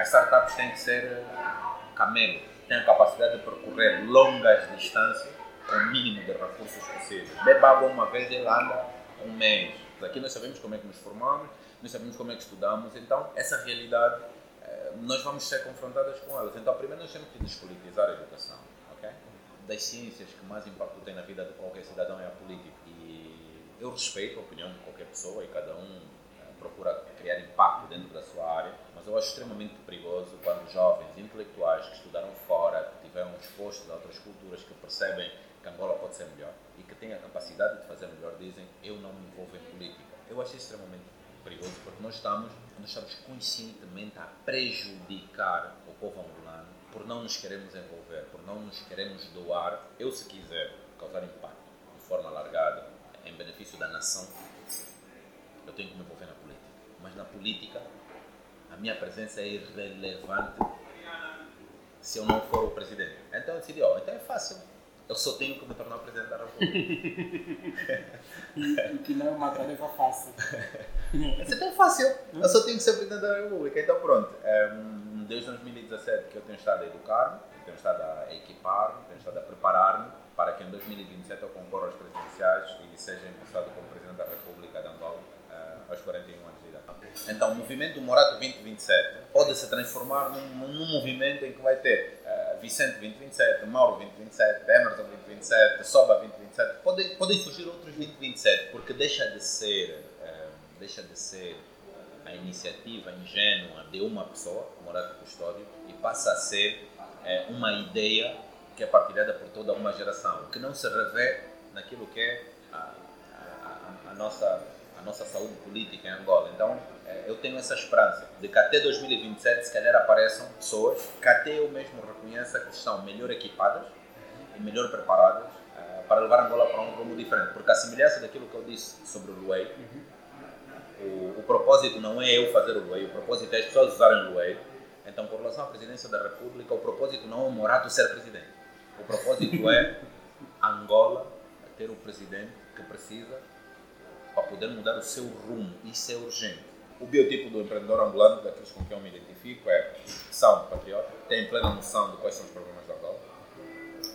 As startups têm que ser eh, camelo, têm a capacidade de percorrer longas distâncias com o mínimo de recursos possíveis. Beba uma vez e anda um mês. Aqui nós sabemos como é que nos formamos, nós sabemos como é que estudamos, então essa realidade eh, nós vamos ser confrontadas com elas. Então, primeiro nós temos que despolitizar a educação, ok? Das ciências que mais impacto tem na vida de qualquer cidadão é a política. E eu respeito a opinião de qualquer pessoa e cada um procura criar impacto dentro da sua área, mas eu acho extremamente perigoso quando jovens intelectuais que estudaram fora, que tiveram expostos a outras culturas, que percebem que Angola pode ser melhor e que têm a capacidade de fazer melhor, dizem eu não me envolvo em política. Eu acho extremamente perigoso porque nós estamos, nós estamos conscientemente a prejudicar o povo angolano por não nos queremos envolver, por não nos queremos doar. Eu, se quiser causar impacto de forma alargada em benefício da nação, eu tenho que me envolver na. Mas na política, a minha presença é irrelevante se eu não for o presidente. Então eu decidi, ó, oh, então é fácil. Eu só tenho que me tornar o presidente da República. e que não é uma tarefa fácil. Isso é tão fácil. Eu só tenho que ser presidente da República. Então pronto. Desde 2017 que eu tenho estado a educar-me, tenho estado a equipar-me, tenho estado a preparar-me para que em 2027 eu concorra aos presidenciais e seja empossado como presidente da República de Angola aos 41 anos de. Então, o movimento Morato 2027 pode se transformar num, num movimento em que vai ter uh, Vicente 2027, Mauro 2027, Emerson 2027, Soba 2027. Podem, podem surgir outros 2027, porque deixa de ser, uh, deixa de ser a iniciativa ingênua de uma pessoa, Morato Custódio, e passa a ser uh, uma ideia que é partilhada por toda uma geração, que não se revê naquilo que é a, a, a nossa a nossa saúde política em Angola. Então, eu tenho essa esperança de que até 2027, se calhar, apareçam pessoas que até eu mesmo reconheça que estão melhor equipadas e melhor preparadas uh, para levar Angola para um rumo diferente. Porque a semelhança daquilo que eu disse sobre o Luei, uhum. o, o, propósito não é eu fazer o Luei, o propósito é as pessoas usarem o Luei. Então, com relação à presidência da República, o propósito não é o Morato ser presidente. O propósito é Angola ter o presidente que precisa para poder mudar o seu rumo. Isso é urgente. O biotipo do empreendedor ambulante, daqueles com quem eu me identifico, é são patriotas, têm plena noção de quais são os problemas da Angola,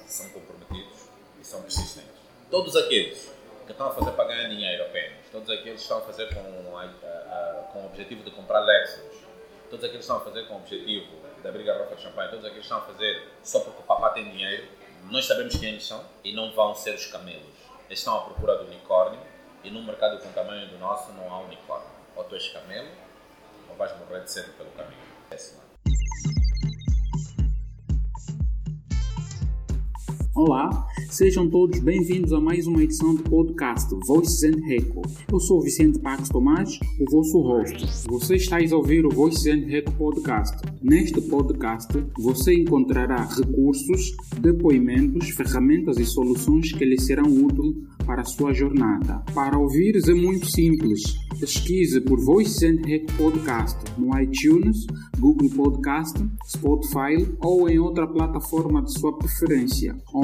são comprometidos e são persistentes. Todos aqueles que estão a fazer para ganhar dinheiro apenas, todos aqueles que estão a fazer com, a, a, com o objetivo de comprar Lexus, todos aqueles que estão a fazer com o objetivo de abrir garrafa de champanhe, todos aqueles que estão a fazer só porque o papá tem dinheiro, nós sabemos quem eles são e não vão ser os camelos. Eles estão à procura do unicórnio e num mercado com o tamanho do nosso não há unicórnio. Ou tu és camelo, ou vais morrer de cedo pelo caminho. É assim, Olá, sejam todos bem-vindos a mais uma edição do podcast Voices and Reco. Eu sou Vicente Pax Tomás, o vosso host. Você está a ouvir o Voices and Reco podcast. Neste podcast, você encontrará recursos, depoimentos, ferramentas e soluções que lhe serão úteis para a sua jornada. Para ouvires é muito simples. Pesquise por Voices and Rec Podcast no iTunes, Google Podcast, Spotify ou em outra plataforma de sua preferência,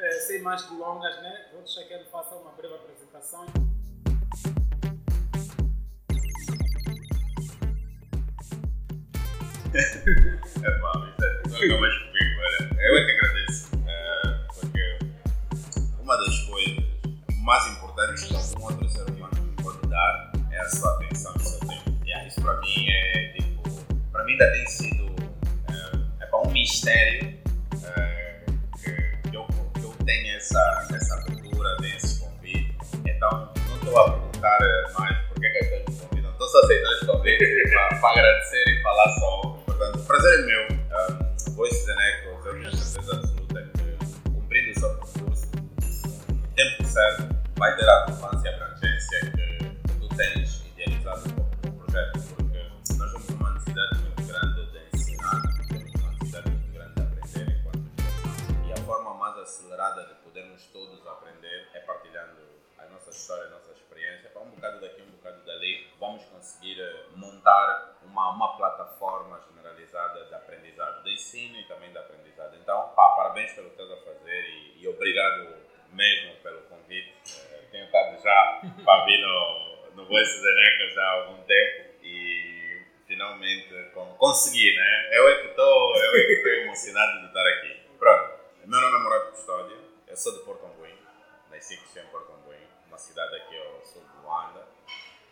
É, sem mais delongas, né? vou deixar que ele faça uma breve apresentação. é pá, mas é, mais comigo, olha. Eu é que agradeço. É, porque uma das coisas mais importantes que algum outro ser humano pode dar é a sua atenção e o seu tempo. Yeah, isso para mim é tipo. Para mim ainda tem sido. É, é para um mistério perguntar é mais é que é que convidam todos os aceitantes convites para agradecer e falar só. Portanto, o prazer é meu. Um, Boi Cidaneco, eu tenho certeza absoluta que, cumprindo o seu percurso, no tempo certo, vai ter a confiança e a abrangência que tu tens idealizado com o projeto, porque nós vamos uma necessidade muito grande de ensinar, uma necessidade muito grande de aprender enquanto E a forma mais acelerada de podermos todos aprender é partilhando as nossas histórias, nossas experiência. Para um bocado daqui, um bocado dali, vamos conseguir eh, montar uma, uma plataforma generalizada de aprendizado, de ensino e também de aprendizado. Então, pá, parabéns pelo que estás a fazer e, e obrigado mesmo pelo convite. Uh, tenho estado já para vir no, no Voices and já há algum tempo e finalmente consegui, né? Eu é que estou emocionado de estar aqui. Pronto, meu nome é Morato Custódio, eu sou de Porto Ambuim, nasci e cresci em Porto Ambuim, uma cidade aqui ao sul de Luanda.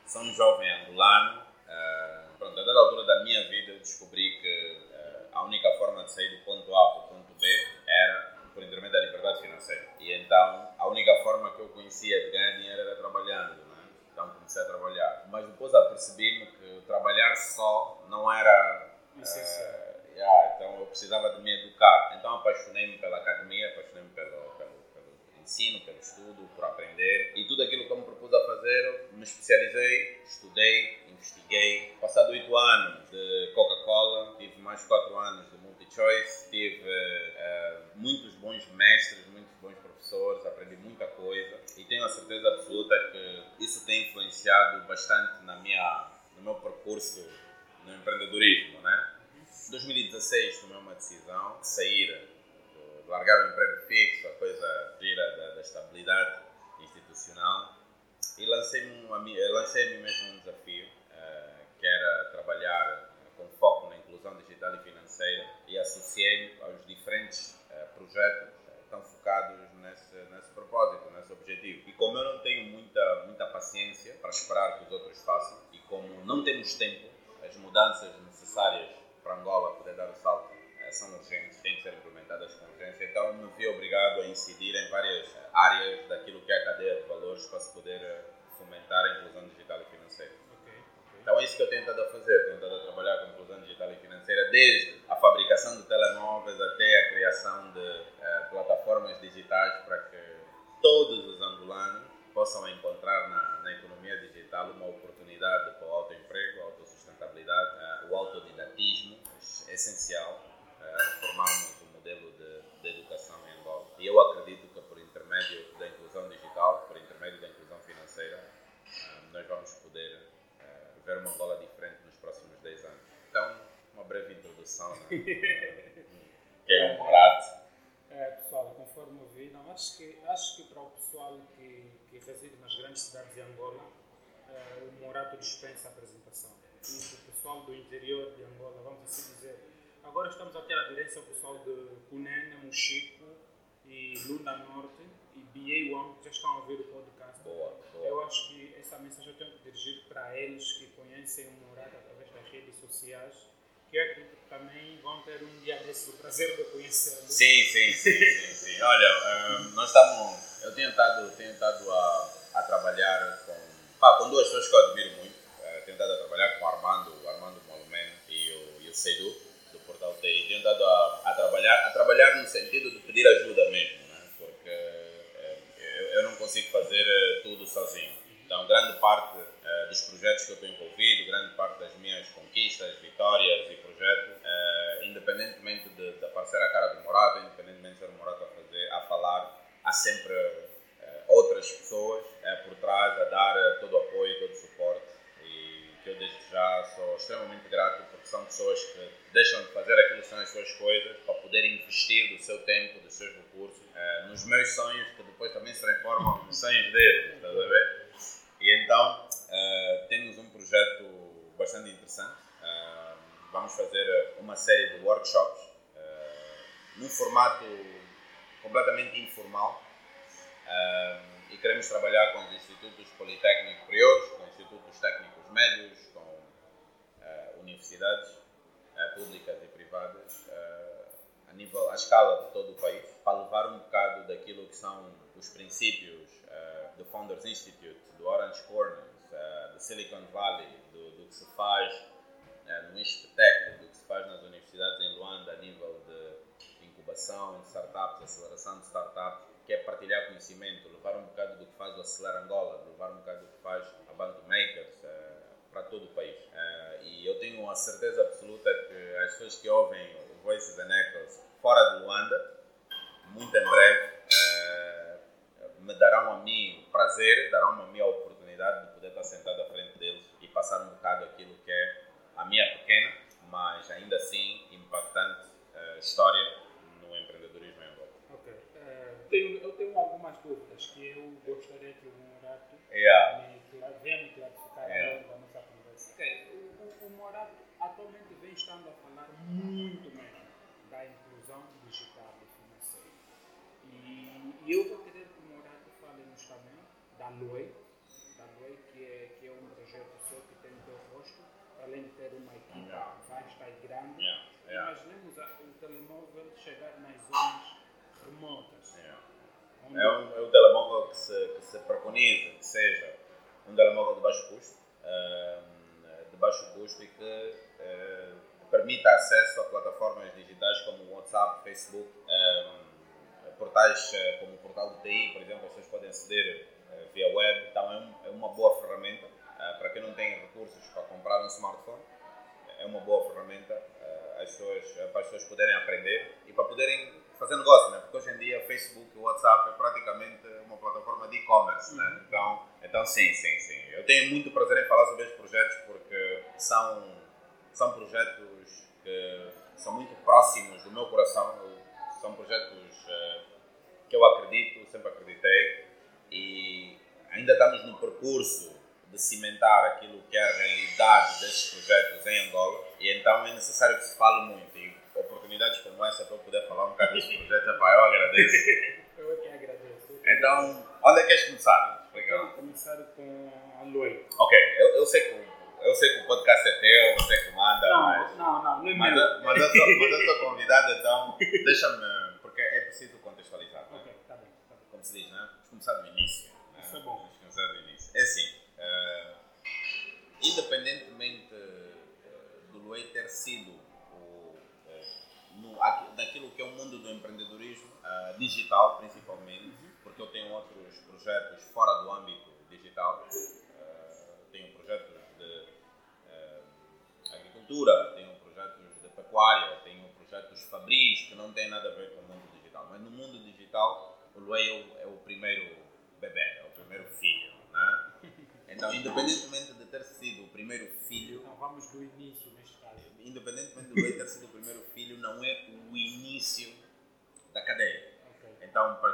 Sou um jovem angolano. Uh, pronto, a dada altura da minha vida eu descobri que uh, a única forma de sair do ponto A para o ponto B era por intermédio da liberdade financeira. E então a única forma que eu conhecia de ganhar dinheiro era trabalhando. Né? Então comecei a trabalhar. Mas depois apercebi-me que trabalhar só não era. Uh, yeah, então eu precisava de me educar. Então apaixonei-me pela academia, apaixonei-me pelo ensino, pelo estudo, por aprender. E tudo aquilo que eu me propus a fazer, me especializei, estudei, investiguei. Passado oito anos de Coca-Cola, tive mais quatro anos de MultiChoice, tive uh, muitos bons mestres, muitos bons professores, aprendi muita coisa e tenho a certeza absoluta que isso tem influenciado bastante na minha, no meu percurso no empreendedorismo, né? Em 2016 tomei uma decisão de sair, largar o emprego fixo, a coisa gira da, da estabilidade institucional e lancei-me lancei mesmo um desafio que era trabalhar com foco na inclusão digital e financeira e associei-me aos diferentes uh, projetos uh, estão focados nesse, nesse propósito, nesse objetivo. E como eu não tenho muita, muita paciência para esperar que os outros façam e como não temos tempo, as mudanças necessárias para Angola poder dar o salto uh, são urgentes, têm que ser implementadas com urgência, então me vi obrigado a incidir em várias áreas daquilo que é a cadeia de valores para se poder fomentar a inclusão digital e financeira. Então é isso que eu tenho tentado fazer, tenho tentado trabalhar com inclusão digital e financeira, desde a fabricação de telemóveis até a criação de uh, plataformas digitais para que todos os angolanos possam encontrar na, na economia digital uma oportunidade para o autoemprego, a autossustentabilidade, uh, o autodidatismo, é essencial uh, formarmos um modelo de, de educação em Angola. E eu acredito que por intermédio da inclusão digital, por intermédio da inclusão financeira, nós vamos poder ver uma Angola diferente nos próximos 10 anos. Então, uma breve introdução, né? que é um prato. É, pessoal, conforme eu vi, não, acho, que, acho que para o pessoal que, que reside nas grandes cidades de Angola, é, o Morato dispensa a apresentação. E o pessoal do interior de Angola, vamos assim dizer, agora estamos a ter aderência ao pessoal de Cunene, Mochico e Lunda Norte e BA1, que já estão a ouvir o podcast. Boa, boa. Eu acho que essa mensagem eu tenho que dirigir para eles que conhecem o Morato através das redes sociais, que acredito que também vão ter um dia desse o prazer de conhecê-lo. Sim, sim, sim, sim, sim. Olha, um, nós estamos. Eu tenho estado, tenho estado a, a trabalhar com, pá, com duas pessoas que eu admiro muito. Uh, tenho estado a trabalhar com o Armando, o Armando Molomeno e o, e o Seidu, do Portal TI. Tenho estado a, a, trabalhar, a trabalhar no sentido de pedir ajuda mesmo, né? porque uh, eu, eu não consigo fazer uh, tudo sozinho. Então, grande parte uh, dos projetos que eu estou envolvido, grande parte das minhas conquistas, vitórias e projetos, independentemente de, de aparecer a cara do Morato, independentemente de ser o Morato a, fazer, a falar, há sempre this. não tem nada a ver com o mundo digital. Mas no mundo digital, o Luei é, é o, primeiro bebê, é o primeiro filho, né? Então, independentemente de ter sido o primeiro filho... Então, vamos do início, neste caso. Independentemente do ter sido o primeiro filho, não é o início da cadeia. Okay. Então, para,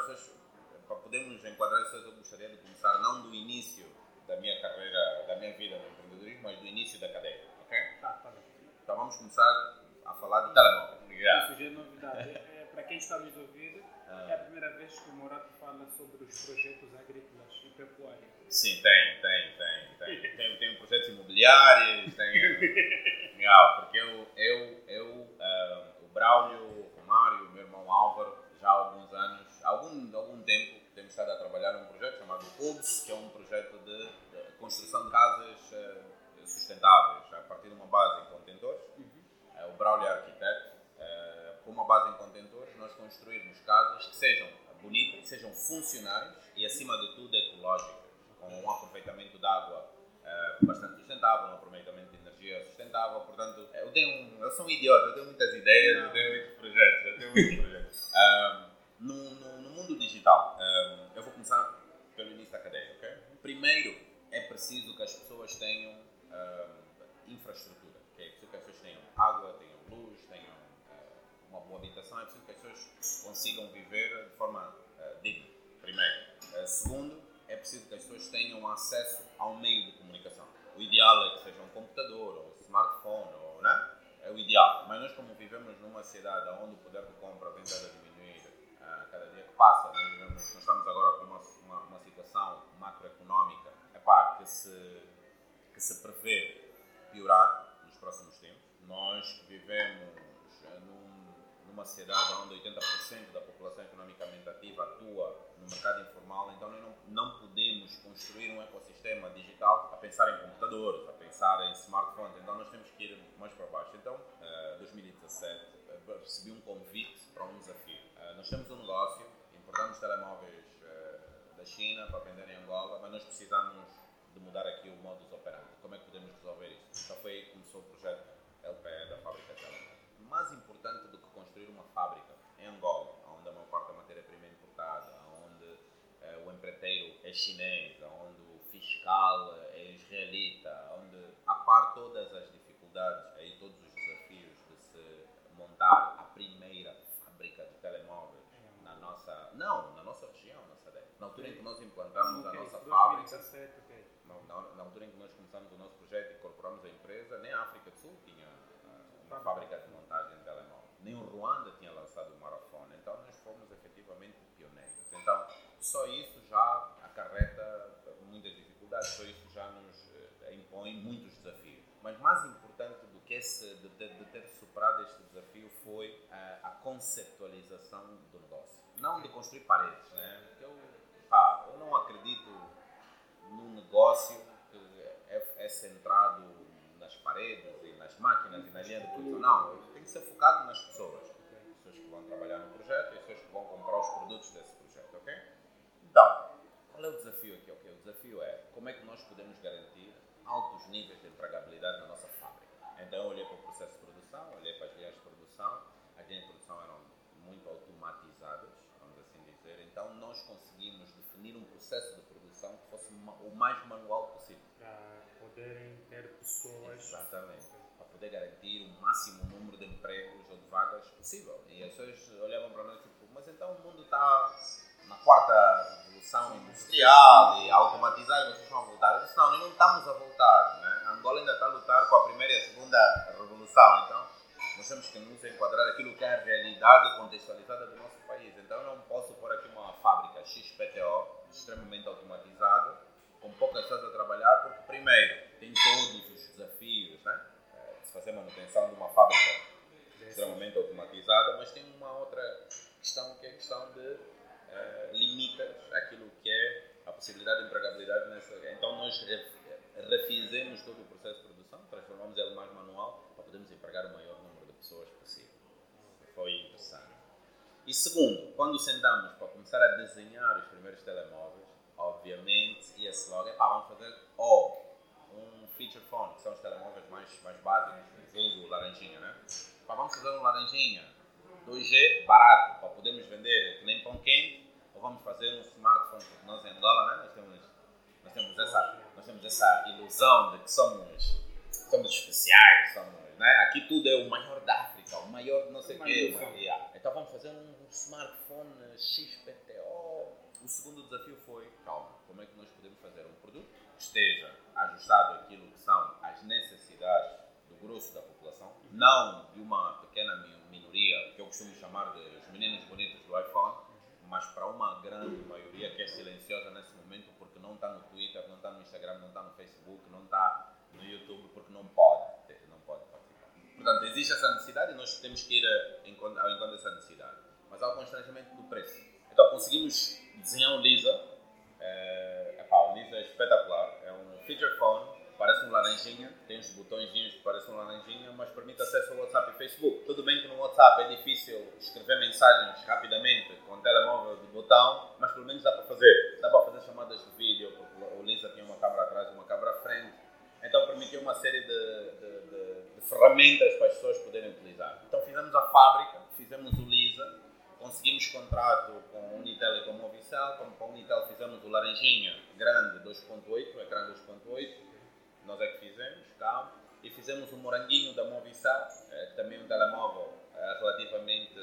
para podermos enquadrar as pessoas, eu gostaria de começar não do início da minha carreira, da minha vida no empreendedorismo, mas do início da cadeia, ok? Tá, tá bem. Então, vamos começar a falar de telemóvel yeah. É, é, é para quem está nos ouvindo, ah. é a primeira vez que o Morato fala sobre os projetos agrícolas e pecuários. Sim, tem, tem, tem. Tem, tem, tem projetos imobiliários, tem. yeah, nós precisamos de mudar aqui o modus operandi. Como é que podemos resolver isso? Então foi aí que começou o projeto LPE da fábrica Telecom. Mais importante do que construir uma fábrica em Angola, onde a maior parte da matéria-prima é importada, onde eh, o empreiteiro é chinês, onde o fiscal é israelita, onde a par todas as dificuldades e todos os desafios de se montar a primeira fábrica de telemóveis na nossa. Não, na na altura em que nós implantamos a nossa fábrica, na, na altura em que nós começamos o nosso projeto e incorporamos a empresa, nem a África do Sul tinha ah, uma fábrica de montagem de telemóveis, nem o Ruanda tinha lançado o Marafone. Então nós fomos efetivamente pioneiros. Então só isso já acarreta muitas dificuldades, só isso já nos eh, impõe muitos desafios. Mas mais importante do que esse, de, de, de ter superado este desafio foi a, a conceptualização do negócio. Não de construir paredes, né? Porque eu, pá, eu não acredito num negócio que é, é, centrado nas paredes e nas máquinas e na linha de produção. Não, tem que ser focado nas pessoas. As pessoas que vão trabalhar no projeto e as pessoas que vão comprar os produtos desse projeto, ok? Então, qual é o desafio aqui? Okay? O desafio é como é que nós podemos garantir altos níveis de empregabilidade na nossa fábrica. Então, eu olhei para o processo de produção, olhei para as linhas de produção. As linhas de produção eram muito automatizadas, vamos assim dizer. Então, nós conseguimos definir um processo de produção que fosse o mais manual possível. Para poderem ter pessoas. Exatamente. Para poder garantir o máximo número de empregos ou de vagas possível. E as pessoas olhavam para nós tipo, mas então o mundo está na quarta revolução industrial e automatizar e vocês vão voltar. Eu disse, não, nós não estamos a voltar. Né? A Angola ainda está a lutar com a primeira e a segunda revolução. Então, nós temos que nos enquadrar aquilo que é a realidade contextualizada do nosso país. Então, eu não posso fábrica XPTO extremamente automatizada, com poucas pessoas a trabalhar, porque, primeiro, tem todos os desafios né? Eh, de se fazer manutenção de uma fábrica extremamente automatizada, mas tem uma outra questão que é a questão de uh, limitas aquilo que é a possibilidade de empregabilidade nessa. Então, nós refizemos todo o processo de produção, transformamos ele mais manual para podermos empregar o maior número de pessoas possível. Foi interessante. E segundo, quando sentamos para começar a desenhar os primeiros telemóveis, obviamente ia-se logo, epá, vamos fazer ou um feature phone, que são os telemóveis mais, mais básicos, vulgo laranjinha, né? Epá, vamos fazer um laranjinha 2G barato, para podermos vender que nem pão quente, ou vamos fazer um smartphone, porque nós em Angola, né? nós, temos, nós, temos essa, nós temos essa ilusão de que somos, somos especiais, somos, né? aqui tudo é o maior da África, o maior não sei o quê. Então vamos fazer um smartphone XPTO. Segundo desafio foi, calma, como é que nós podemos fazer um produto que esteja ajustado àquilo que são as necessidades do grosso da população, não de uma pequena minoria, que eu costumo chamar de os meninos bonitos do iPhone, mas para uma grande maioria que é silenciosa nesse momento porque não está no Twitter, não está no Instagram, não está no Facebook, não está no YouTube, porque não pode, não pode participar. Portanto, existe essa necessidade e nós temos que ir ao encontro dessa necessidade. Mas há o constrangimento do preço. Então, conseguimos desenhar um Lisa. É, epá, o Lisa é espetacular. É um feature phone parece um laranjinha, tem uns botõezinhos que parecem um laranjinha, mas permite acesso ao WhatsApp e Facebook. Tudo bem que no WhatsApp é difícil escrever mensagens rapidamente com um telemóvel de botão, mas pelo menos dá para fazer. Dá para fazer chamadas de vídeo, porque o Lisa tinha uma câmera atrás e uma câmera à frente. Então permitiu uma série de, de, de, de ferramentas para as pessoas poderem utilizar. Então fizemos a fábrica, fizemos o conseguimos contrato com a Unitel e com a Movicel, com a Unitel fizemos o laranjinha grande 2.8, ecrã 2.8, nós é que fizemos, calma, e fizemos um moranguinho da que também é um telemóvel relativamente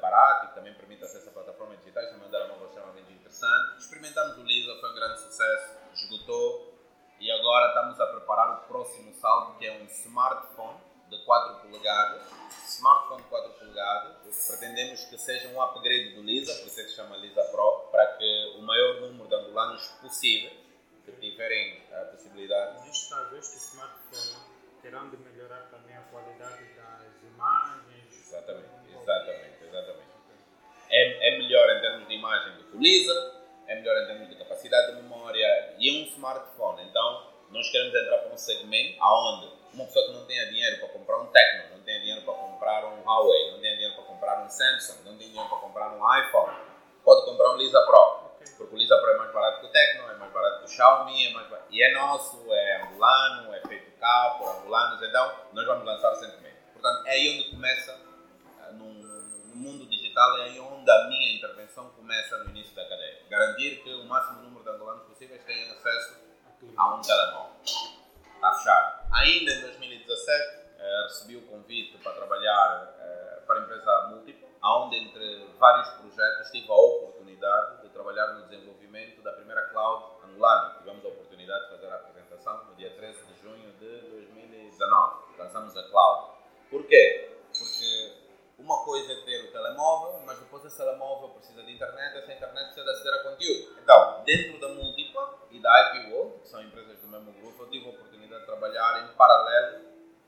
barato e que também permite acesso a plataformas digitais, também é um telemóvel extremamente interessante. Experimentamos o Lisa, foi um grande sucesso, esgotou, e agora estamos a preparar o próximo salto, que é um smartphone de 4 polegadas, smartphone de 4 polegadas, pretendemos que seja um upgrade do Lisa, por isso é que se chama Lisa Pro, para que o maior número de angolanos possível que tiverem a possibilidade. Existe talvez que o smartphone terão de melhorar também a qualidade das imagens. Exatamente, exatamente, exatamente. É, é melhor em termos de imagem do que o Lisa, é melhor em termos de capacidade de memória e é um smartphone. Então, nós queremos entrar para um segmento onde uma pessoa que não tenha dinheiro para comprar um Tecno, não tenha dinheiro para comprar um Huawei, não tenha dinheiro para comprar um Samsung, não tenha dinheiro para comprar um iPhone, pode comprar um Lisa Pro. Porque o Lisa Pro é mais barato que o Tecno, é mais barato que o Xiaomi, é mais barato. e é nosso, é angolano, é feito cá por angolanos, então nós vamos lançar recentemente. Portanto, é aí onde começa, no, no mundo digital, digital é aí onde a minha intervenção começa no início da cadeia. Garantir que o máximo número de angolanos possíveis tenham acesso a um telemóvel. Está fechado. Ainda em 2017, eh, recebi o convite para trabalhar eh, para a empresa Múltipla, onde, entre vários projetos, tive a oportunidade de trabalhar no desenvolvimento da primeira cloud angolana. Tivemos a oportunidade de fazer a apresentação no dia 13 de junho de 2019. Lançamos a cloud. Porquê? Porque uma coisa é ter o telemóvel, mas depois esse telemóvel precisa de internet, essa internet precisa de aceder a conteúdo. Então, dentro da Múltipla e da IP World, que são empresas do mesmo grupo, eu tive a oportunidade trabalhar em paralelo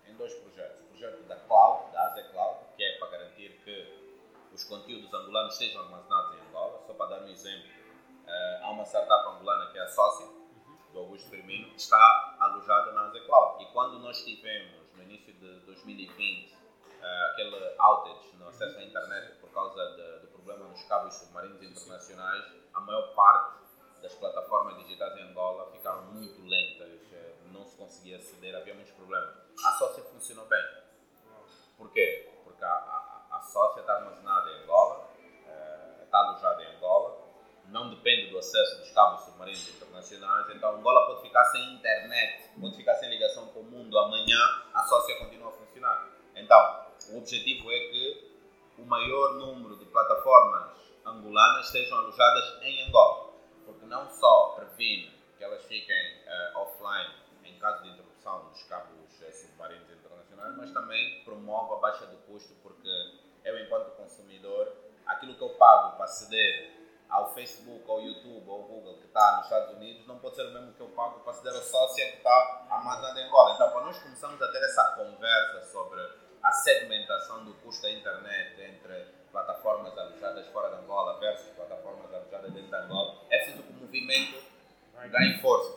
em dois projetos. O projeto da Cloud, da AZ Cloud, que é para garantir que os conteúdos angolanos sejam armazenados em Angola. Só para dar um exemplo, eh, há uma startup angolana que é a Sócia, do Augusto Firmino, que está alojada na AZ Cloud. E quando nós tivemos, no início de 2020, uh, aquele outage no acesso à internet por causa do problema nos cabos submarinos internacionais, a maior parte das plataformas digitais em Angola ficaram muito lentas, eh, se conseguia aceder, havia muitos problemas. A sócia funcionou bem. Porquê? Porque a, a, a sócia está armazenada em Angola, uh, está alojada em Angola, não depende do acesso dos cabos submarinos internacionais, então Angola pode ficar sem internet, pode ficar sem ligação com o mundo amanhã, a sócia continua a funcionar. Então, o objetivo é que o maior número de plataformas angolanas sejam alojadas em Angola, porque não só previne que elas fiquem uh, offline caso de interrupção dos cabos uh, submarinos internacionais, mas também promove a baixa de custo, porque eu, enquanto consumidor, aquilo que eu pago para aceder ao Facebook, ao YouTube, ao Google que está nos Estados Unidos, não pode ser o mesmo que eu pago para aceder ao sócia que está armazenado em Angola. Então, para nós começarmos a ter essa conversa sobre a segmentação do custo da internet entre plataformas alojadas fora de Angola versus plataformas alojadas dentro de Angola, é preciso que o movimento ganhe força,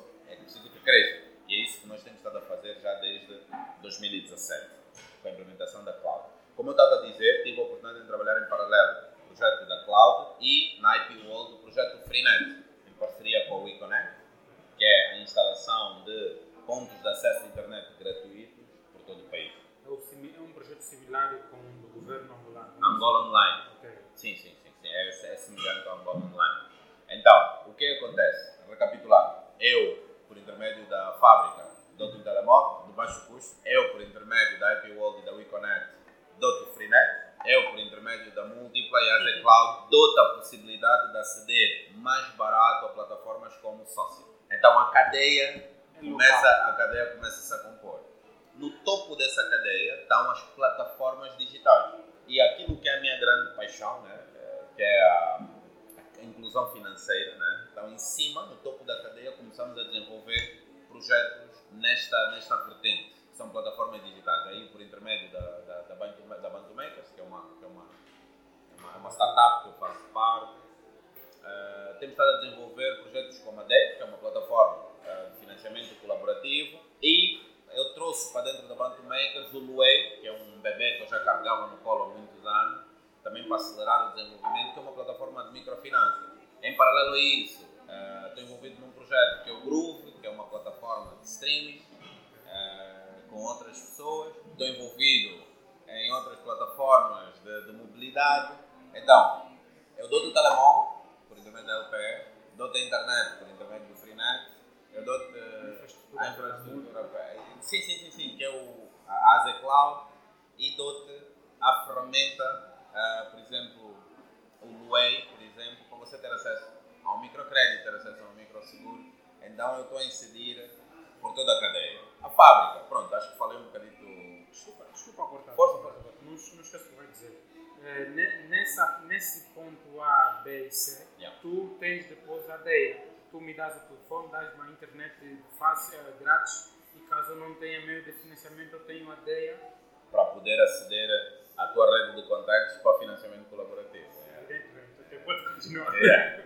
fácil, grátis caso eu não tenha meio de financiamento, eu tenho a DEA. Para poder aceder à tua rede de contactos para financiamento colaborativo. Evidentemente, até pode continuar. É.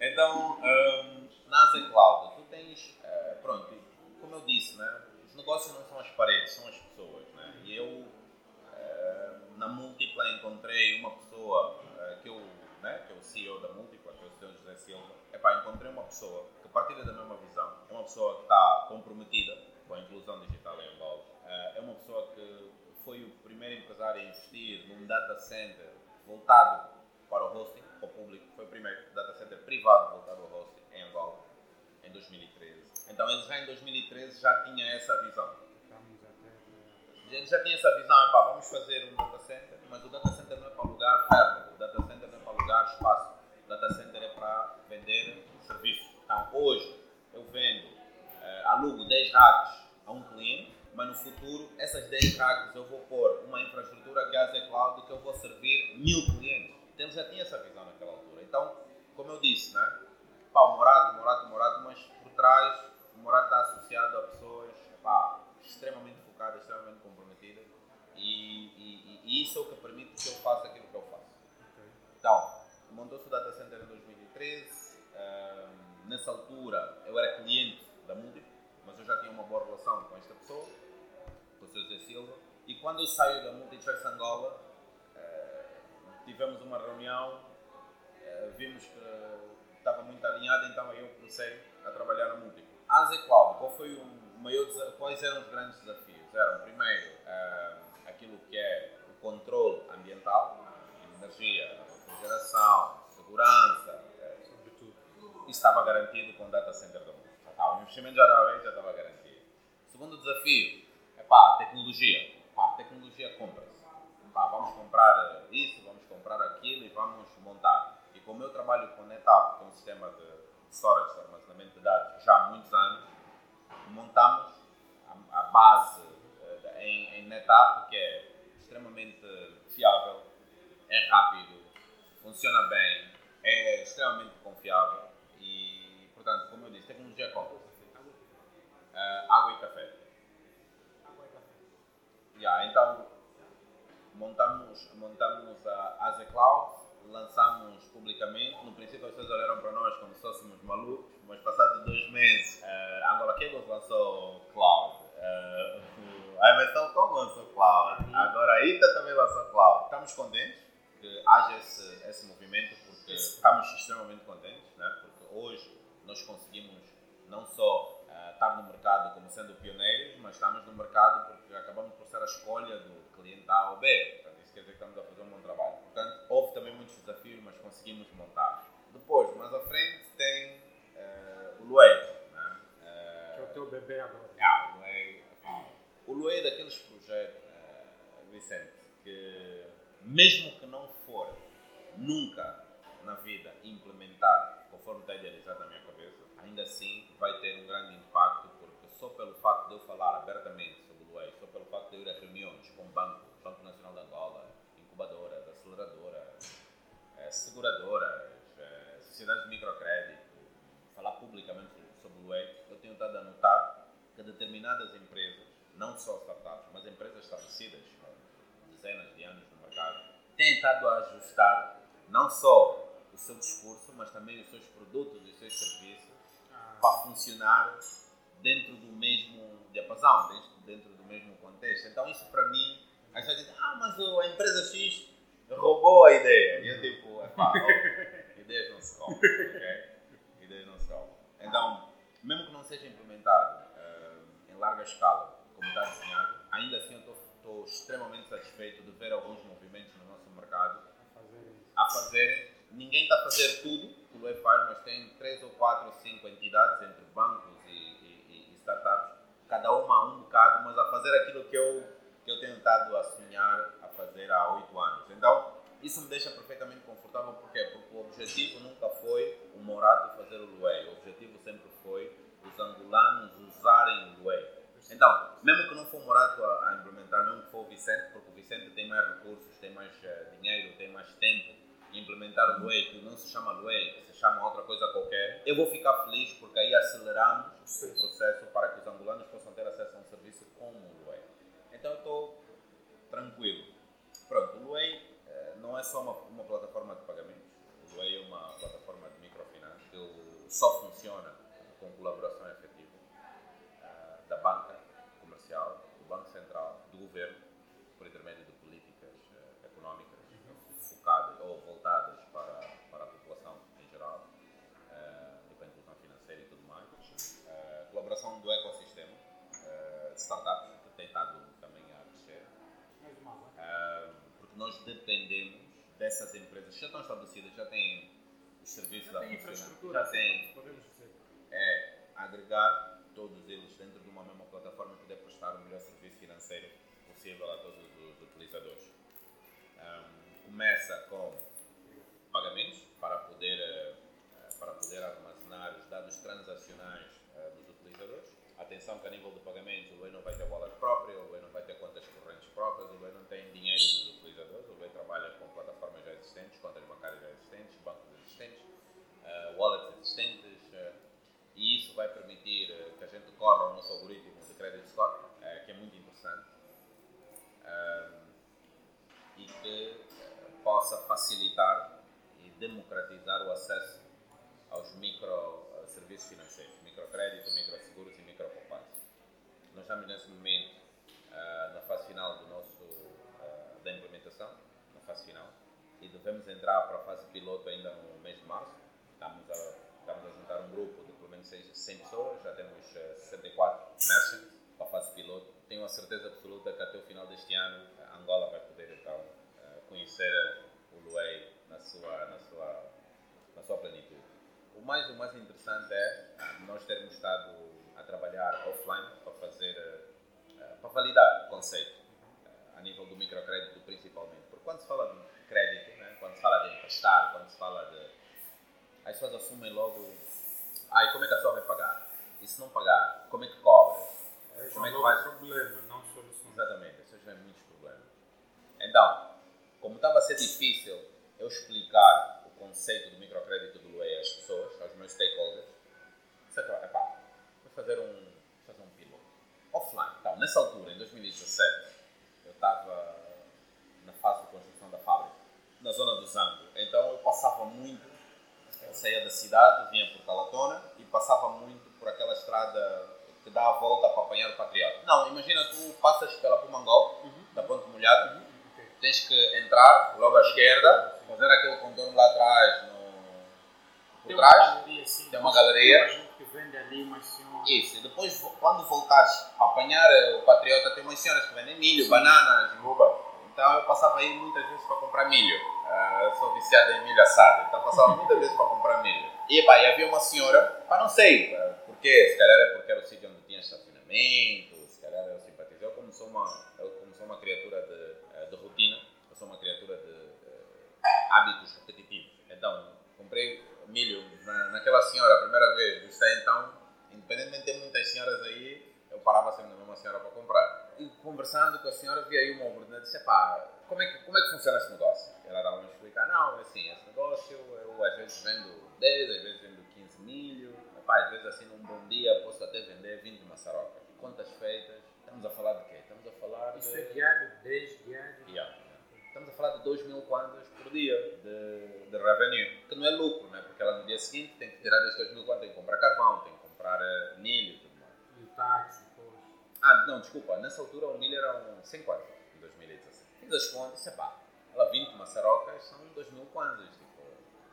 Então, um, na Cloud, tu tens, uh, pronto, como eu disse, né, os negócios não são as paredes, são as pessoas. Né? E eu, uh, na Múltipla, encontrei uma pessoa uh, que, eu, né, que é o CEO da Múltipla, que é o Sr. José Silva. Epá, encontrei uma pessoa partilha da mesma visão, é uma pessoa que está comprometida com a inclusão digital em Angola. Eh, é uma pessoa que foi o primeiro empresário a investir num data center voltado para o hosting, para o público. Foi o primeiro data center privado voltado ao hosting em Angola, em 2013. Então eles já em 2013 já tinham essa visão. Eles já tinham essa visão, epá, vamos fazer um data center, mas o data center não é para alugar ferro, o data center não é para alugar espaço, o data center é para vender serviço. Então hoje eu vendo, uh, alugo 10 racks a um cliente, mas no futuro essas 10 racks eu vou pôr uma infraestrutura que é Cloud que eu vou servir mil clientes. Então já tinha essa visão naquela altura. Então, como eu disse, né? Pá, o Morato, Morato, Morato, mas por trás o Morato está associado a pessoas pá, extremamente focadas, extremamente comprometidas e, e, e, isso é o que permite que eu faça aquilo que eu faço. Okay. Então, montou-se o Data Center em 2013. Nessa altura eu era cliente da Múltiplo, mas eu já tinha uma boa relação com esta pessoa, com o Sr. José Silva. E quando eu saio da Multichoice Angola, tivemos uma reunião, eh, vimos que estava muito alinhado, então eu comecei a trabalhar no múltiplo. A Z Cloud, qual foi o maior, quais eram os grandes desafios? Eram, primeiro, uh, aquilo que é o controle ambiental, energia, refrigeração, segurança, estava garantido com o data center do mundo. o investimento já estava já estava garantido. Segundo desafio, é pá, tecnologia. Pá, tecnologia compra-se. Vamos comprar isso, vamos comprar aquilo e vamos montar. E como eu trabalho com NetApp, que é um sistema de storage, de armazenamento de dados, já há muitos anos, montamos a, a base uh, em, em NetApp, que é extremamente fiável, é rápido, funciona bem, é extremamente confiável tecnologia compra. Uh, água e café. Água e café. Yeah, então, montamos, montamos a Aze Cloud, lançamos publicamente. No princípio, as pessoas olharam para nós como se fôssemos malucos, mas passados dois meses, uh, Angola Cables lançou Cloud. Uh, a Emerson Com lançou Cloud. Agora a ITA também lançou Cloud. Estamos contentes que haja esse, esse movimento, porque estamos extremamente contentes, né? porque hoje nós conseguimos não só uh, estar no mercado como sendo pioneiros, mas estamos no mercado porque acabamos por ser a escolha do cliente A ou B. Portanto, isso quer dizer que estamos a fazer um bom trabalho. Portanto, houve também muitos desafios, mas conseguimos montar. Depois, mais à frente, tem uh, o Luei. Né? Uh, que é o teu bebê agora. Ah, o Luei. O Luei é daqueles projetos, uh, Vicente, que mesmo que não for nunca na vida implementado conforme está idealizado na minha ainda assim vai ter um grande impacto, porque só pelo facto de eu falar abertamente só pelo facto de eu ir a reuniões com o Banco, Banco Nacional de Angola, incubadoras, aceleradoras, é, seguradoras, é, sociedades de microcrédito, falar publicamente sobre o Wave, eu tenho estado a notar que determinadas empresas, não só startups, mas empresas estabelecidas com dezenas de anos no mercado, têm estado a ajustar não só o seu discurso, mas também os seus produtos e os seus serviços. Para funcionar dentro do mesmo diapasão, dentro do mesmo contexto. Então, isso para mim, a gente diz, ah, mas a empresa X roubou a ideia. E eu, tipo, é pá, ideias não se roubam, ok? Ideias não se roubam. Então, mesmo que não seja implementado uh, em larga escala, como está desenhado, ainda assim eu estou extremamente satisfeito de ver alguns movimentos no nosso mercado a fazer. Ninguém está a fazer tudo que o Web faz, mas tem três ou quatro ou cinco entidades entre bancos e, e, e startups cada uma um bocado, mas a fazer aquilo que eu, que eu tenho estado a sonhar a fazer há oito anos. Então, isso me deixa perfeitamente confortável? Porque o objetivo nunca foi o Morato fazer o Luei, o objetivo sempre foi os angolanos usarem o Luei. Então, mesmo que não for o Morato a, a, implementar, mesmo que for o Vicente, porque o Vicente tem mais recursos, tem mais uh, dinheiro, tem mais tempo, implementar o Luei, que não se chama Luei, que se chama outra coisa qualquer, eu vou ficar feliz porque aí aceleramos o processo para que os angolanos possam ter acesso a um serviço como o Luei. Então eu estou tranquilo. Pronto, o Luei eh, não é só uma, uma plataforma de pagamentos, o Luei é uma plataforma de microfinança que só funciona com colaboração efetiva eh, da banca startups, que tem estado também a crescer. Uh, porque nós dependemos dessas empresas já estão estabelecidas, já têm os serviços Já a tem funcionar, infraestrutura, já têm é agregar todos eles dentro de uma mesma plataforma e poder prestar o melhor serviço financeiro possível a todos os utilizadores. Ahm, começa com pagamentos para poder, eh, para poder armazenar os dados transacionais. Atenção que a nível de pagamentos o BEI não vai ter wallet próprio, o BEI não vai ter contas correntes próprias, o BEI não tem dinheiro dos utilizadores, o BEI trabalha com plataformas já existentes, contas bancárias já existentes, bancos existentes, eh, wallets existentes, eh, e isso vai permitir eh, que a gente corra o nosso algoritmo de credit score, que é muito interessante, Ahm, e que possa facilitar e democratizar o acesso aos micro serviços financeiros, microcrédito, microseguros e micropoupança. Nós estamos nesse momento ah, na fase final do nosso, ah, da implementação, na fase final, e devemos entrar para a fase piloto ainda no mês de março. Estamos a, estamos a juntar um grupo de pelo menos 100 pessoas, já temos eh, 64 merchants para a fase piloto. Tenho a certeza absoluta que até o final deste ano a Angola vai poder então conhecer o Luei na sua, na sua, na sua plenitude. Mais, o mais interessante é ah, nós termos estado a trabalhar offline para fazer, eh, eh, para validar o conceito a nível do microcrédito principalmente. Porque quando se fala de crédito, né, quando se fala de emprestar, quando se fala de. As pessoas assumem logo. Ai, como é que a pessoa vai pagar? E se não pagar, como é que cobra? É, Como é que são vai? problema, não solução. Exatamente, isso já é muitos problemas. Então, como estava a ser difícil eu explicar o conceito do microcrédito do Luei às pessoas, meus stakeholders, disse, epá, vou fazer um, vou fazer um piloto. Offline. Então, nessa altura, em 2017, eu estava na fase de construção da fábrica, na zona do Zango. Então, eu passava muito, eu saía da cidade, vinha por Calatona e passava muito por aquela estrada que dá a volta para apanhar o Patriota. Não, imagina tu passas pela Pumangol, da Ponte Molhado, Ok. tens que entrar logo à esquerda, fazer aquele contorno lá atrás, por Tem uma trás, galeria tem uma galeria. Tem uma gente que vende ali, mas senhora. isso, e depois quando voltares a apanhar eh, o Patriota, tem umas senhoras que vendem milho, bananas, uva. Então eu passava aí muitas vezes para comprar milho. Eu sou viciado em milho assado, então passava muitas vezes para comprar milho. E, pá, e havia uma senhora, pá, não sei ah, porquê, se calhar é porque era o sítio onde tinha estacionamento, se calhar eu simpatizei. Eu como sou uma, eu como sou uma criatura de, eh, de rotina, eu sou uma criatura de eh, hábitos repetitivos. Então, comprei milho na, naquela senhora a primeira vez, desde então, independentemente de ter muitas senhoras aí, eu parava sempre na mesma senhora para comprar. E conversando com a senhora, vi aí uma oportunidade e disse: pá, como é, que, como é que funciona esse negócio? Ela estava a me explicar: não, é assim, esse negócio eu às vezes vendo 10, às vezes vendo 15 milho, pá, às vezes assim num bom dia posso até vender 20 maçarocas. Contas feitas, estamos a falar de quê? Estamos a falar de. Isso é diário, 10 diário. Yeah. Estamos a falar de 2 mil kwanzas por dia de, de revenue, que não é lucro, né? porque ela no dia seguinte tem que tirar desses 2 mil kwanzas, tem que comprar carvão, tem que comprar eh, milho e tudo mais. E o táxi, depois. Ah, não, desculpa, nessa altura o milho era um 100 kwanzas, em 2017. Fiz as contas, disse, pá, ela 20 maçarocas são 2 mil kwanzas. Tipo,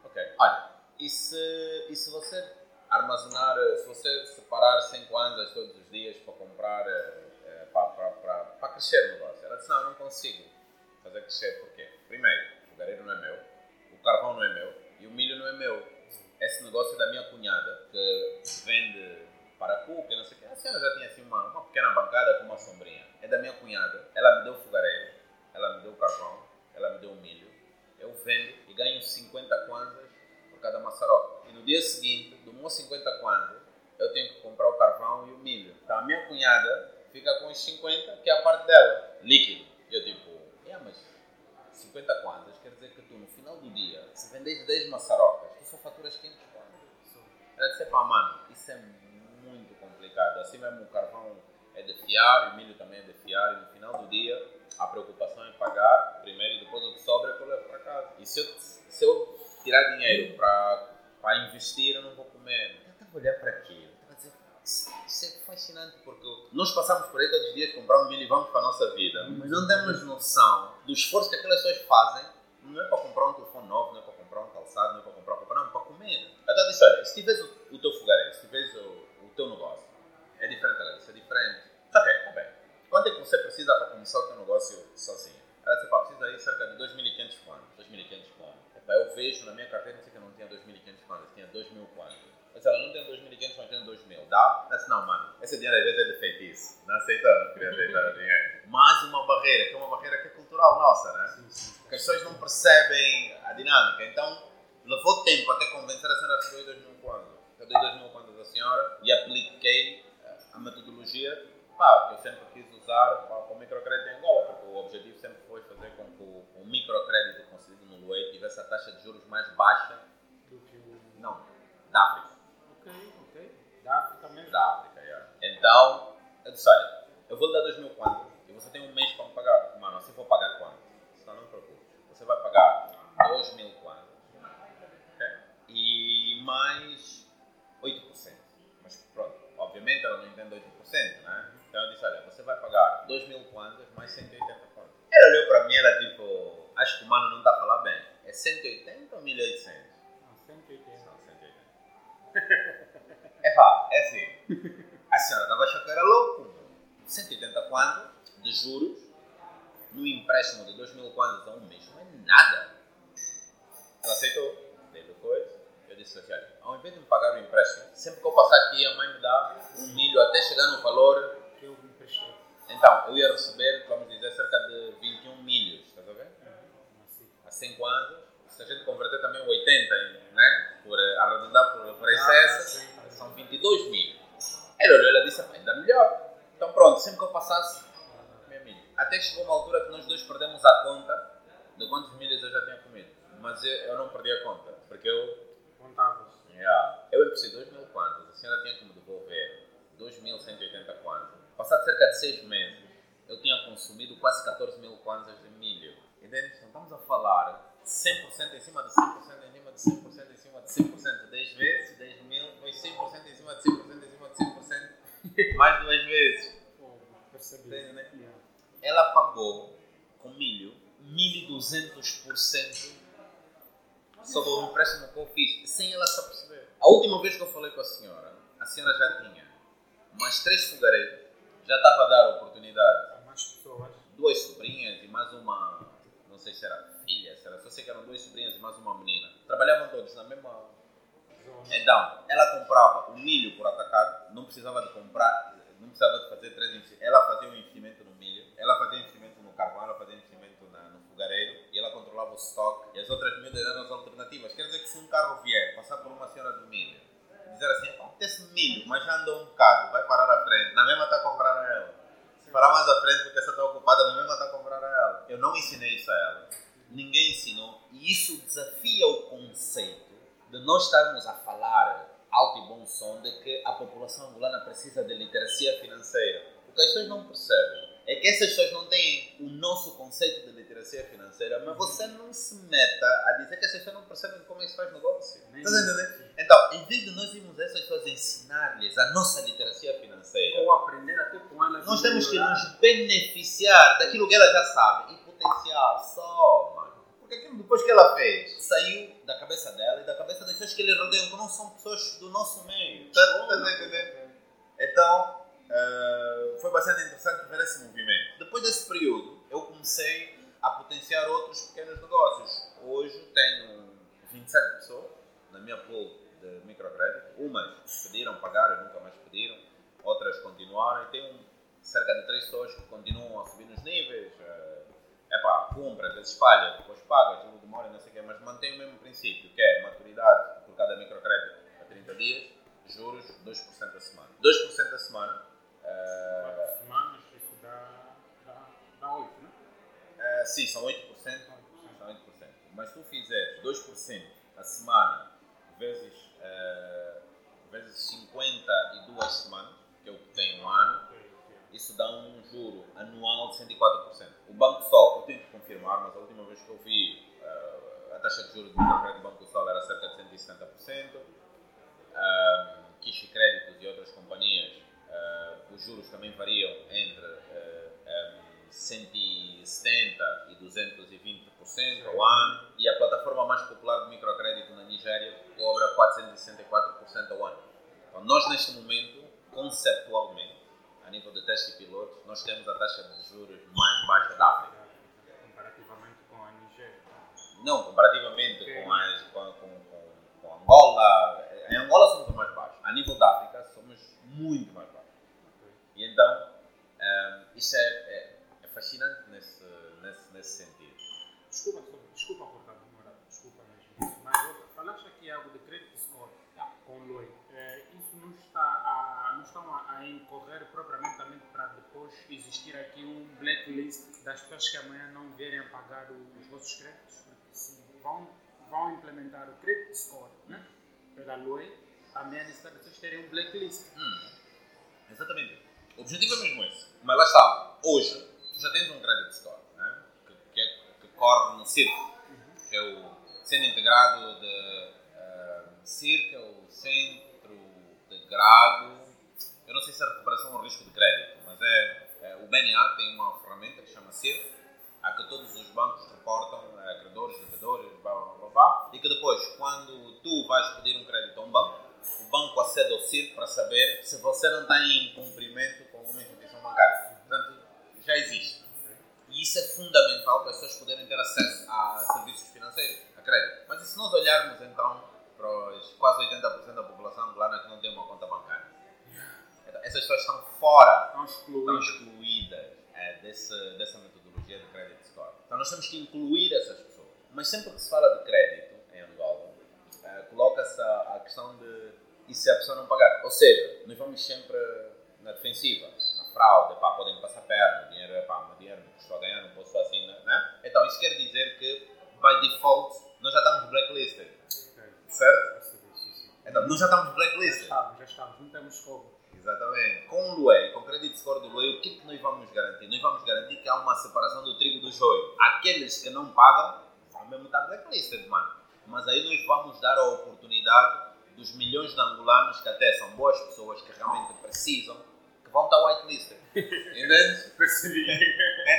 ok. Olha, e se, e se você armazenar, eh, se você separar 100 kwanzas todos os dias para comprar, eh, para, para, para, para crescer o negócio? Ela disse, não, eu não consigo fazer crescer, porquê? Primeiro, o fogareiro não é meu, o carvão não é meu e o milho não é meu. Esse negócio é da minha cunhada, que vende para cuca, não sei o quê. A senhora já tinha assim uma, uma pequena bancada com uma sombrinha. É da minha cunhada. Ela me deu o fogareiro, ela me deu o carvão, ela me deu o milho. Eu vendo e ganho 50 kwanzas por cada maçaroca. E no dia seguinte, do meu 50 kwanzas, eu tenho que comprar o carvão e o milho. Então a minha cunhada fica com os 50, que é a parte dela, líquido. Eu tipo, mas 50 kwanzas quer dizer que tu no final do dia, se vendes 10 maçarocas, tu só faturas 500 kwanzas. Ela disse, pá, mano, isso é muito complicado. Assim mesmo o carvão é de fiar, o milho também é de fiar, e no final do dia a preocupação é pagar primeiro e depois o que sobra é que eu levo para casa. E se eu, se eu tirar dinheiro para investir, eu não vou comer. Eu estava a olhar para aquilo, isso, isso é fascinante, porque nós passamos por aí todos os dias comprando milho e vamos para a nossa vida, mas não temos noção do esforço que aquelas pessoas fazem. Não é para comprar um telefone novo, não é para comprar um calçado, não é para comprar roupa, não, é para comer. Então disse, olha, se tiveres o, o teu fogareiro, se tiveres o, o teu negócio, é diferente, disse, é diferente. Ok, tá bem. Quanto é que você precisa para começar o teu negócio sozinho? Ela disse, pá, precisa aí cerca de 2.500 kwanzas. 2.500 vejo na minha carteira que eu não tinha 2.500 kwanzas, tinha 2.000 kwanzas. Mas ela não tem 2.500, mas tem 2.000. Dá? Não, mano, esse dinheiro às vezes é de feitiço. Não aceita, não queria aceitar o dinheiro. Mais uma barreira, que é uma barreira que é cultural nossa, né? Sim, sim. Porque as pessoas não percebem a dinâmica. Então, levou tempo até convencer a senhora a receber 2 mil quantos. Eu dei 2 mil quantos à senhora e apliquei a metodologia pá, que eu sempre quis usar para, o microcrédito em Angola, porque o objetivo sempre foi fazer com que o, o microcrédito concedido no Luei tivesse a taxa de juros mais baixa, Do que o. não, da África. Ok, ok. Da África mesmo. Da África, yeah. Então, eu disse, olha, eu vou lhe dar 2 mil quantos e você tem um mês para me pagar. Mano, você for pagar quanto? Senão não preocupe. Você vai pagar 2 mil quantos ok? e mais 8%. Mas pronto, obviamente ela não entende 8%, né? Então eu disse, olha, você vai pagar 2 mil kwanzas mais 180 kwanzas. Ela olhou para mim, ela tipo, acho que o mano não está a falar bem. É 180 ou 1800? Não, 180. Não, 180. É pá, é assim. A senhora estava achando que era louco. 180 kwanzas de juros no empréstimo de 2 mil kwanzas a um mês não é nada. Ela aceitou, dei depois. Eu disse assim: olha, ao invés de me pagar o empréstimo, sempre que eu passar aqui, a mãe me dá um milho até chegar no valor. Que eu me emprestei. Então, eu ia receber, vamos dizer, cerca de 21 milhos, estás a ver? Há 5 anos, se a gente converter também o 80, né? Por arredondar por, por excesso, Ah, sim. são 22 mil. Ela olhou e disse: "Pá, ainda melhor. Então, pronto, sempre que eu passasse, meu milho. Até chegou uma altura que nós dois perdemos a conta de quantos milhas eu já tinha comido. Mas eu, eu não perdi a conta, porque eu Contavas. Yeah. Eu emprestei 2 mil kwanzas, a senhora tinha que me devolver 2.180 kwanzas. Passado cerca de 6 meses, eu tinha consumido quase 14 mil kwanzas de milho. Entende? Então estamos a falar 100% em cima de 100% em cima de 100% em cima de 100%. 10 vezes, 10 mil, foi 100% em cima de 100% mais duas vezes. Né? Ela pagou com milho 1.200% sobre o empréstimo que eu fiz, sem ela se aperceber. A última vez que eu falei com a senhora, a senhora já tinha mais três fogareiros, já estava a dar oportunidade. Há mais pessoas. Duas sobrinhas e mais uma, não sei se era filha, se era, só sei que eram duas sobrinhas e mais uma menina. Trabalhavam todos na mesma. Então, ela comprava o milho por atacado, não precisava de comprar, não precisava de fazer três investimentos. Ela fazia um investimento no milho, ela fazia investimento no carvão, ela fazia investimento na- no fogareiro e ela controlava o estoque e as outras miúdas eram as alternativas. Quer dizer que se um carro vier passar por uma senhora do milho e dizer assim, apetece milho, mas já andou um bocado, vai parar à frente, na mesma está a comprar a ela. Se parar mais à frente porque essa está ocupada, na mesma está a comprar a ela. Eu não ensinei isso a ela. Ninguém ensinou e isso desafia o conceito de nós estarmos a falar alto e bom som de que a população angolana precisa de literacia financeira. O que as pessoas não percebem é que essas pessoas não têm o nosso conceito de literacia financeira, mas você não se meta a dizer que essas pessoas não percebem como é que se faz negócio. Estás a entender? Então, em vez de nós irmos a essas pessoas ensinar-lhes a nossa literacia financeira, Ou aprender até com elas. nós temos que nos beneficiar daquilo que ela já sabe e potenciar só, mano. Porque aquilo depois que ela fez, saiu da cabeça dela e da cabeça das pessoas que lhe rodeiam, que não são pessoas do nosso meio. Tá, tá entender? Então, eh, foi bastante interessante ver esse movimento. Depois desse período, eu comecei a potenciar outros pequenos negócios. Hoje tenho 27 pessoas na minha pool de microcrédito. Umas pediram, pagaram e nunca mais pediram. Outras continuaram. E tenho cerca de 3 pessoas que continuam a subir nos níveis. É pá, compra, às vezes falha, depois paga, aquilo demora, não sei o quê. Mas mantém o mesmo princípio, que é maturidade por cada microcrédito a 30 dias, juros 2% a semana. 2% a semana. Quatro semanas, isso dá. dá, dá 8, né? eh, sim, são 8%. São 8%. Mas se tu fizeres 2% a semana vezes, eh, vezes 52 semanas, que é o que tem um ano. Isso dá um juro anual de 104%. O Banco Sol, eu tenho que confirmar, mas a última vez que eu vi eh, a taxa de juros do microcrédito do Banco Sol era cerca de 170%. Um, Kishi Créditos e outras companhias, eh, os juros também variam entre eh, em 170% e 220% ao ano. E a plataforma mais popular de microcrédito na Nigéria cobra 464% ao ano. Então, nós, neste momento, conceptualmente, nível de teste pilotos, nós temos a taxa de juros mais baixa da África. Comparativamente com a Nigéria. Não, comparativamente com, as, com, com, com, Angola, em Angola somos os mais baixos. A nível da África somos muito mais baixos. E então, ehm, isso é, é, é fascinante nesse, nesse, nesse sentido. Desculpa, desculpa, desculpa cortar, namorado, desculpa mesmo. Mas ó, falaste aqui algo de credit score com o Loi. Eh, isso não está a, não estão a, incorrer propriamente para depois existir aqui um blacklist das pessoas que amanhã não vierem a pagar os vossos créditos? Porque se vão, vão implementar o credit score né, pela Loi, também é necessário vocês terem um blacklist. Exatamente. O objetivo é mesmo esse. Mas lá está, hoje, tu já tens um credit score, né? que, que, é- que corre no CIRC, que é o Centro Integrado de uh, é o Centro Integrado, eu não sei se é recuperação ou risco de crédito, mas é, é, o BNA tem uma ferramenta que chama CIR, a que todos os bancos reportam eh, credores, devedores, blá, blá, blá, blá, e que depois, quando tu vais pedir um crédito a um banco, o banco acede ao CIR para saber se você não está em cumprimento com alguma instituição bancária. Portanto, já existe. E isso é fundamental para as pessoas poderem ter acesso a serviços financeiros, a crédito. Mas e se nós olharmos então para os quase 80% da população angolana que não tem uma conta bancária? Essas pessoas estão fora Estão estão excluídos. excluídas é, desse, dessa metodologia de credit score. Então nós temos que incluir essas pessoas. Mas sempre que se fala de crédito em Angola, é, coloca-se a, a questão de e se a pessoa não pagar? Ou seja, nós vamos sempre na defensiva, na fraude, pá, podem passar perna, o dinheiro é pá, o meu dinheiro não estou a ganhar, não posso assim, né? Então isso quer dizer que, by default, nós já estamos blacklisted, certo? Então nós já estamos Já blacklisted. estamos, já estamos, não temos como. Exatamente. Com o Luei, com o credit score do Luei, o que, é que nós vamos garantir? Nós vamos garantir que há uma separação do trigo do joio. Aqueles que não pagam vão mesmo estar blacklisted, mano. Mas aí nós vamos dar a oportunidade dos milhões de angolanos que até são boas pessoas, que realmente precisam, que vão estar whitelisted. Entende? Percebi.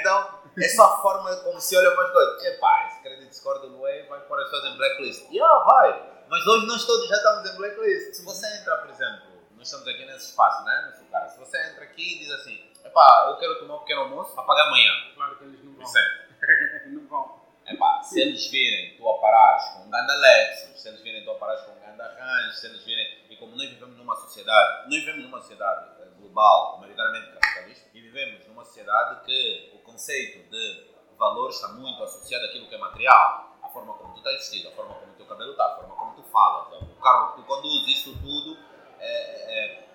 Então, é só a forma como se olha para as coisas. Epá, esse credit score do Luei vai pôr as pessoas em blacklist. Yeah, vai. Mas hoje nós todos já estamos em blacklist. Se você entra, por exemplo, estamos aqui nesse espaço, né? No Sucara. Se você entra aqui e diz assim, epá, eu quero tomar um pequeno almoço para pagar amanhã. Claro que eles não vão. Vicente. não vão. Epá, se eles virem tu a parares com um ganda Lexus, se eles virem tu a parares com um ganda Range, se eles virem... E como nós vivemos numa sociedade, nós vivemos numa sociedade eh, global, maioritariamente capitalista, e vivemos numa sociedade que o conceito de valor está muito associado àquilo que é material. A forma como tu estás vestido, a forma como o teu cabelo está, a forma como tu falas, o carro que tu conduzes, isso tudo... é- é-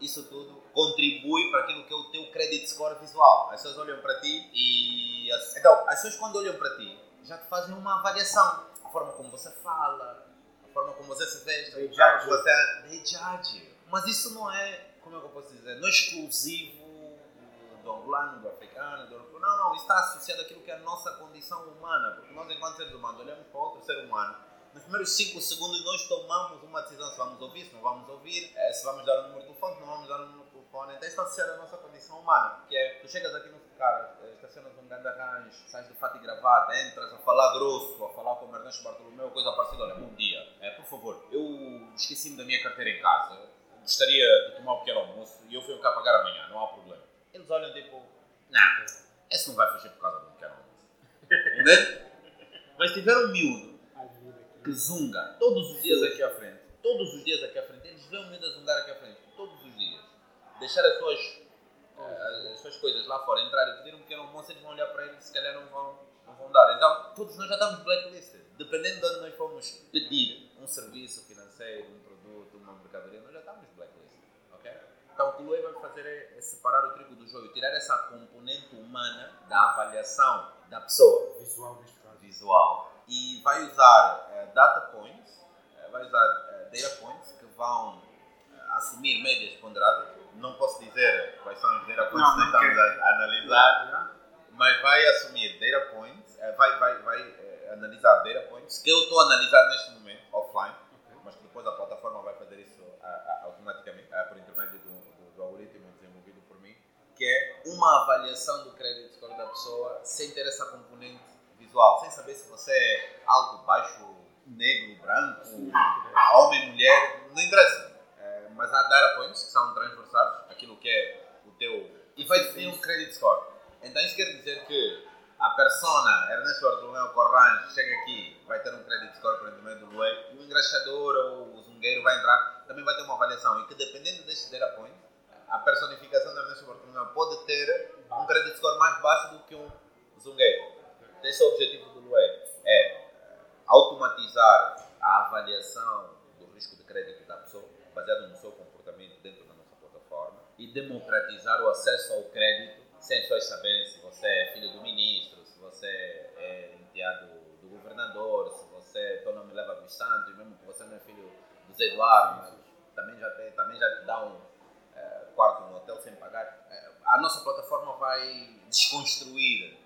isso tudo contribui para aquilo que é o teu credit score visual. As pessoas olham para ti e. as- Então, as pessoas quando olham para ti já te fazem uma avaliação. A forma como você fala, a forma como você se veste, They o carro que judge. você é. They judge. Mas isso não é, como é que eu posso dizer, não é exclusivo do angolano, do africano, do europeu. Não, não, isso está associado àquilo que é a nossa condição humana. Porque nós, enquanto seres humanos, olhamos para outro ser humano nos primeiros 5 segundos nós tomamos uma decisão se vamos ouvir, se não vamos ouvir, eh, se vamos dar o número de telefone, se não vamos dar o número de telefone. Então isso está associado à nossa condição humana, que é, tu chegas aqui no cara, eh, estacionas um grande arranjo, sais de fato e gravata, entras a falar grosso, a falar com o Ernesto Bartolomeu, coisa parecida, olha, bom dia, Eh, por favor, eu esqueci-me da minha carteira em casa, gostaria de tomar um pequeno almoço e eu fui cá pagar amanhã, não há problema. Eles olham tipo, não, esse não vai fugir por causa um pequeno almoço. Entende? Mas se tiver um miúdo A. que zunga todos os dias aqui à frente, todos os dias aqui à frente, eles vêem o medo a zungar aqui à frente, todos os dias. Deixar as suas, eh, as suas coisas lá fora, entrar e pedir um pequeno almoço, eles vão olhar para ele e se calhar não vão, não vão dar. Então, todos nós já estamos blacklisted. Dependendo de onde nós formos pedir um serviço financeiro, um produto, uma mercadoria, nós já estamos blacklisted. ok? Então, o que o Luei vai fazer é, é separar o trigo do joio, tirar essa componente humana da avaliação da pessoa Visual neste caso. visual e vai usar eh, data points, eh, vai usar eh, data points que vão assumir médias ponderadas. Não posso dizer quais são os data points Não, que não estamos a, a analisar, Já? mas vai assumir data points, vai, vai, vai analisar data points que eu estou a analisar neste momento offline, Ok. mas que depois a plataforma vai fazer isso ah, ah, automaticamente por intermédio do, do, do algoritmo desenvolvido por mim, que é uma avaliação do crédito score da pessoa sem ter essa componente visual, sem saber se você é alto, baixo, negro, branco, homem, mulher, não interessa. É, mas há data points que são transversais, aquilo que é o teu. e vai definir um credit score. Então isso quer dizer que a persona Ernesto Bartolomeu Corrange chega aqui, vai ter um credit não é, do Luei, o engraxador ou o zungueiro vai entrar, também vai ter uma avaliação. E que dependendo deste data point, a personificação da Ernesto Bartolomeu pode ter um credit score mais baixo do que um zungueiro. Esse é o objetivo do Luei. É eh, automatizar a avaliação do risco de crédito da pessoa, baseado no seu comportamento dentro da nossa plataforma, e democratizar o acesso ao crédito sem só saberem se você é filho do ministro, se você é enteado do governador, se você teu nome leva dos santos, mesmo que você não é filho do Zé Eduardo, também já, tem, também já te dá um é, quarto no hotel sem pagar. É, a nossa plataforma vai desconstruir eh,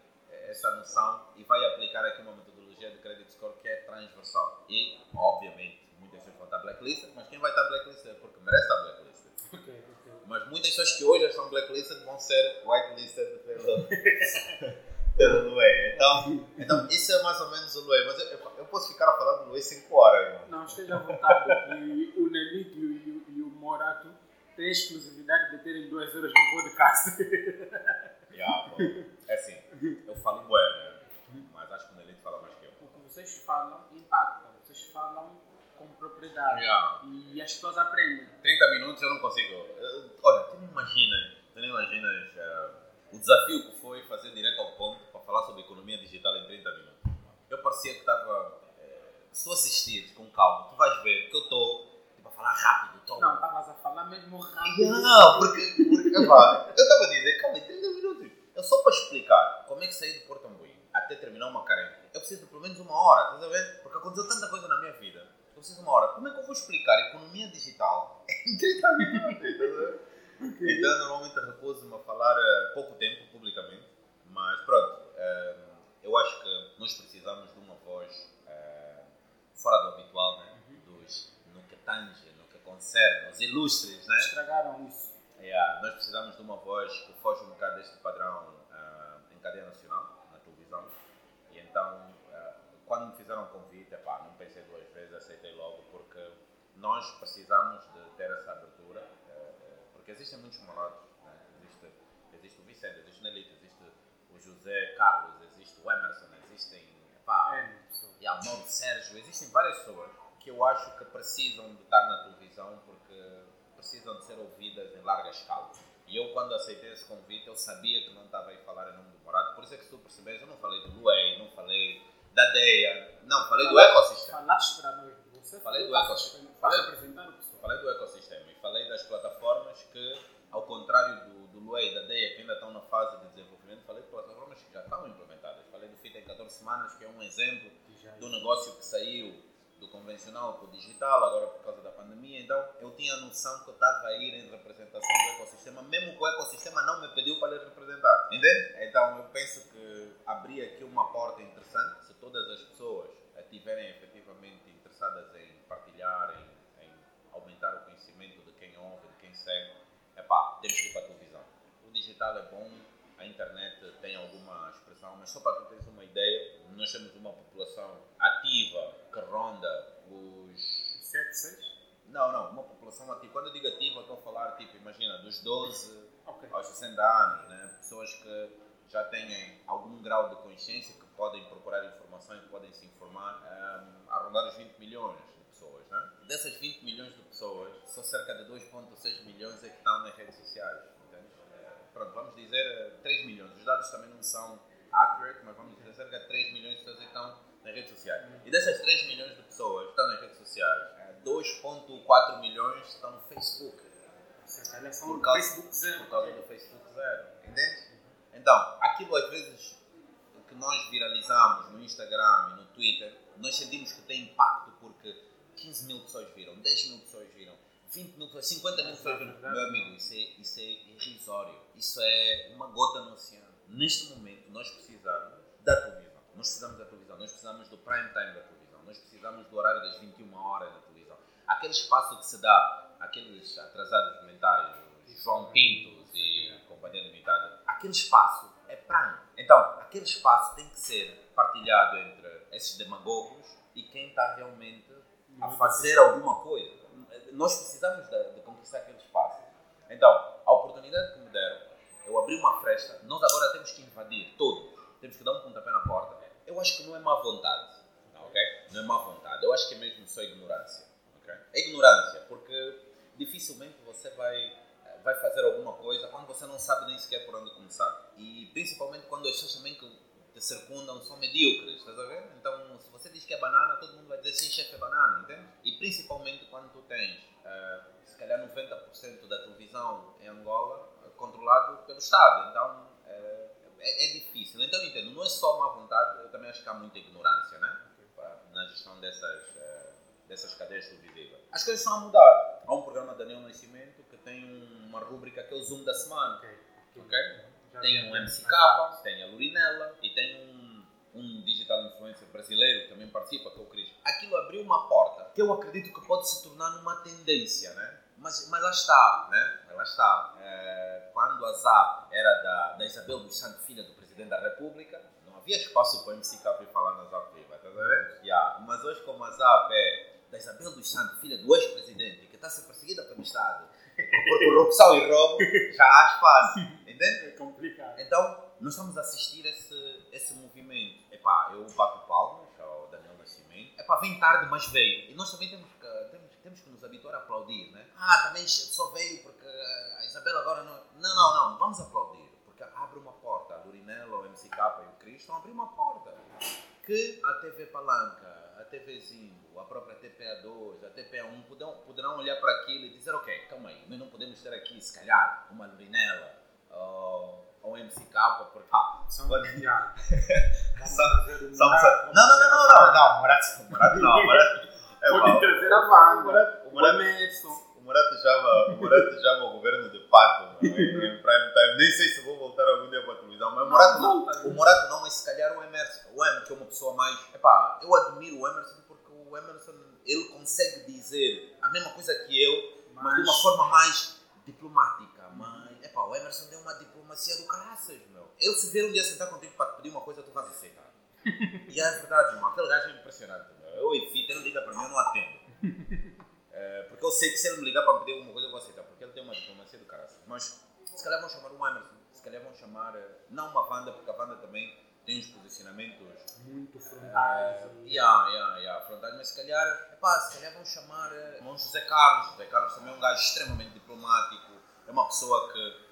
essa noção e vai aplicar aqui uma metodologia de credit score que é transversal. E, obviamente, muitas pessoas vão estar blacklisted, mas quem vai estar blacklisted é porque merece estar blacklisted. Okay, okay. Mas muitas pessoas que hoje estão blacklisted vão ser whitelisted pelo, pelo Luê. Então, então, isso é mais ou menos o Luê. Mas eu, eu posso ficar a falar do Luê 5 horas. Não, esteja à vontade. E o Nelito e, e, o Morato têm exclusividade de terem duas horas no podcast. yeah, é assim, eu falo bué, né? Mas acho que o Nelito fala mais que eu. O que vocês falam impacta. Vocês falam com propriedade. Yeah. E as pessoas aprendem. 30 minutos eu não consigo. Eu, olha, tu não imaginas, tu não imaginas uh, o desafio que foi fazer direto ao ponto para falar sobre economia digital em 30 minutos. Eu parecia que estava. Uh, se tu assistires com calma, tu vais ver que eu estou tipo, a falar rápido. Não, estavas a falar mesmo rápido. Não, porque, porque eu estava a dizer, calma, em 30 minutos. Eu só para explicar como é que saí do Porto Ambuí até terminar uma carência, eu preciso de pelo menos uma hora, estás a ver? Porque aconteceu tanta coisa na minha vida eu preciso de uma hora. Como é que eu vou explicar economia digital em 30 minutos? então, normalmente recuso-me a falar uh, pouco tempo publicamente, mas pronto, uh, eu acho que nós precisamos de uma voz uh, fora do habitual, né? Uhum. Dos, no que tange, no que concerne, os ilustres, né? Estragaram isso. Yeah, nós precisamos de uma voz que foge um bocado deste padrão em cadeia nacional, na televisão, e então quando me fizeram um convite, epá, não pensei duas vezes, aceitei logo, porque nós precisamos de ter essa abertura, eh, porque existem muitos morados, né? existe, existe o Vicente, existe o Nelito, existe o José Carlos, existe o Emerson, existem epá, é, e a Mob Sérgio, existem várias pessoas que eu acho que precisam de estar na televisão porque precisam de ser ouvidas em larga escala. E eu, quando aceitei esse convite, eu sabia que não estava aí a falar em nome do Morado. Por isso é que, se tu percebes, eu não falei do Luei, não falei da DEA. Não, falei do ecossistema. Falaste para nós. Você falei do ecossistema. Falei. Falei do ecossistema e falei das plataformas que, ao contrário do, do LUE e da DEA, que ainda estão na fase de desenvolvimento, falei de plataformas que já estão implementadas. Falei do FIT em 14 semanas, que é um exemplo do negócio que saiu do convencional para o digital, agora por causa da pandemia. Então, eu tinha a noção que eu estava a ir em representação do ecossistema, mesmo que o ecossistema não me pediu para lhe representar. Entende? Então, eu penso que abri aqui uma porta interessante todas as pessoas estiverem efetivamente interessadas em partilhar, em, em, aumentar o conhecimento de quem ouve, de quem segue, epá, temos que ir para a televisão. O digital é bom, a internet tem alguma expressão, mas só para tu teres uma ideia, nós temos uma população ativa que ronda os... 7, 6? Não, não, uma população ativa. Quando eu digo ativa, estou a falar, tipo, imagina, dos 12 okay. aos 60 anos, né? pessoas que já têm algum grau de consciência, que podem procurar informações, podem se informar, um, a rondar os 20 milhões de pessoas. Né? Dessas 20 milhões de pessoas, só cerca de 2,6 milhões é que estão nas redes sociais. Entende? É, pronto, vamos dizer 3 milhões. Os dados também não são accurate, mas vamos dizer cerca de 3 milhões de pessoas que estão nas redes sociais. E dessas 3 milhões de pessoas que estão nas redes sociais, 2,4 milhões estão no Facebook. Por causa, Facebook zero. Por causa do Facebook zero. Entende? Então, aquilo às vezes nós viralizamos no Instagram e no Twitter, nós sentimos que tem impacto porque 15 mil pessoas viram, 10 mil pessoas viram, 20 mil pessoas, 50 mil pessoas viram. Meu amigo, isso é, isso é irrisório. Isso é uma gota no oceano. Neste momento, nós precisamos da televisão. Nós precisamos da televisão. Nós precisamos do prime time da televisão. Nós precisamos do horário das 21 horas da televisão. Aquele espaço que se dá àqueles atrasados mentais, João Pintos e companhia limitada, aquele espaço é prime. Então, aquele espaço tem que ser partilhado entre esses demagogos e quem está realmente a fazer alguma coisa. Nós precisamos de, de conquistar aquele espaço. Então, a oportunidade que me deram, eu abri uma fresta, nós agora temos que invadir todos, temos que dar um pontapé na porta. Eu acho que não é má vontade, ok? Não é má vontade vontade. Eu acho que é mesmo só ignorância. ok? É ignorância, porque dificilmente você vai, vai fazer alguma coisa quando você não sabe nem sequer por onde começar. E principalmente quando as pessoas também que te circundam são medíocres, estás a ver? Então, se você diz que é banana, todo mundo vai dizer sim, chefe, é banana, entende? E principalmente quando tu tens, uh, se calhar 90% da televisão em Angola controlado pelo Estado. Então, uh, é, é, difícil. Então, entendo, não é só má vontade, eu também acho que há muita ignorância, né? Na gestão dessas, uh, dessas cadeias televisivas. As coisas estão a mudar. Há um programa da Daniel Nascimento tem uma rúbrica que é o Zoom da semana. Ok? okay? Tem um MCK, tem a Lurinella e tem um, um digital influencer brasileiro que também participa, que é o Cris. Aquilo abriu uma porta que eu acredito que pode se tornar numa tendência, né? Mas, mas lá está, né? Lá está. É, quando a ZAP era da, da Isabel dos Santos, filha do Presidente da República, não havia espaço para o MCK para falar na ZAP Viva, tá vendo? Yeah. Mas hoje, como a ZAP é da Isabel dos Santos, filha do ex-presidente, que está a ser perseguida pelo Estado por corrupção e roubo, já há espaço. Entende? É complicado. Então, nós estamos a assistir esse, esse movimento. Epá, eu bato palmas ao Daniel Nascimento. Epá, vem tarde, mas veio. E nós também temos que, temos, temos que nos habituar a aplaudir, né? Ah, também só veio porque a Isabela agora não... Não, não, não. Vamos aplaudir. Porque abre uma porta. A Lurinella, o MCK e o Cristo estão a abrir uma porta. Que a TV Palanca a TV Zimbo, a própria TPA2, a TPA1 poderão, poderão olhar para aquilo e dizer: Ok, calma aí, nós não podemos ter aqui, se calhar, uma Lurinela ou, ou um MCK, porque. Ah, são pode... são, Não, não, não, não, não, não, Morato, Morato não, Morato. É, Pode trazer a banda, o Morato, o Morato chama, o Morato chama o governo de pato em, prime time. Nem sei se vou voltar algum dia para a televisão, mas o Morato não, o Morato não, mas se calhar o Emerson, o Emerson que é uma pessoa mais, epá, eu admiro o Emerson o Emerson, ele consegue dizer a mesma coisa que eu, mas, mas de uma forma mais diplomática, mas, epá, o Emerson tem uma diplomacia do caraças, meu. Eu se ver um dia sentar contigo para te pedir uma coisa, tu vais aceitar. e é verdade, irmão, aquele gajo é impressionante, meu. Eu evito, ele liga para mim, eu não atendo. É, porque eu sei que se ele me ligar para me pedir alguma coisa, eu vou aceitar, porque ele tem uma diplomacia do caraças. Mas, se calhar vão chamar o Emerson, se calhar vão chamar, eh, não uma banda, porque a banda também tem uns posicionamentos muito frontais. Uh, yeah, yeah, yeah, frontais, mas se calhar, epá, se calhar vão chamar uh, José Carlos. José Carlos também é um gajo extremamente diplomático, é uma pessoa que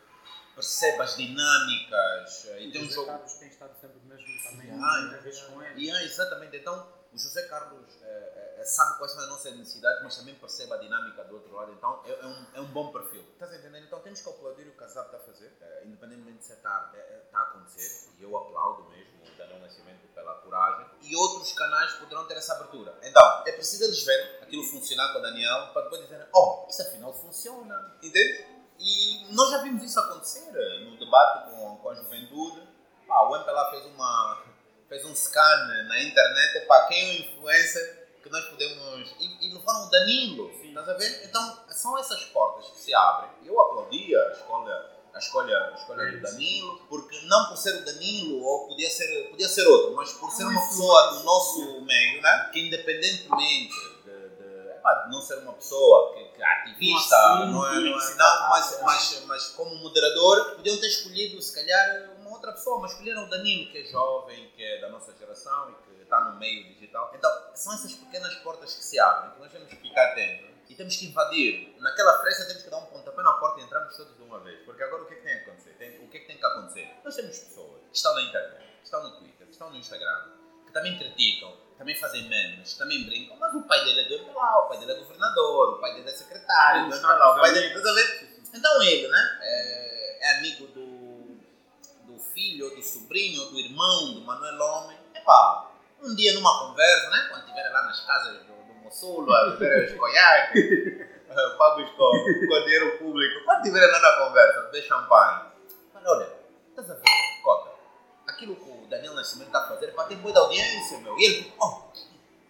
percebe as dinâmicas. Uh, e, tem um jogo. Carlos tem estado sempre mesmo também, yeah, vezes com ele. Yeah, exatamente, então o José Carlos é, é, sabe quais são as nossas necessidades, mas também percebe a dinâmica do outro lado. Então é, é um, é um bom perfil. Estás entendendo? Então temos que aplaudir o que a ZAP está a fazer, é, independentemente de se está, está a acontecer, e eu aplaudo mesmo o Daniel Nascimento pela coragem. E outros canais poderão ter essa abertura. Então é preciso eles verem aquilo funcionar com o Daniel para depois dizer: oh, isso afinal funciona. Entende? E nós já vimos isso acontecer no debate com, com a juventude. Ah, o MPLA fez uma fez um scan na internet, para quem é o influencer que nós podemos. E, e levaram o Danilo, Sim. estás a ver? Então são essas portas que se abrem. Eu aplaudia a escolha, a escolha, a escolha do Danilo, porque não por ser o Danilo, ou podia ser, podia ser outro, mas por ser uma pessoa do nosso meio, né? que independentemente de, de não ser uma pessoa que, que é ativista, não, é, não, é, não mas, mas, mas como moderador, podiam ter escolhido, se calhar, outra pessoa, mas escolheram o Danilo, que é jovem, que é da nossa geração e que está no meio digital. Então, são essas pequenas portas que se abrem, que nós temos que ficar dentro e temos que invadir. Naquela fresta temos que dar um pontapé na porta e entramos todos de uma vez. Porque agora o que é que tem que acontecer? Tem, o que é que tem que acontecer? Nós temos pessoas que estão na internet, que estão no Twitter, que estão no Instagram, que também criticam, também fazem memes, também brincam, mas o pai dele é do MPLA, o pai dele é governador, o pai dele é secretário, do MPLA, o pai dele... Então ele, né, é, é amigo do filho, ou do sobrinho, ou do irmão do Manuel Homem. Epá, um dia numa conversa, né? Quando estiver lá nas casas do, do Mossulo, a beber os conhaques, pagos com, com dinheiro público, quando estiverem lá na conversa, beber champanhe. Fala, olha, estás a ver, Cota, aquilo que o Daniel Nascimento está a fazer é para ter boa audiência, meu. E ele, oh,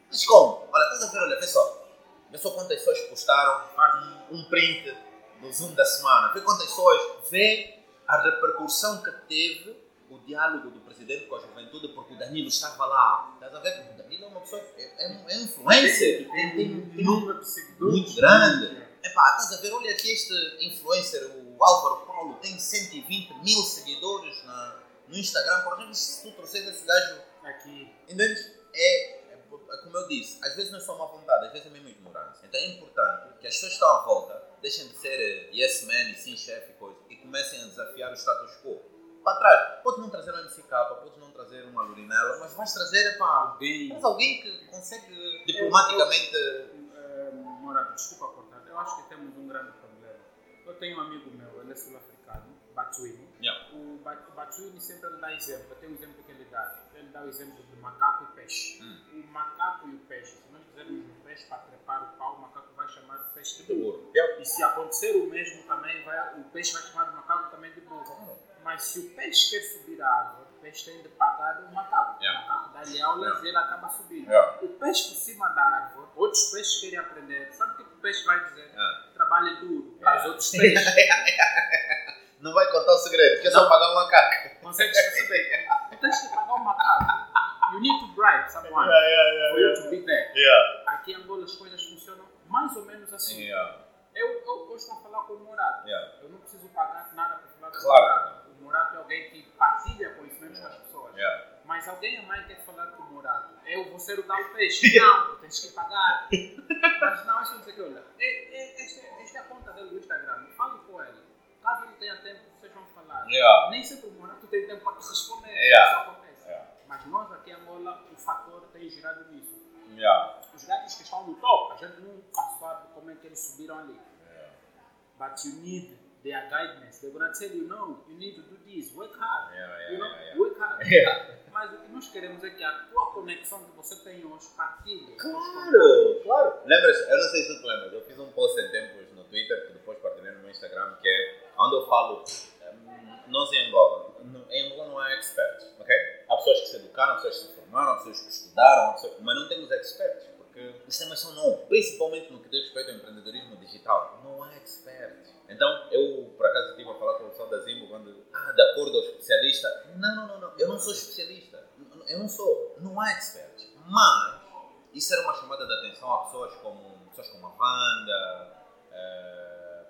mas como? Olha, estás a ver, olha, só. Vê só quantas pessoas postaram um, um print do Zoom da semana. Vê quantas pessoas, vê a repercussão que teve o diálogo do presidente com a juventude, porque o Danilo estava lá. Estás a ver? Danilo é uma pessoa, é, é, é influencer, tem, tem, tem um número de seguidores muito grande. Epá, estás a ver? Olha aqui este influencer, o Álvaro Paulo, tem 120 mil seguidores na, no Instagram. Por exemplo, se tu trouxeres esse gajo aqui, entendes? É, é como eu disse, às vezes não é só má vontade, às vezes é mesmo ignorância. Então é importante que as pessoas que estão à volta deixem de ser eh, yes man e sim chefe e coisa e comecem a desafiar o status quo. Para trás, pode não trazer uma MC pode não trazer uma Lurinela, mas vais trazer para Alguém. mas alguém que consegue diplomaticamente. Eh, Morato, desculpa cortar. Eu acho que temos um grande problema. Eu tenho um amigo meu, ele é sul-africano, Batsuini. Yeah. O Ba- o Batsuini sempre dá exemplo. Eu tenho um exemplo que ele dá. Ele dá o exemplo do macaco e peixe. Hum. O macaco e o peixe, se nós quisermos um peixe para trepar o pau, o macaco vai chamar o peixe de burro. Yeah. E se acontecer o mesmo também, vai, o peixe vai chamar o macaco também de burro. Mas se o peixe quer subir a árvore, o peixe tem de pagar o macaco. Yeah. O macaco dá-lhe aulas e ele acaba subindo. Yeah. O peixe por cima da árvore, outros peixes querem aprender. Sabe o que o peixe vai dizer? Yeah. Trabalhe duro para os Yeah. outros peixes. Não vai contar o segredo, que é só pagar um macaco. Consegues perceber? Tu tens que pagar o macaco. You need to bribe someone for you to be there. Yeah. Aqui em Angola as coisas funcionam mais ou menos assim. Yeah. Eu, eu, eu estou a falar com o Morato. Yeah. Eu não preciso pagar nada para falar com Claro. o Morato. O Morato é alguém que partilha conhecimentos com as pessoas. Yeah. Mas alguém a mais quer falar com o Morato. Eu vou ser o tal peixe. Não, tens que pagar. Mas não, é só dizer que, olha, é, é, esta, é a conta dele do Instagram. Fale com ele. Caso ele tenha tempo, vocês vão falar. Yeah. Nem sempre o Morato tem tempo para te responder. Yeah. Isso acontece. Yeah. Mas nós aqui em Angola, o fator tem girado nisso. Yeah. Os gatos que estão no topo, a gente nunca sabe como é que eles subiram ali. But you need their guidance. They're gonna tell you, no, you need to do this, work hard. Yeah, yeah, you know, yeah, work hard. Yeah. Mas o que nós queremos é que a tua conexão que você tem hoje partilhe. Claro, claro. Lembras, eu não sei se tu lembras, eu fiz um post em tempos no Twitter, que depois partilhei no meu Instagram, que é onde eu falo, hum, nós em Angola, em Angola não há experts, ok? Há pessoas que se educaram, há pessoas que se formaram, há pessoas que estudaram, pessoas- mas não temos experts, porque os temas são novos, principalmente no que diz respeito ao empreendedorismo digital. Não há experts. Então, eu, por acaso, estive a falar com o pessoal da Zimbo quando, ah, de acordo ao especialista. Não, não, não, não, eu não sou especialista. Eu não sou. Não há experts. Mas, isso era uma chamada de atenção a pessoas como, pessoas como a Wanda,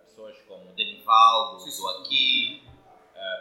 pessoas como o Denivaldo, Sim, Aqui,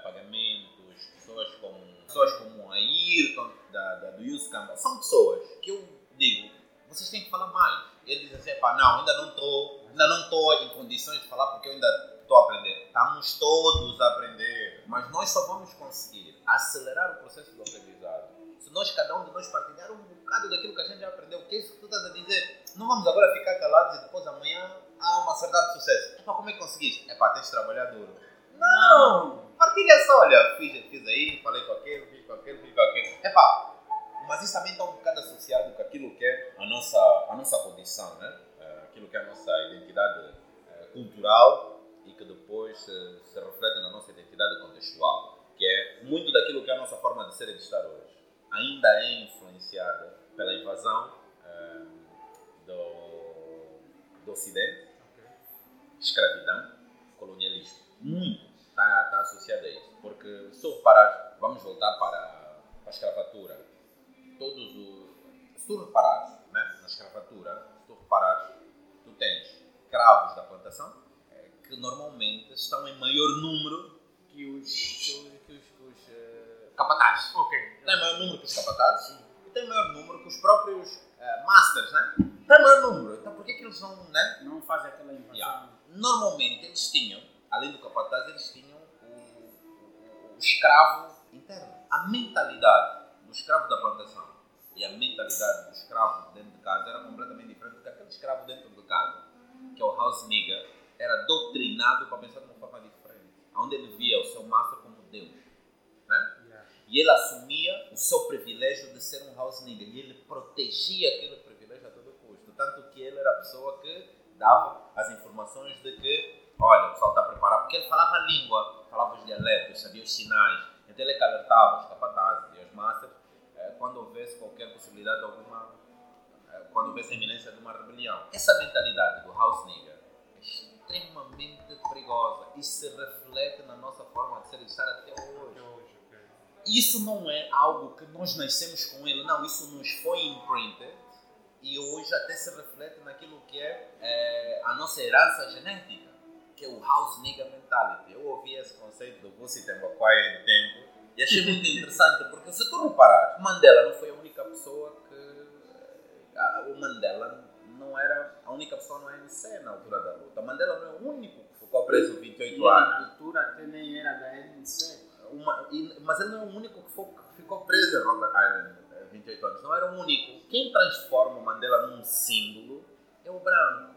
Pagamentos, pessoas como, pessoas como a Ayrton, da, da, do Use Canva. São pessoas que eu digo, vocês têm que falar mais. Ele diz assim, pá, não, ainda não estou, ainda não estou em condições de falar porque eu ainda estou a aprender. Estamos todos a aprender, mas nós só vamos conseguir acelerar o processo do aprendizado se nós, cada um de nós, partilhar um bocado daquilo que a gente já aprendeu, que é isso que tu estás a dizer. Não vamos agora ficar calados e depois amanhã há uma certa de sucesso. Epá, como é que conseguiste? Epá, tens de trabalhar duro. Não! Partilha só, olha, fiz, fiz aí, falei com aquele, fiz com aquele, fiz com aquele. Epá, mas isso também está um bocado associado com aquilo que é a nossa, a nossa condição, né? Eh, aquilo que é a nossa identidade eh, cultural e que depois se, se reflete na nossa identidade contextual, que é muito daquilo que é a nossa forma de ser e de estar hoje. Ainda é influenciada pela invasão eh, do, do Ocidente, escravidão, colonialismo. Muito está, está associado a isso. Porque se tu reparar, vamos voltar para a escravatura. Todos os. Se tu reparares né, na escravatura, se tu reparares, tu tens escravos da plantação eh, que normalmente estão em maior número Que os. que os, que os, os eh, capatazes. Ok. Tem maior número que os capatazes e tem maior número que os próprios eh, masters, né? Tem maior número. Então por que, que eles não, né? Não fazem aquela invasão. Yeah. Normalmente eles tinham, além do capataz, eles tinham o, o- o escravo interno. A mentalidade escravo da plantação e a mentalidade do escravo dentro de casa era completamente diferente porque aquele escravo dentro de casa, que é o house nigger, era doutrinado para pensar de uma forma diferente. Onde ele via o seu master como Deus. Né? Yeah. E ele assumia o seu privilégio de ser um house nigger. E ele protegia aquele privilégio a todo custo. Tanto que ele era a pessoa que dava as informações de que, olha, o pessoal está preparado. Porque ele falava a língua, falava os dialetos, sabia os sinais. Então ele que alertava os capatazes e os masters quando houvesse qualquer possibilidade de alguma. eh, quando houvesse a iminência de uma rebelião. Essa mentalidade do house nigger é extremamente perigosa e se reflete na nossa forma de ser e estar até hoje. Isso não é algo que nós nascemos com ele, não, isso nos foi imprinted e hoje até se reflete naquilo que é, eh, a nossa herança genética, que é o house nigga mentality. Eu ouvi esse conceito do Vusi Tembakwai em tempo e achei muito interessante, porque se tu reparar, Mandela não foi a única pessoa que, ah, o Mandela não era a única pessoa no ANC na altura da luta. O Mandela não é o único que ficou preso 28 E anos. na altura até nem era da ANC. Uma- e- mas ele não é o único que, foi- que ficou preso em Robert Island eh, 28 anos. Não era o único. Quem transforma o Mandela num símbolo é o branco.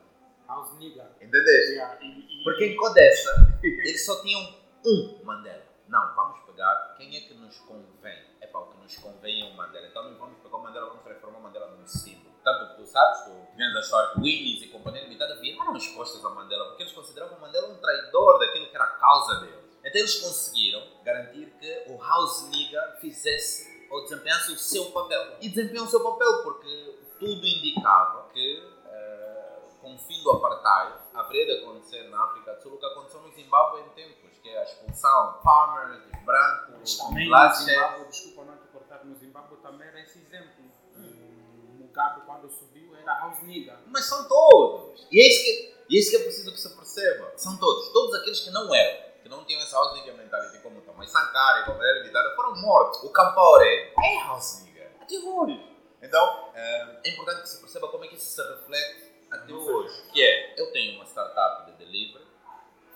House nigga. Entendeste? Yeah, Porque em Codessa, eles só tinham um Mandela. Não, vamos pegar quem é que nos convém. É para o que nos convém é o Mandela. Então nós vamos pegar o Mandela, vamos transformar o Mandela num símbolo. Tanto que tu sabes, tu vendo a história Willis e Companhia Limitada viraram as costas a Mandela, porque eles consideravam Mandela um traidor daquilo que era a causa deles. Então eles conseguiram garantir que o House Nigga fizesse ou desempenhasse o seu papel. E desempenhou o seu papel porque tudo indicava que eh, com o fim do apartheid haveria de acontecer na África do Sul o que aconteceu no Zimbábue em tempos, que é a expulsão farmers, Mas brancos, também Zimbábue, desculpa não te cortar, no Zimbábue também era esse exemplo. O Mugabe quando subiu era house nigga. Mas são todos. E é isso que, e é, isso que é preciso que se perceba. São todos. Todos aqueles que não eram, que não tinham essa house nigga mentality como Thomas Sankara e era limitada, foram mortos. O Campaore é house nigga. Até hoje. Então, eh, é importante que se perceba como é que isso se reflete até hoje. Que é, eu tenho uma startup de delivery,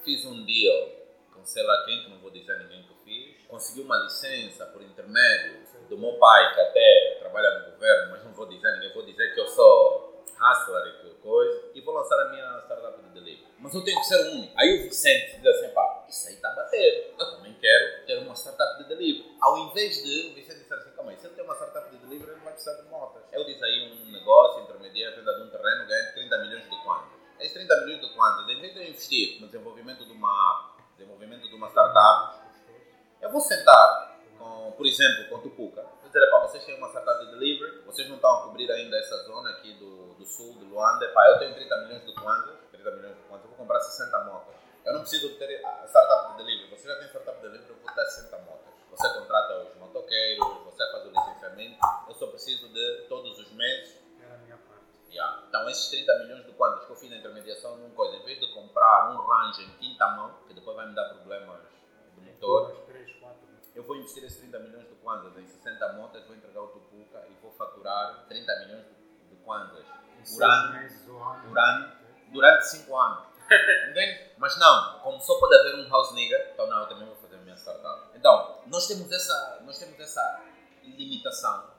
fiz um deal com sei lá quem, que não vou dizer a ninguém consegui uma licença por intermédio do meu pai, que até trabalha no governo, mas não vou dizer a ninguém, vou dizer que eu sou hustler e coisa, e vou lançar a minha startup de delivery. Mas eu tenho que ser único. Aí o Vicente diz assim, pá, isso aí está a bater. Eu também quero ter uma startup de delivery. Ao invés de o Vicente dizer assim, calma aí, se ele tem uma startup de delivery, ele vai precisar de motas. Eu disse aí um negócio intermediário, venda de um terreno, ganha 30 milhões de kwanzas. Esses 30 milhões de kwanzas, em vez de eu investir no desenvolvimento de uma desenvolvimento de uma startup, vou sentar, com, por exemplo, com Tupuca, vou dizer, pá, vocês têm uma startup de delivery, vocês não estão a cobrir ainda essa zona aqui do, do sul, de Luanda, pá, eu tenho 30 milhões de kwanzas, 30 milhões de kwanzas, eu vou comprar 60 motos. Eu não preciso ter a startup de delivery, você já tem startup de delivery, eu vou dar 60 motos. Você contrata os motoqueiros, você faz o licenciamento, eu só preciso de todos os meses Era a minha parte. Yeah. Então, esses 30 milhões de quantos que eu fiz na intermediação, numa coisa, em vez de comprar um range em quinta mão, que depois vai me dar problemas de motor. Eu vou investir esses 30 milhões de kwanzas em 60 motas, vou entregar o Tupuca e vou faturar 30 milhões de, kwanzas por ano, por ano, durante 5 anos. Entende? Mas não, como só pode haver um house nigga, então não, eu também vou fazer a minha startup. Então, nós temos essa, nós temos essa limitação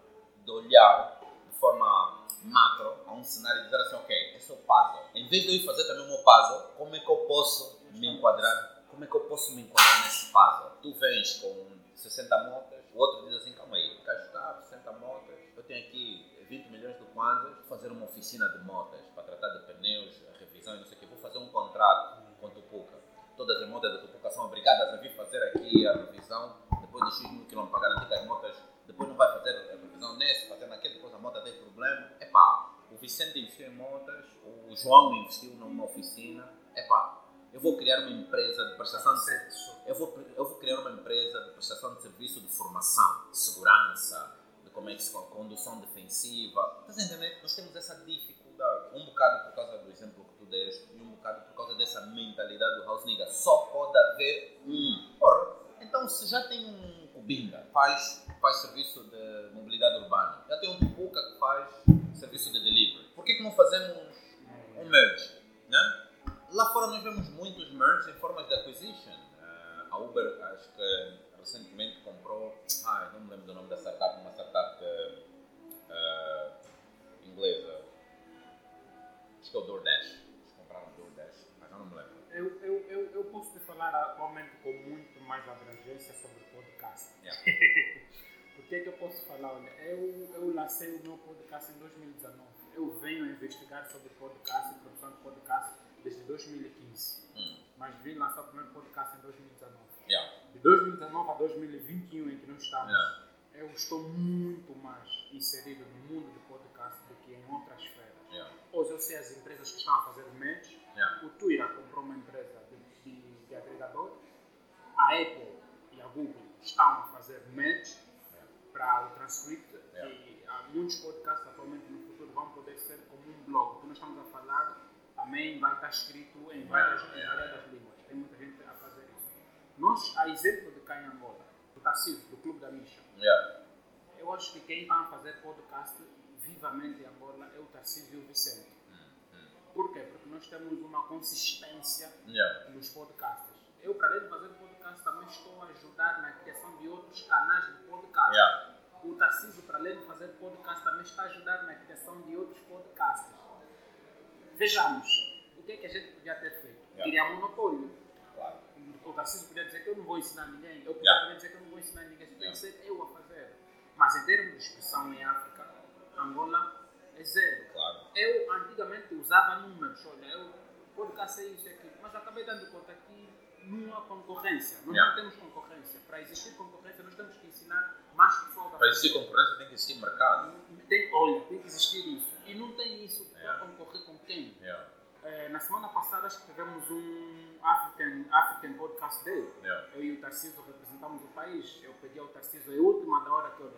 de olhar de forma macro a um cenário e dizer assim, ok, esse é o puzzle. Em vez de eu fazer também o meu puzzle, como é que eu posso me enquadrar? Como é que eu posso me enquadrar nesse puzzle? Tu vens com 60 motas, o outro diz assim, calma aí, cá está, 60 motas, eu tenho aqui 20 milhões de kwanzas, vou fazer uma oficina de motas para tratar de pneus, revisão e não sei o que, vou fazer um contrato com Tupuca. Todas as motas da Tupuca são obrigadas a vir fazer aqui a revisão, depois de X mil quilômetros para garantir as motas, depois não vai fazer a revisão nesse, fazer naquele, depois a moto tem problema. Epá, o Vicente investiu em motas, o João investiu numa oficina, epá, eu vou criar uma empresa de prestação de serviço. Eu vou, eu vou criar uma empresa de prestação de serviço de formação, de segurança, de como é que se condução defensiva. Estás a entender? Nós temos essa dificuldade. Um bocado por causa do exemplo que tu deste e um bocado por causa dessa mentalidade do house nigga. Só pode haver um. Porra, então se já tem um Cubinga, faz, faz serviço de mobilidade urbana, já tem um Tupuca que faz serviço de delivery, por que, que não fazemos um merge? Né? Lá fora nós vemos muitos merges em formas de acquisition. Eh, a Uber, acho que recentemente comprou, ai, não me lembro do nome da startup, uma startup eh, inglesa. Acho que é o DoorDash. Eles compraram o DoorDash, mas eu não me lembro. Eu, eu, eu, eu posso te falar atualmente com muito mais abrangência sobre podcast. Yeah. Por que, é que eu posso falar? Olha, eu, eu lancei o meu podcast em 2019. Eu venho a investigar sobre podcast e produção de podcast desde 2015. Hum. Mas vim lançar o primeiro podcast em 2019. Yeah. De 2019 a 2021, em que nós estamos, Yeah. eu estou muito mais inserido no mundo do podcast do que em outras esferas. Yeah. Hoje eu sei as empresas que estão a fazer match. O Twitter comprou uma empresa de, de, de agregador. A Apple e a Google estão a fazer match para o transcript. E há muitos podcasts atualmente no futuro vão poder ser como um blog. O que nós estamos a falar também vai estar escrito em várias, em várias línguas. Tem muita gente a fazer isso. Nós, a exemplo de cá em Angola, do Tarcísio, do Clube da Misha, Yeah. eu acho que quem está a fazer podcast vivamente em Angola é o Tarcísio e o Vicente. Hum, hum. Por quê? Porque nós temos uma consistência Yeah. nos podcasts. Eu, para além de fazer podcast, também estou a ajudar na criação de outros canais de podcast. Yeah. O Tarcísio, para além de fazer podcast, também está a ajudar na criação de outros podcasts. Vejamos, o que é que a gente podia ter feito? Yeah. Criar monopólio. Claro. O Tarcísio podia dizer que eu não vou ensinar ninguém. Eu podia Yeah. dizer que eu não vou ensinar ninguém. Isso tem que ser eu a fazer. Mas em termos de expressão em África, Angola é zero. Claro. Eu antigamente usava números, olha, eu podcast é isso e aquilo, mas acabei dando conta que não há concorrência. Nós Yeah. não temos concorrência. Para existir concorrência, nós temos que ensinar mais pessoas a Para existir concorrência tem que existir mercado. Tem, olha, tem que existir isso. E não tem isso para Yeah. concorrer com quem? Yeah. Eh, na semana passada acho que tivemos um African, African Podcast Day. Yeah. Eu e o Tarcísio representamos o país. Eu pedi ao Tarcísio, é a última da hora que eu.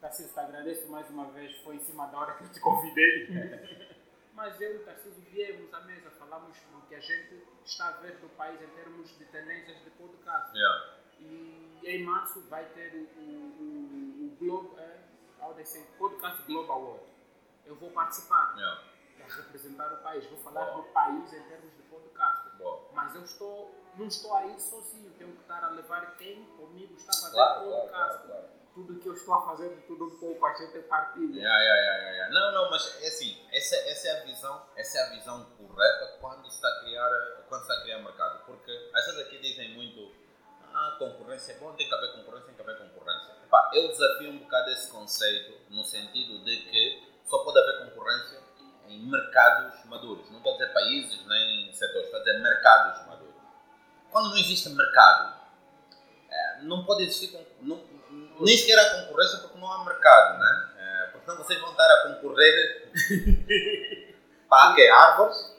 Tarcísio, te agradeço mais uma vez, foi em cima da hora que eu te convidei. Mas eu e o Tarcísio viemos à mesa, falamos do que a gente está a ver do país em termos de tendências de podcast. Yeah. E em março vai ter o, o, o, o Globo, é, Podcast Global Award. Eu vou participar Yeah. para representar o país, vou falar Boa. do país em termos de podcast. Boa. Mas eu estou, não estou aí sozinho, tenho que estar a levar quem comigo está fazer Claro, podcast. claro, claro. Tudo que eu estou a fazer, tudo um pouco a gente partilha. Yeah, yeah, yeah. Não, não, mas é assim, essa, essa é a visão, essa é a visão correta quando se está a criar, quando está a criar mercado, porque as pessoas aqui dizem muito, ah, concorrência é bom, tem que haver concorrência, tem que haver concorrência. Epá, eu desafio um bocado esse conceito no sentido de que só pode haver concorrência em mercados maduros. Não estou a dizer países nem setores, estou a dizer mercados maduros. Quando não existe mercado, eh, não pode existir não, nem sequer há concorrência porque não há mercado, né? Eh, porque senão vocês vão estar a concorrer para quê? Árvores?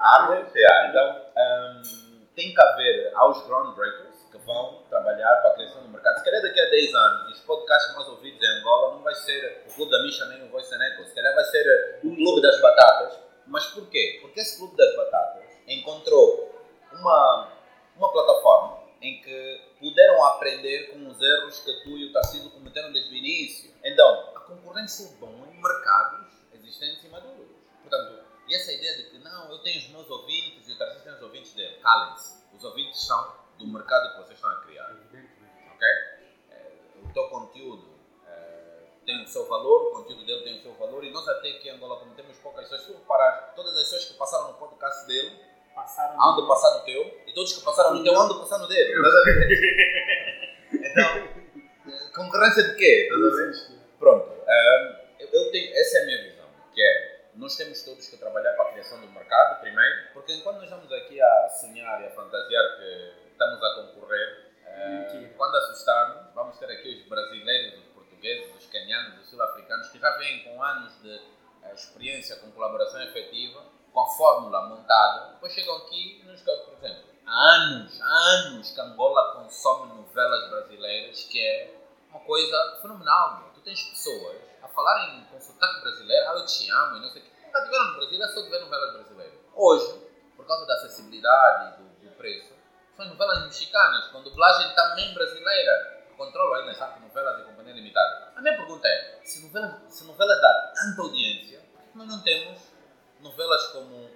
Árvores? Yeah. Então, ehm, tem que haver aos groundbreakers vão trabalhar para a criação do mercado. Se calhar daqui a 10 anos, os podcasts mais ouvidos em Angola não vai ser o Clube da Misha nem o Voice Echo. Se calhar vai ser o Clube das Batatas. Mas porquê? Porque esse Clube das Batatas encontrou uma, uma plataforma em que puderam aprender com os erros que tu e o Tarcísio cometeram desde o início. Então, a concorrência é bom em mercados existentes e maduros. Portanto, essa ideia de que não, eu tenho os meus ouvintes e o Tarcísio tem os ouvintes dele. Calem-se. Os ouvintes são do mercado que vocês estão a criar. Ok? Eh, o teu conteúdo eh, tem o seu valor, o conteúdo dele tem o seu valor e nós até aqui em Angola, como temos poucas pessoas, se tu reparar, todas as pessoas que passaram no podcast dele, Passaram. há de passar no teu e todos que passaram no teu há de passar no dele. Então, eh, concorrência de quê? Pronto, eu, eu tenho, essa é a minha visão, que é, nós temos todos que trabalhar para a criação do mercado, primeiro, porque enquanto nós estamos aqui a sonhar e a fantasiar que estamos a concorrer, Mentira. quando assustarmos, vamos ter aqui os brasileiros, os portugueses, os canianos, os sul-africanos, que já vêm com anos de eh, experiência com colaboração efetiva, com a fórmula montada, depois chegam aqui e nos por exemplo, há anos, há anos que Angola consome novelas brasileiras, que é uma coisa fenomenal. meu. Tu tens pessoas a falarem com sotaque brasileiro, ah, eu te amo, e não sei o quê. Nunca tiveram no Brasil, é só de ver novelas brasileiras. Hoje, por causa da acessibilidade e do, do preço, novelas mexicanas, com dublagem também brasileira. Controlo ainda, sabe, novelas de companhia limitada. A minha pergunta é, se novelas, se novelas dá tanta audiência, por que nós não temos novelas como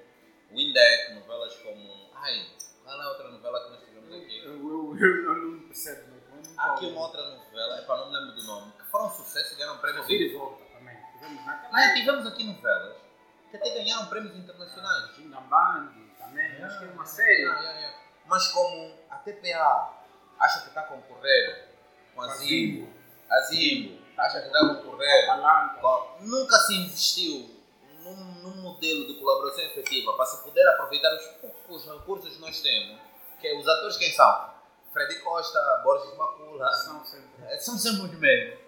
Windeck, novelas como... Ai, qual é a outra novela que nós tivemos aqui? eu, eu, eu não percebo, não Há aqui uma outra novela, epá, não me lembro do nome, que foram um sucesso e ganharam prêmios. Vira e volta também. Tivemos. Ah, tivemos aqui novelas que até ganharam prêmios internacionais. Xingambandi também. Acho que é uma série. Mas como a TPA acha que está a concorrer com a Zimbo, a Zimbo acha que está a concorrer, nunca se investiu num, num modelo de colaboração efetiva para se poder aproveitar os poucos recursos que nós temos, que é os atores quem são? Freddy Costa, Borges Macula, São sempre. é, são sempre os mesmos.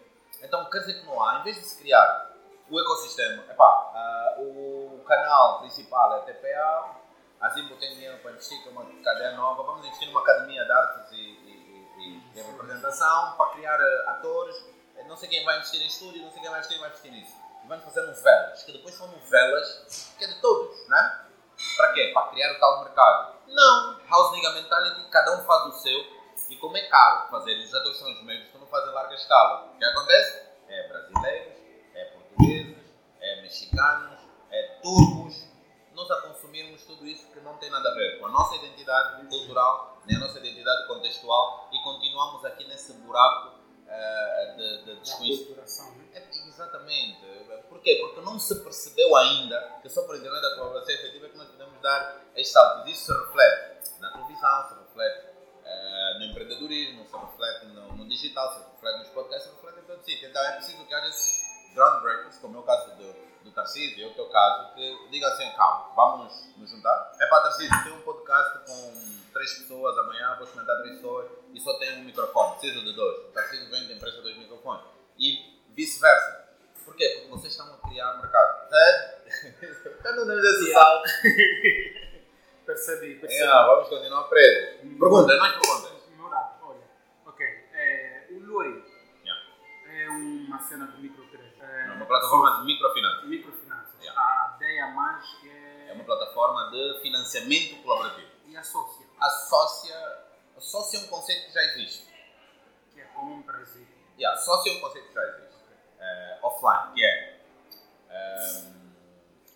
Então quer dizer que não há, em vez de se criar o ecossistema, epá, ah, o canal principal é TPA, a Zimbo tem dinheiro para investir que é uma cadeia nova, vamos investir numa academia de artes e, e- e- e representação para criar eh, atores, Eh, não sei quem vai investir em estúdio, não sei quem vai investir, vai investir nisso. E vamos fazer novelas, que depois são novelas que é de todos, né? Para quê? Para criar o tal mercado. Não, house nigga mentality, cada um faz o seu, e como é caro fazer, os atores são os mesmos, tu não fazem larga escala. O que acontece? É brasileiros, é portugueses, mexicanos, é turcos, nós a consumirmos tudo isso que não tem nada a ver com a nossa identidade cultural, nem a nossa identidade contextual e continuamos aqui nesse buraco uh, de, de desconhecimento. né? É, exatamente. Por quê? Porque não se percebeu ainda que só por internet da colaboração efetiva é que nós podemos dar estes saltos. Isso se reflete na televisão, se reflete uh, no empreendedorismo, se reflete no, no, digital, se reflete nos podcasts, se reflete em todo sítio. Então é preciso que haja esses groundbreakers, como é o caso do Tarcísio e o teu caso, que digam assim, calma, vamos nos juntar. É para Tarcísio, tem um podcast com três pessoas, amanhã vou experimentar três pessoas e só tenho um microfone, preciso de dois. O Tarcísio vem da empresa dois microfones. E vice-versa. Por quê? Porque vocês estão a criar mercado. É? Quando não esse salto. percebi, percebi. É, vamos continuar presos. Perguntas, mais perguntas. Ignorado, olha. Ok. É, o Yeah. é uma cena de microcrédito. É, É uma plataforma de microfinanças. microfinanças. Plataforma de financiamento colaborativo. E a sócia, A sócia, a sócia é um conceito que já existe. que é comum para existe. Yeah, é um conceito que já existe. Eh, offline, que é. ehm,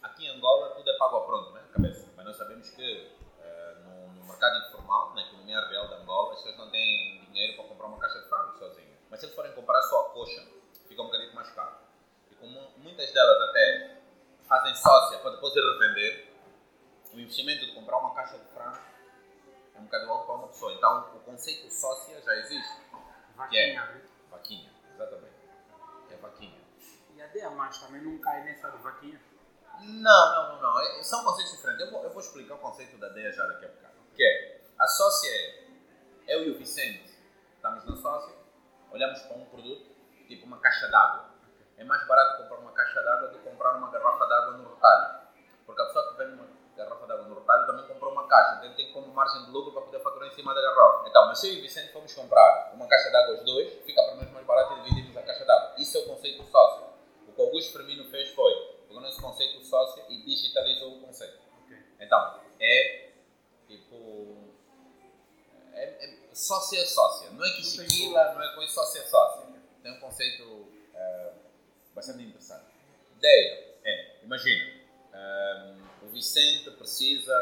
aqui em Angola tudo é pago a pronto, né? Cabeça. Mas nós sabemos que eh, no, no mercado informal, na economia real de Angola, as pessoas não têm dinheiro para comprar uma caixa de frangos sozinhas. Mas se eles forem comprar só a coxa, fica um bocadinho mais caro. E como muitas delas até fazem sócia para depois ir revender, o investimento de comprar uma caixa de frangos é um bocado alto para uma pessoa. Então o conceito sócia já existe. Vaquinha. né? Vaquinha, exatamente. É vaquinha. E a ideia mais também não cai nessa de vaquinha. Não, não, não, não. É- São conceitos diferentes. Eu vou, eu vou explicar o conceito da DEA já daqui a bocado. Que é, a sócia é, eu e o Vicente estamos na sócia, olhamos para um produto, tipo uma caixa d'água. É mais barato comprar uma caixa d'água do que comprar uma garrafa d'água no retalho. Porque a pessoa que vende uma garrafa d'água no retalho também comprou uma caixa. Então ele tem como margem de lucro para poder faturar em cima da garrafa. Então, mas se eu e o Vicente fomos comprar uma caixa d'água os dois, fica para nós mais barato e dividimos a caixa d'água. Isso é o conceito sócio. O que o Augusto Firmino fez foi, pegou nesse conceito sócio e digitalizou o conceito. Ok. Então, é tipo. É, é, sócia é sócia. Não é que chiquila, não é coisa sócia é sócia. Tem um conceito eh, bastante interessante. Ideia é, imagina, eh, o Vicente precisa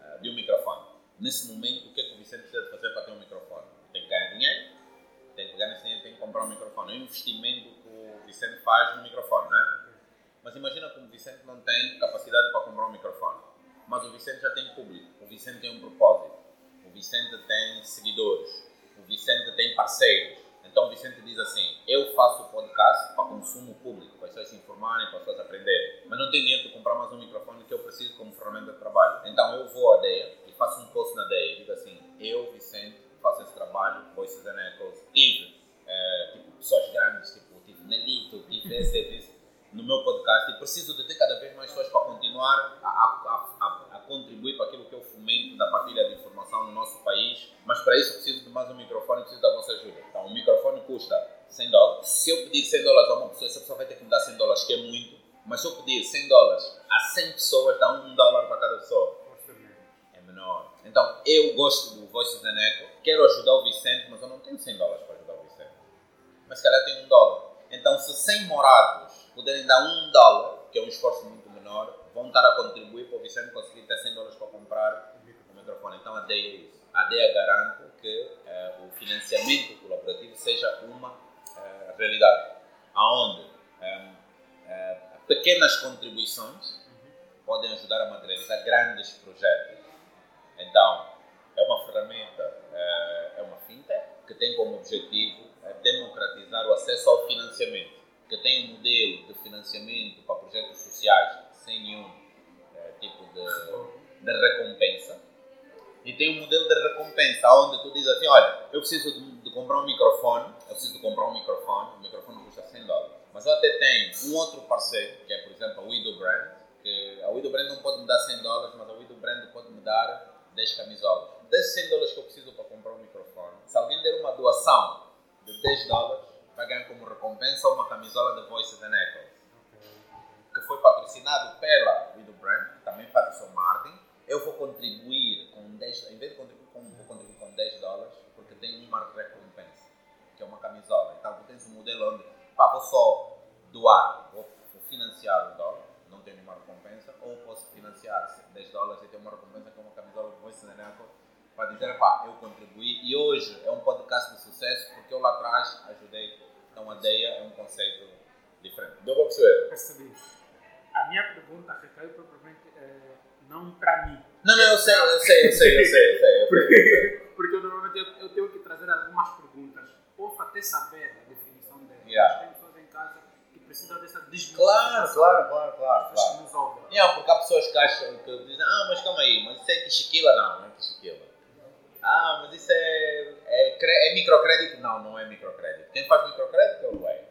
eh, de um microfone. Nesse momento, o que é que o Vicente precisa fazer para ter um microfone? Tem que ganhar dinheiro, tem que ganhar dinheiro, tem que comprar um microfone. É um investimento que o Vicente faz no microfone, não é? Mas imagina que o Vicente não tem capacidade para comprar um microfone. Mas o Vicente já tem público, o Vicente tem um propósito, o Vicente tem seguidores, o Vicente tem parceiros. Então Vicente diz assim: Eu faço podcast para consumo público, para as pessoas se informarem, para as pessoas aprenderem. Mas não tenho dinheiro de comprar mais um microfone que eu preciso como ferramenta de trabalho. Então eu vou à DEA e faço um post na DEA e digo assim: Eu, Vicente, faço esse trabalho, Voices and Echoes. Tive eh, tipo, pessoas grandes, tipo, tive Nelito, tive esse no meu podcast e preciso de ter cada vez mais pessoas para continuar a, a, a, a contribuir para aquilo que eu fomento da partilha de informação no nosso país. Mas para isso preciso de mais um microfone preciso da vossa ajuda. Então, um microfone custa 100 dólares. Se eu pedir 100 dólares a uma pessoa, essa pessoa vai ter que me dar 100 dólares, que é muito. Mas se eu pedir 100 dólares a 100 pessoas, dá um dólar para cada pessoa é menor. Então, eu gosto do Voices and Echo, quero ajudar o Vicente, mas eu não tenho 100 dólares para ajudar o Vicente. Mas se calhar tenho um dólar. Então, se 100 morados puderem dar um dólar, que é um esforço muito menor, vão estar a contribuir para o Vicente conseguir ter 100 dólares para comprar microfone. Então, a DEA é. A DEA garante que eh, o financiamento colaborativo seja uma eh, realidade, aonde eh, eh, pequenas contribuições podem ajudar a materializar grandes projetos. Então, é uma ferramenta, é uma fintech que tem como objetivo democratizar o acesso ao financiamento, que tem um modelo de financiamento para projetos sociais sem nenhum tipo de, de recompensa. E tem um modelo de recompensa onde tu dizes assim, olha, eu preciso de, de comprar um microfone, eu preciso de comprar um microfone, o microfone custa 100 dólares. Mas eu até tenho um outro parceiro, que é por exemplo a Widow Brand, que a Widow Brand não pode me dar 100 dólares, mas a Widow Brand pode me dar 10 camisolas. Desses 100 dólares que eu preciso para comprar um microfone, se alguém der uma doação de 10 dólares, vai ganhar como recompensa uma camisola de Voices and Echoes, que foi patrocinado pela Widow Brand, que também faz o seu marketing. Eu vou contribuir com 10, em vez de contribuir com, vou contribuir com 10 dólares, porque tem uma recompensa, que é uma camisola. Então tu tens um modelo onde, pá, vou só doar, vou, vou financiar um dólar, uma recompensa, ou posso financiar 10 dólares e ter uma recompensa com uma camisola de Voice Neneco para dizer, pá, eu contribuí e hoje é um podcast de sucesso porque eu lá atrás ajudei. Então a DEIA é um conceito diferente. Deu para perceber? Percebi. A minha pergunta recaiu propriamente eh, não para mim. Não, não, eu sei, eu sei, eu sei, eu sei. Eu sei, eu sei. Porque, porque eu normalmente eu, eu tenho que trazer algumas perguntas. Posso até saber a definição delas. Yeah. Tem pessoas em casa que precisam dessa Claro, desmistificação. claro, claro, claro. Pessoas claro. que nos ouvem. Yeah, porque há pessoas que acham que dizem, ah, mas calma aí, mas isso é Kishikila? Não, não é Kishikila. Ah, mas isso é, é, é microcrédito? Não, não é microcrédito. Quem faz microcrédito é o UEI.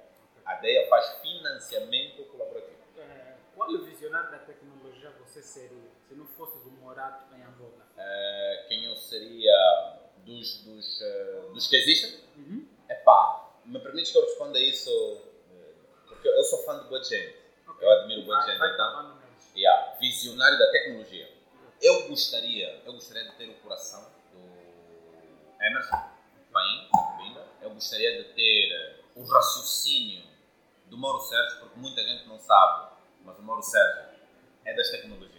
A DEA faz financiamento colaborativo. Eh, qual o visionário da tecnologia você seria se não fosses um morato em Angola? Eh, quem eu seria dos, dos, eh, dos que existem? Uhum. Epá, me permites que eu responda isso? eh, Porque eu sou fã de boa gente. Ok. Eu admiro boa Vai- gente, vai então. Yeah, visionário da tecnologia. Eu gostaria, eu gostaria de ter o coração do Emerson Paim, da. Eu gostaria de ter o raciocínio do Mauro Sérgio, porque muita gente não sabe, mas o Mauro Sérgio é das tecnologias,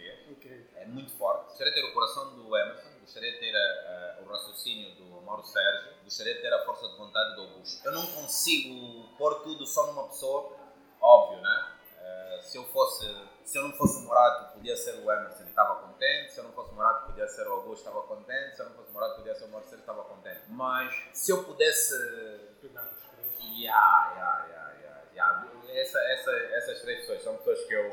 muito forte. Gostaria de ter o coração do Emerson, gostaria de ter eh, eh, o raciocínio do Mauro Sérgio, gostaria de ter a força de vontade do Augusto. Eu não consigo pôr tudo só numa pessoa, óbvio, né? Eh, se eu fosse, se eu não fosse o Morato, podia ser o Emerson e estava contente. Se eu não fosse o Morato, podia ser o Augusto, estava contente. Se eu não fosse o Morato, podia ser o Mauro Sérgio, estava contente. Mas se eu pudesse. Ya, ya, ya, ya, ya. Essa, essa, essas três pessoas são pessoas que eu.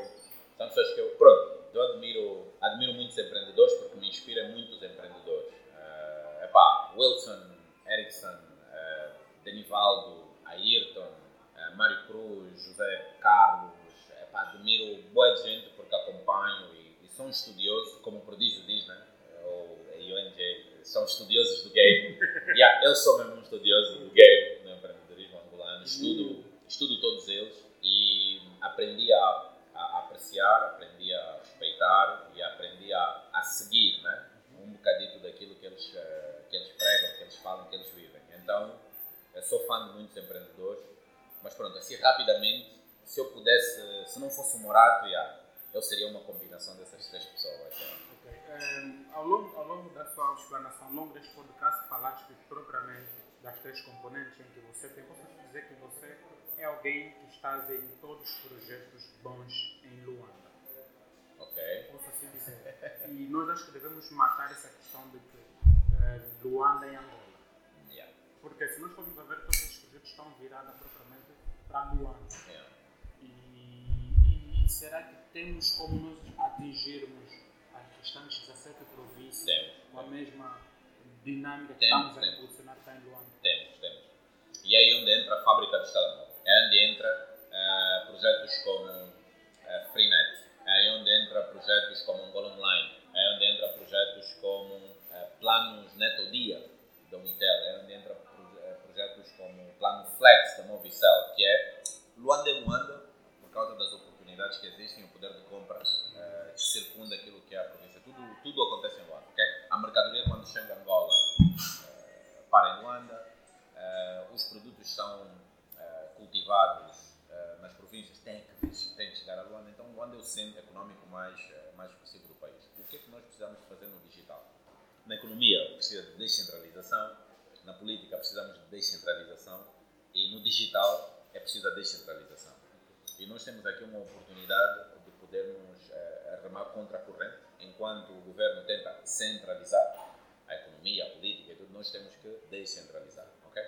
São pessoas que eu. Pronto, eu admiro, admiro muitos empreendedores porque me inspiram muitos empreendedores. Uh, epá, Wilson, Ericsson, uh, Denivaldo, Ayrton, uh, Mário Cruz, José Carlos. Epá, admiro boa gente porque acompanho e, e sou um estudioso, como o prodígio diz, né? Ou a UNJ, são estudiosos do game. Yeah, eu sou mesmo um estudioso do game, no empreendedorismo angolano, estudo, estudo todos eles e aprendi a, a apreciar, aprendi a respeitar e aprendi a, a seguir né? um bocadito daquilo que eles, eh, que eles pregam, que eles falam, que eles vivem. Então, eu sou fã de muitos empreendedores, mas pronto, assim rapidamente, se eu pudesse, se não fosse o Morato, yeah, eu seria uma combinação dessas três pessoas. yeah. Ok. Ehm, ao, longo, ao longo da sua explanação, ao longo deste podcast, falaste propriamente das três componentes em que você tem. Posso dizer que você é alguém que está em todos os projetos bons em Luanda. Ok? Posso assim dizer. E nós acho que devemos matar essa questão de que eh, Luanda é Angola. Yeah. Porque se nós formos a ver, todos esses projetos estão virados propriamente para Luanda. Yeah. E, e será que temos como nós atingirmos as restantes 17 províncias Temos. com a mesma dinâmica que Temos, estamos a temos. impulsionar cá em Luanda? Temos, temos. E aí onde entra a fábrica dos telemóveis. É onde entra eh, projetos como eh, Freenet. É aí onde entra projetos como Angola Online. É onde entra projetos como eh, planos Neto Dia da Unitel. É onde entra eh, projetos como plano Flex da Movicel, que é Luanda é Luanda por causa das oportunidades que existem, o poder de compra eh, que circunda aquilo que é a província. Tudo, tudo acontece em Luanda. A mercadoria quando chega a Angola para em Luanda, os produtos são cultivados eh, nas províncias, têm que, têm que chegar a Luanda é o centro econômico mais, eh, mais expressivo do país. O que é que nós precisamos fazer no digital? Na economia, precisa de descentralização. Na política, precisamos de descentralização. E no digital, é preciso a descentralização. E nós temos aqui uma oportunidade de podermos eh, remar contra a corrente, enquanto o governo tenta centralizar a economia, a política e tudo, nós temos que descentralizar, ok?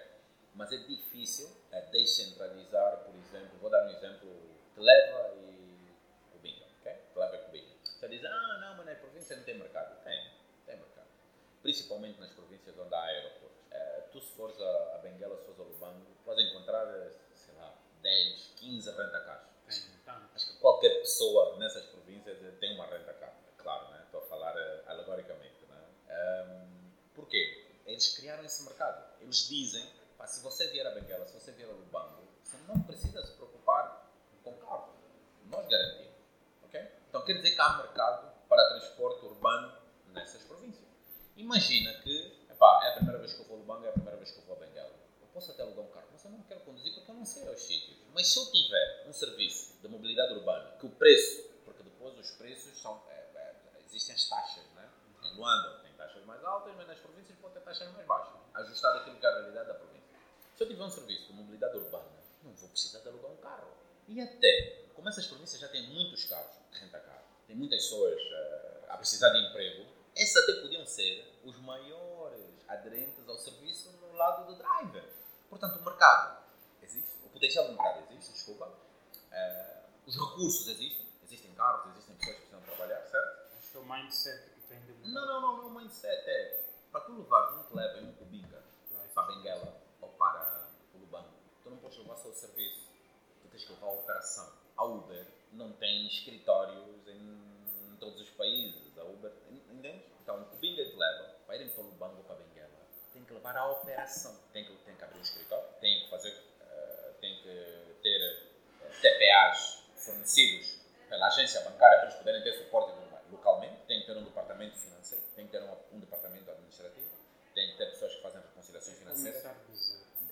Mas é difícil eh, descentralizar, por exemplo, vou dar um exemplo, Televa e Cubinha, ok? Televa e Cubinha. Você diz, ah, não tem mercado. Tem, tem mercado. Principalmente nas províncias onde há aeroportos. Eh, tu se fores a, a Benguela, se fores a Lubango, podes encontrar, sei lá, 10, 15 renta-carros. Acho que qualquer pessoa nessas províncias tem uma renta cá, é claro, né? estou a falar alegoricamente. Né? Ahm, porquê? Eles criaram esse mercado. Eles dizem, se você vier a Benguela, se você vier a Lubango, você não precisa se preocupar com carro. Nós garantimos. ok? Então quer dizer que há mercado para transporte urbano nessas províncias. Imagina que epá, é a primeira vez que eu vou a Lubango, é a primeira vez que eu vou a Benguela. Eu posso até alugar um carro, mas eu não quero conduzir porque eu não sei aos sítios. Mas se eu tiver um serviço de mobilidade urbana que o preço, porque depois os preços são. É, é, existem as taxas, né? Em Luanda tem taxas mais altas, mas nas províncias pode ter taxas mais baixas, ajustado àquilo que é a realidade da província. Se eu tiver um serviço de mobilidade urbana, não vou precisar de alugar um carro. E até, como essas províncias já têm muitos carros tem muitas pessoas uh, a precisar de emprego, esses até podiam ser os maiores aderentes ao serviço no lado do driver. Portanto, o mercado existe, o potencial do mercado existe, desculpa. Uh, os recursos existem, existem carros, existem pessoas que precisam trabalhar, certo? Acho que é o mindset que tem de mudar. Não, não, não, não, o mindset é para tu levar um leva em um cubinga para Benguela ou para o Lubango, tu não podes levar só o serviço, tu tens que levar a operação. A Uber não tem escritórios em todos os países, a Uber, entende? Então, o cubinga te leva para irem para o Lubango ou para Benguela, tem que levar a operação, tem que, tem que abrir um escritório, tem que fazer, uh, tem que ter uh, TPAs fornecidos pela agência bancária para eles poderem ter suporte localmente, tem que ter um departamento financeiro, tem que ter um, um departamento administrativo, tem que ter pessoas que fazem reconciliações financeiras.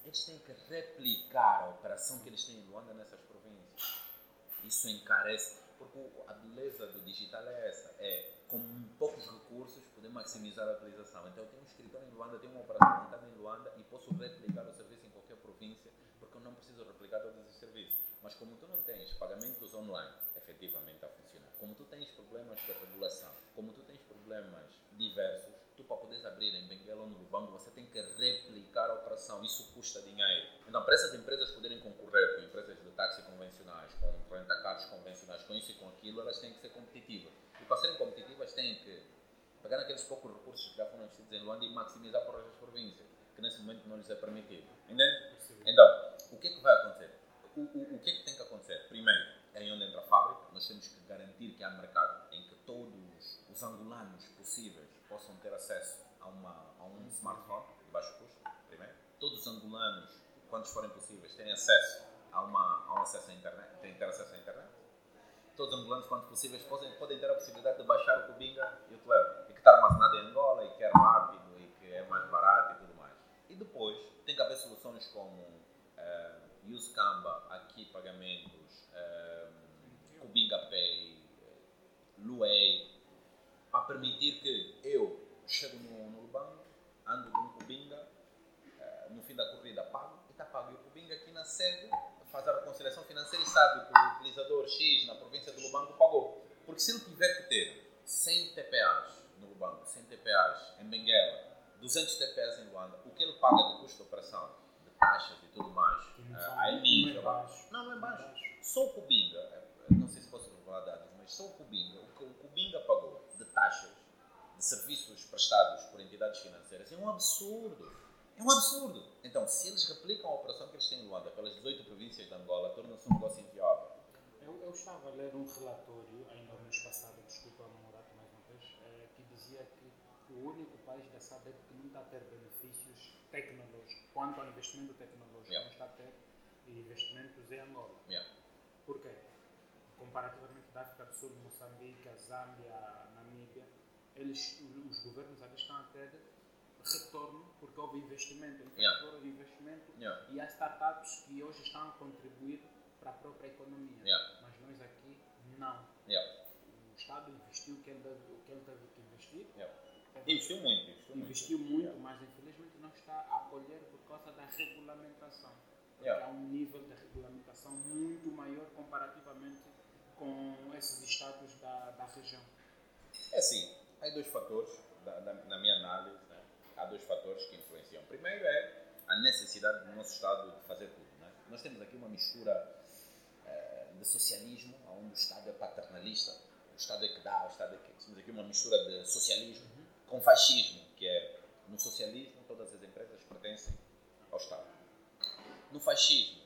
Eles têm que replicar a operação que eles têm em Luanda nessas províncias. Isso encarece, porque a beleza do digital é essa, é com poucos recursos poder maximizar a utilização. Então eu tenho um escritório em Luanda, tenho uma operação montada em Luanda e posso replicar o serviço em qualquer província, porque eu não preciso replicar todos os serviços. Mas como tu não tens pagamentos online efetivamente a funcionar, como tu tens problemas de regulação, como tu tens problemas diversos, tu para poderes abrir em Benguela ou no Lubango, você tem que replicar a operação. Isso custa dinheiro. Então, para essas empresas poderem concorrer com empresas de táxi convencionais, com renta-carros convencionais, com isso e com aquilo, elas têm que ser competitivas. E para serem competitivas, têm que pegar aqueles poucos recursos que já foram investidos em Luanda e maximizar para as províncias, que nesse momento não lhes é permitido. Entende? Então, o que é que vai acontecer? O, o, o que é que tem que acontecer? Primeiro, é onde entra a fábrica, nós temos que garantir que há mercado em que todos os angolanos possíveis possam ter acesso a, uma, a um smartphone de baixo custo, primeiro. Todos os angolanos, quantos forem possíveis, têm acesso a, uma, a um acesso à internet, têm ter acesso à internet. Todos os angolanos, quantos possíveis, podem, podem ter a possibilidade de baixar o Cubinga e o Telegram, e que está armazenado em Angola, e que é rápido, e que é mais barato e tudo mais. E depois, tem que haver soluções como uh, Use Canva, aqui pagamentos, uh, Cubinga Pay, Luei, para permitir que eu chego no, no banco, ando com um Cubinga, uh, no fim da corrida pago, e está pago. E o Cubinga aqui na sede faz a reconciliação financeira e sabe que o utilizador X na província do Lubango pagou. Porque se ele tiver que ter 100 TPAs no Lubango, 100 TPAs em Benguela, 200 TPAs em Luanda, o que ele paga de custo de operação, de taxas e tudo mais, uh, a nível. Não, é não, não é baixo. Só o Cubinga, não sei se posso revelar dados, mas só o Cubinga, o que o Cubinga pagou taxas de serviços prestados por entidades financeiras é um absurdo. É um absurdo. Então, se eles replicam a operação que eles têm em Luanda pelas 18 províncias de Angola, torna-se um negócio inviável. Eu, eu, estava a ler um relatório, ainda no mês passado, desculpa Morato mais uma vez, é, que dizia que o único país da SADC que não está a ter benefícios tecnológicos, quanto ao investimento tecnológico, yeah. não está a ter investimentos em Angola. Yeah. Por quê? Comparativamente da África do Sul, Moçambique, a Zâmbia, Namíbia, eles, os governos ali estão a ter retorno porque houve investimento, yeah. houve investimento yeah. e há startups que hoje estão a contribuir para a própria economia. Yeah. Mas nós aqui não. O Estado investiu o que ele teve, o que, ele teve que investir. Investiu muito. Investiu, investiu muito, muito mas infelizmente não está a colher por causa da regulamentação. Porque há um nível de regulamentação muito maior comparativamente com esses estados da, da região. É assim, há dois fatores, da, da, na minha análise, né? há dois fatores que influenciam. Primeiro é a necessidade do nosso Estado de fazer tudo. Né? Nós temos aqui uma mistura eh, de socialismo, onde o Estado é paternalista, o Estado é que dá, o Estado é que... Temos aqui uma mistura de socialismo uhum. com fascismo, que é, no socialismo, todas as empresas pertencem ao Estado. No fascismo,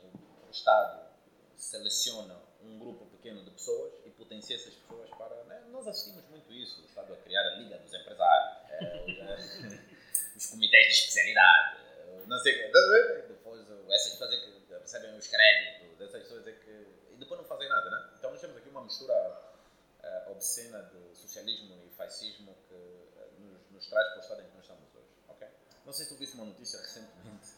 o Estado seleciona um grupo pequeno de pessoas e potencia essas pessoas para. Né? Nós assistimos muito isso, o Estado a criar a Liga dos Empresários, é, os comitês de especialidade, não sei o que. Depois, essas pessoas é que recebem os créditos, essas pessoas é que. e depois não fazem nada, né? Então nós temos aqui uma mistura uh, obscena de socialismo e fascismo que uh, nos, nos, traz para o estado em que nós estamos hoje, ok? Não sei se tu viste uma notícia recentemente.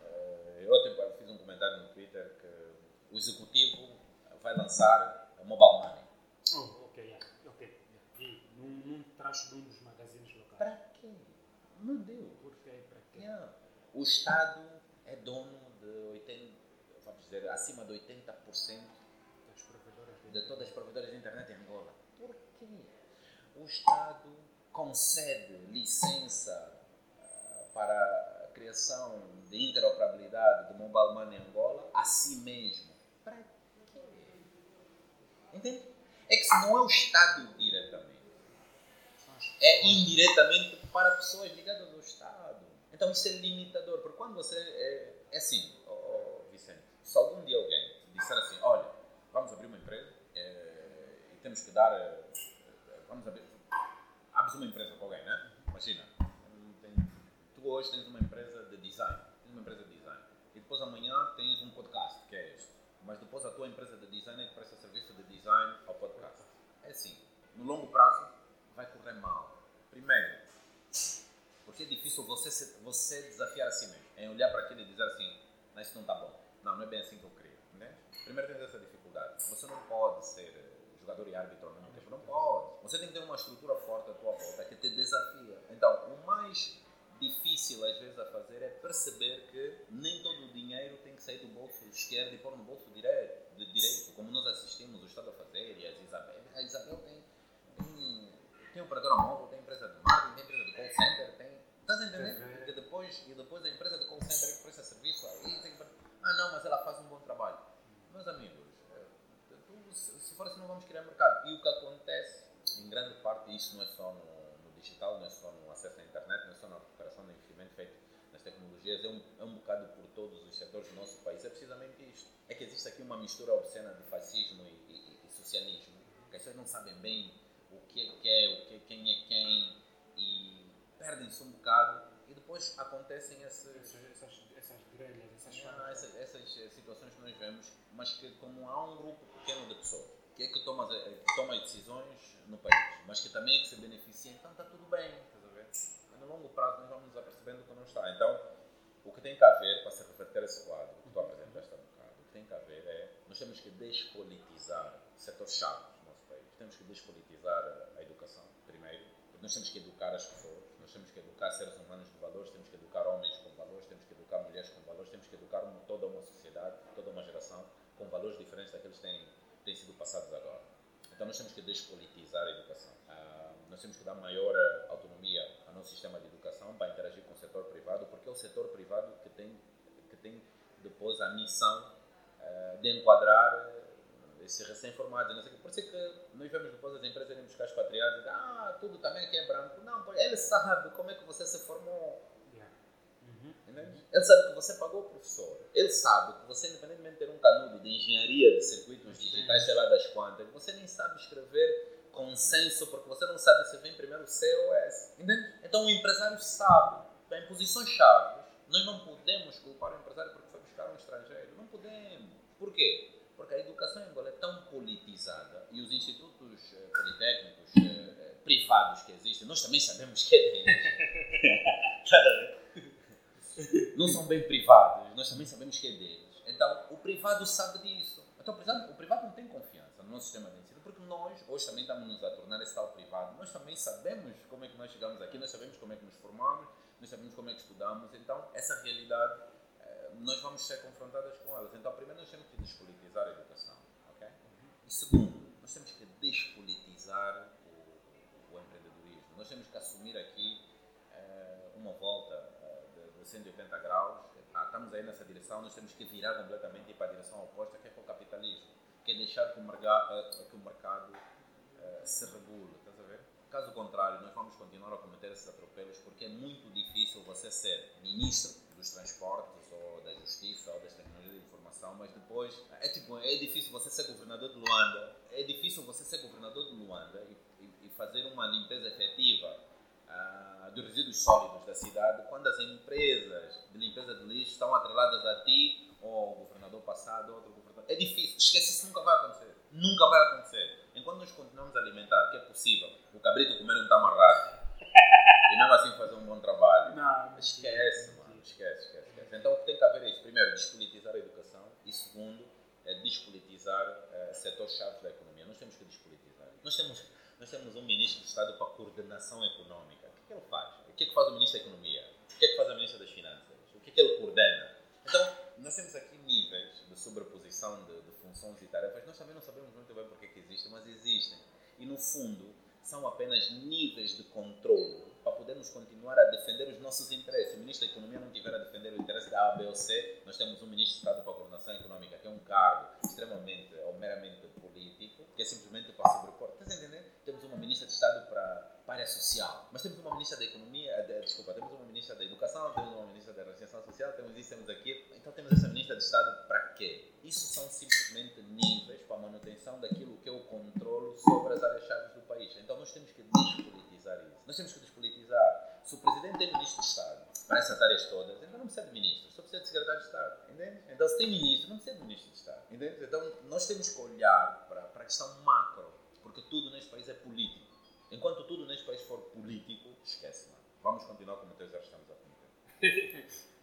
Uh, eu ontem fiz um comentário no Twitter que o executivo vai lançar a Mobile Money. Oh, ok. debaixo de um dos magazines locais. Para quê? Meu Deus. Por quê? Para quê? Yeah. O Estado é dono de 80, vamos dizer, acima de 80% Das provedoras de de todas as provedoras de internet em Angola. Por quê? O Estado concede licença ah, para a criação de interoperabilidade do mobile money em Angola a si mesmo. Para quê? Entende? É que não é o Estado diretamente, é indiretamente para pessoas ligadas ao Estado. Então isso é limitador, porque quando você. É, é assim, ó, ó, Vicente, se algum dia alguém disser assim: olha, vamos abrir uma empresa eh, e temos que dar. eh, vamos abrir. Abres uma empresa com alguém, né? Imagina, tu hoje tens uma empresa de design, tens uma empresa de design, e depois amanhã tens um podcast, que é este. Mas depois a tua empresa de design é que presta serviço design ao podcast. É assim, no longo prazo vai correr mal. Primeiro, porque é difícil você, se- você desafiar a si mesmo. Em olhar para aquilo e dizer assim, não, isso não está bom. Não, não é bem assim que eu queria. Né? Primeiro tens essa dificuldade. Você não pode ser eh, jogador e árbitro ao mesmo tempo. Não pode. Você tem que ter uma estrutura forte à tua volta que te desafia. Então, o mais difícil às vezes a fazer é perceber que nem todo o dinheiro tem que sair do bolso esquerdo e pôr no bolso direito, de direito como nós assistimos o Estado a fazer e as Isabel. A Isabel tem, tem, tem operadora móvel, tem empresa de marketing, tem empresa de call center, tem. Estás a entender? TV. Porque depois, e depois a empresa de call center que presta serviço aí tem que. Ah não, mas ela faz um bom trabalho. Meus amigos, eh, tu, se for assim não vamos criar mercado. E o que acontece, em grande parte, isso não é só no, no digital, não é só no acesso à internet, não é só na recuperação de investimento feito nas tecnologias, é um, é um bocado por todos os setores do nosso país. É precisamente isto. É que existe aqui uma mistura obscena de fascismo e, e- e socialismo, as pessoas não sabem bem o que é que é, o que, quem é quem, e perdem-se um bocado, e depois acontecem Essas, essas, essas grelhas, essas ah, falas. essas, essas eh, situações que nós vemos, mas que como há um grupo pequeno de pessoas que é que toma, eh, toma as decisões no país, mas que também é que se beneficia, então está tudo bem, estás a ver? No longo prazo nós vamos nos apercebendo que não está. Então, o que tem que haver para se reverter esse quadro que tu apresentaste tem que haver é, nós temos que despolitizar setores-chave do nosso país. Temos que despolitizar a educação, primeiro, porque nós temos que educar as pessoas, nós temos que educar seres humanos de valores, temos que educar homens com valores, temos que educar mulheres com valores, temos que educar toda uma sociedade, toda uma geração com valores diferentes daqueles que têm, têm sido passados agora. Então nós temos que despolitizar a educação. Ah, nós temos que dar maior eh, autonomia ao nosso sistema de educação para interagir com o setor privado, porque é o setor privado que tem, que tem depois a missão eh, de enquadrar eh, esses recém-formados. não sei. Por isso é que nós vemos depois as empresas irem buscar expatriados e dizem, ah, tudo também aqui é branco. Não, ele sabe como é que você se formou. Yeah. Uhum. Ele sabe que você pagou o professor. Ele sabe que você, independentemente de ter um canudo de engenharia de circuitos digitais, sei lá das quantas, você nem sabe escrever consenso porque você não sabe se vem primeiro C ou S. Entende? Então o empresário sabe. Em posições chaves, nós não podemos culpar o empresário porque foi buscar um estrangeiro. Não podemos. Por quê? Porque a educação em Angola é tão politizada e os institutos eh, politécnicos eh, eh, privados que existem, nós também sabemos que é deles. Tá não são bem privados, nós também sabemos que é deles. Então, o privado sabe disso. Então, o privado, o privado não tem confiança no nosso sistema de ensino, porque nós, hoje também estamos nos a tornar esse tal privado, nós também sabemos como é que nós chegamos aqui, nós sabemos como é que nos formamos, nós sabemos como é que estudamos, então, essa realidade, nós vamos ser confrontadas com elas. Então, primeiro, nós temos que despolitizar a educação, ok? E segundo, nós temos que despolitizar o, o empreendedorismo. Nós temos que assumir aqui eh, uma volta eh, de, de 180 graus. Ah, estamos aí nessa direção, nós temos que virar completamente para a direção oposta, que é para o capitalismo, que é deixar que o eh, que o mercado se regule. Estás a ver? Caso contrário, nós vamos continuar a cometer esses atropelos porque é muito difícil você ser ministro dos transportes da justiça ou das tecnologias de informação, mas depois é tipo, é difícil você ser governador de Luanda, é difícil você ser governador de Luanda e, e- e fazer uma limpeza efetiva ah, dos resíduos sólidos da cidade quando as empresas de limpeza de lixo estão atreladas a ti ou ao governador passado ou outro governador. É difícil, esquece isso, nunca vai acontecer. Nunca vai acontecer. Enquanto nós continuamos a alimentar, que é possível, o cabrito comer um tamarrado e mesmo assim fazer um bom trabalho. Não, Esquece, mano. Esquece, esquece, Então o que tem que haver é isso. Primeiro, despolitizar a educação. E segundo, é despolitizar eh, setores-chave da economia. Nós temos que despolitizar. Nós temos, nós temos um ministro de Estado para coordenação econômica. O que, é que ele faz? O que, é que faz o ministro da Economia? O que é que faz a ministra das Finanças? O que é que ele coordena? Então, nós temos aqui níveis de sobreposição de, de funções e tarefas. Nós também não sabemos muito bem porque é que existem, mas existem. E, no fundo, são apenas níveis de controle para podermos continuar a defender os nossos interesses. Se o Ministro da Economia não tiver a defender o interesse da A, B ou C, nós temos um Ministro de Estado para a Coordenação Econômica, que é um cargo extremamente ou meramente político, que é simplesmente para sobrepor. Estás a entender? Temos uma Ministra de Estado para, a área social, mas temos uma Ministra da Economia, de, desculpa, temos uma Ministra da Educação, temos uma Ministra da Reinserção Social, temos isso, temos aquilo. Então temos essa Ministra de Estado para quê? Isso são simplesmente níveis para a manutenção daquilo que é o controle sobre as áreas-chave do país. Então nós temos que despolitizar isso. Nós temos que despolitizar. Se o Presidente é Ministro de Estado para essas áreas todas, então não precisa de ministro, só precisa de secretário de Estado. Entende? Então se tem ministro, não precisa de Ministro de Estado. Entende? Então nós temos que olhar para, para a questão macro, porque tudo neste país é político. Enquanto tudo neste país for político, esquece, mano. Vamos continuar como até já estamos a cometer.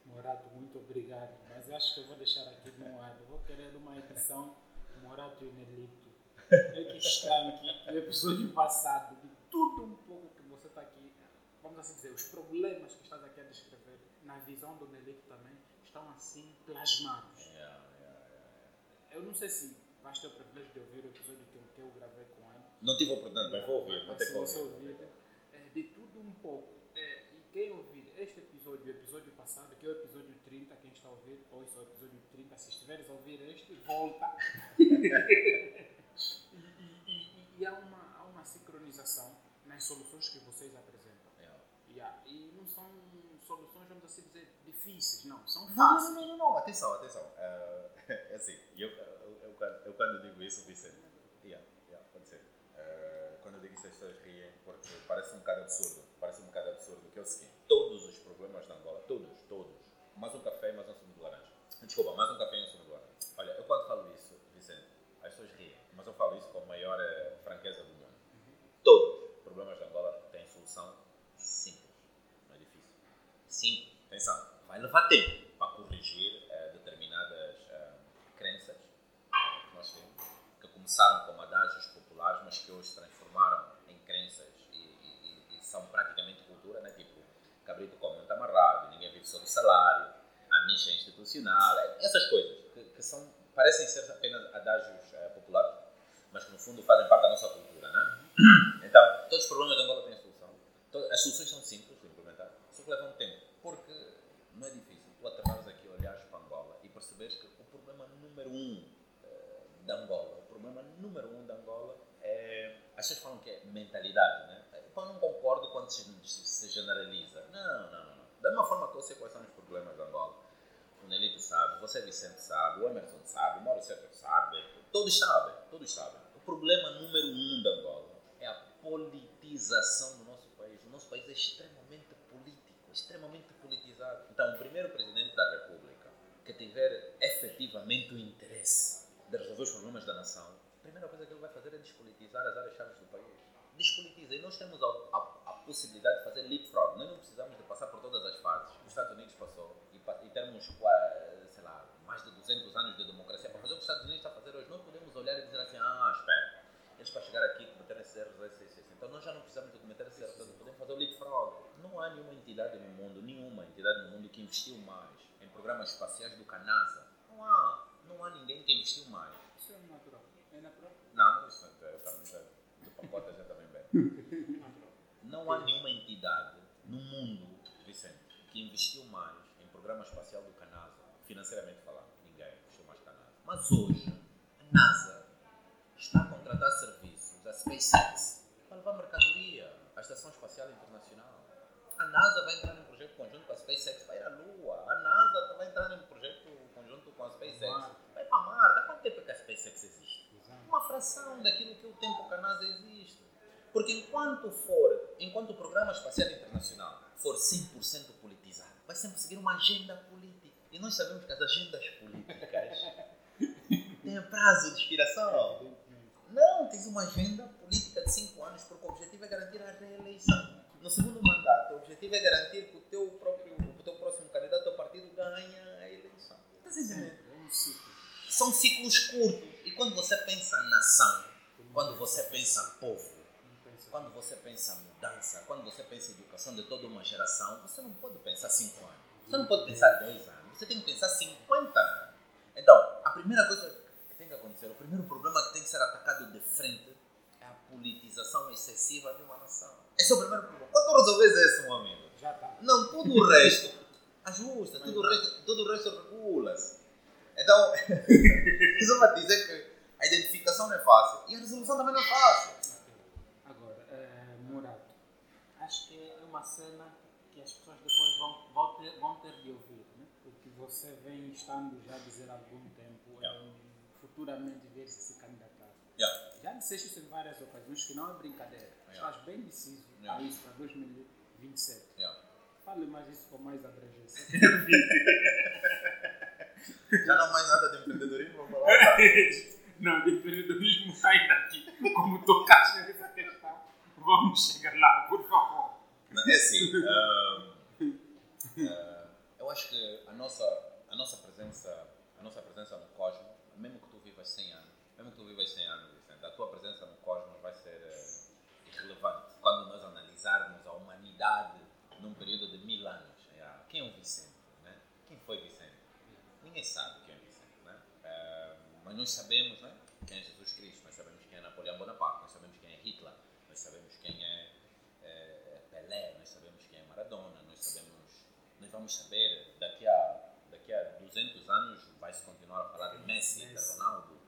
Morato, muito obrigado. Mas acho que eu vou deixar aqui no ar. Eu vou querer uma edição Morato e Nelito. É que aqui no episódio passado, de tudo um pouco que você está aqui, vamos assim dizer, os problemas que estás aqui a descrever, na visão do Nelito também, estão assim plasmados. Yeah, yeah, yeah. Eu não sei se vais ter o privilégio de ouvir o episódio que eu, que eu gravei com ele. Não tive oportunidade, mas vou ouvir, vou ter se você ouvir. é, de tudo um pouco. É, e quem ouvir este episódio, o episódio passado, que é o episódio 30, quem está a ouvir, ou isso é o episódio 30, se estiveres a ouvir este, volta. e, e- e- e há, uma, há uma sincronização nas soluções que vocês apresentam. Yeah. Yeah, E não são soluções, vamos assim dizer, difíceis, não, são fáceis. não, não, não, não, atenção, atenção. Eh, é assim, eu, eu, eu, quando- eu quando digo isso, Vicente, yeah, yeah, pode ser. Eh, quando eu digo isso, as pessoas riem, porque parece um bocado absurdo. Parece um bocado absurdo, que é o seguinte: todos os problemas da Angola, todos, todos, mais um café mais um sumo de laranja. Desculpa, mais um café e um sumo de laranja. Olha, eu quando falo isso, Vicente, as pessoas riem, mas eu falo isso com a maior eh, franqueza do mundo. Todos os problemas da Angola têm solução simples, não é difícil. Simples. Atenção, vai levar tempo para corrigir eh, determinadas eh, crenças que nós temos, que começaram como adágios populares, mas que hoje se transformaram em crenças e, e- e- e são praticamente cultura, né? Tipo, cabrito come muito amarrado, ninguém vive só do salário, a micha é institucional, eh, essas coisas que, que são, parecem ser apenas adágios eh, populares, mas que no fundo fazem parte da nossa cultura, né? Então, todos os problemas da Angola têm solução. To- As soluções são simples de implementar, só que levam tempo. Porque não é difícil tu aterrares aqui, olhares para Angola e perceberes que o problema número um eh, da Angola, o problema número um da Angola é. As pessoas falam que é mentalidade, né? Eu não concordo quando se, se- se generaliza. Não, não, não, não. Da mesma forma que eu sei quais são os problemas da Angola. O Nelito sabe, você Vicente sabe, o Emerson sabe, o Mauro Sérgio sabe, todos sabem, todos sabem. O problema número um da Angola é a politização do nosso país. O nosso país é extremamente político, extremamente politizado. Então, o primeiro presidente da República que tiver efetivamente o interesse de resolver os problemas da nação, a primeira coisa que ele vai fazer é despolitizar as áreas-chave do país. Despolitiza. E nós temos a, a- a possibilidade de fazer leapfrog. Nós não precisamos de passar por todas as fases. Os Estados Unidos passou e, pa- e termos, qua- sei lá, mais de 200 anos de democracia para fazer o que os Estados Unidos estão a fazer hoje. Não podemos olhar e dizer assim, ah, espera, eles para chegar aqui cometeram esses erros, esses, esses. Então nós já não precisamos de cometer esses erros, todos, podemos fazer o leapfrog. Não há nenhuma entidade no mundo, nenhuma entidade no mundo que investiu mais em programas espaciais do que a NASA. Não há. Não há ninguém que investiu mais. Isso é natural. É natural. Não, não, isso é, eu também, do pacote a gente também bem. natural. Não há nenhuma entidade no mundo, Vicente, que investiu mais em programa espacial do que a NASA, financeiramente falando. Ninguém investiu mais que a NASA. Mas hoje, a NASA está a contratar serviços da SpaceX para levar mercadoria à Estação Espacial Internacional. A NASA vai entrar num projeto conjunto com a SpaceX para ir à Lua. A NASA vai entrar num projeto conjunto com a SpaceX. Vai para Marte. Há quanto tempo é que a SpaceX existe? Uma fração daquilo que o tempo que a NASA existe. Porque enquanto for, enquanto o programa espacial internacional for 100% politizado, vai sempre seguir uma agenda política. E nós sabemos que as agendas políticas têm prazo de expiração. Não, tens uma agenda política de 5 anos, porque o objetivo é garantir a reeleição. No segundo mandato, o objetivo é garantir que o teu próprio, o teu próximo candidato ao partido ganha a eleição. Estás entendendo? É um ciclo. São ciclos curtos. E quando você pensa nação, quando você pensa povo, quando você pensa mudança, quando você pensa educação de toda uma geração, você não pode pensar 5 anos. Você não pode pensar 10 anos. Você tem que pensar 50 anos. Então, a primeira coisa que tem que acontecer, o primeiro problema que tem que ser atacado de frente é a politização excessiva de uma nação. Esse é o primeiro problema. Quando tu resolves esse, meu amigo, Já está. não, tudo o resto ajusta, tudo o resto, tudo o resto regula-se. Então, isso vai dizer que a identificação não é fácil e a resolução também não é fácil. Acho que é uma cena que as pessoas depois vão, vão, ter, vão ter de ouvir, né? porque você vem estando já a dizer há algum tempo, Yeah. eh, futuramente ver se se candidatar. Yeah. Já disseste isso em várias ocasiões, que não é brincadeira. Yeah. Estás bem deciso Yeah. a isso para 2027. Yeah. Fale mais isso com mais abrangência. Já não mais nada de empreendedorismo, vamos falar. não, de empreendedorismo ainda aqui. Como tocaste vamos chegar lá, por favor. Não, É assim, ah, ah, eu acho que a nossa, a nossa presença, a nossa presença no cosmos, mesmo que tu vivas 100 anos, mesmo que tu vivas 100 anos, Vicente, a tua presença no cosmos vai ser eh, irrelevante quando nós analisarmos a humanidade num período de mil anos. Quem é o Vicente? Né? Quem foi Vicente? Ninguém sabe quem é Vicente, né? Mas nós sabemos, né? Quem é Jesus Cristo, nós sabemos quem é Napoleão Bonaparte, nós sabemos quem é Hitler, nós sabemos quem é eh, Pelé, nós sabemos quem é Maradona, nós sabemos, nós vamos saber daqui a daqui a 200 anos vai se continuar a falar de Messi, de. Ronaldo.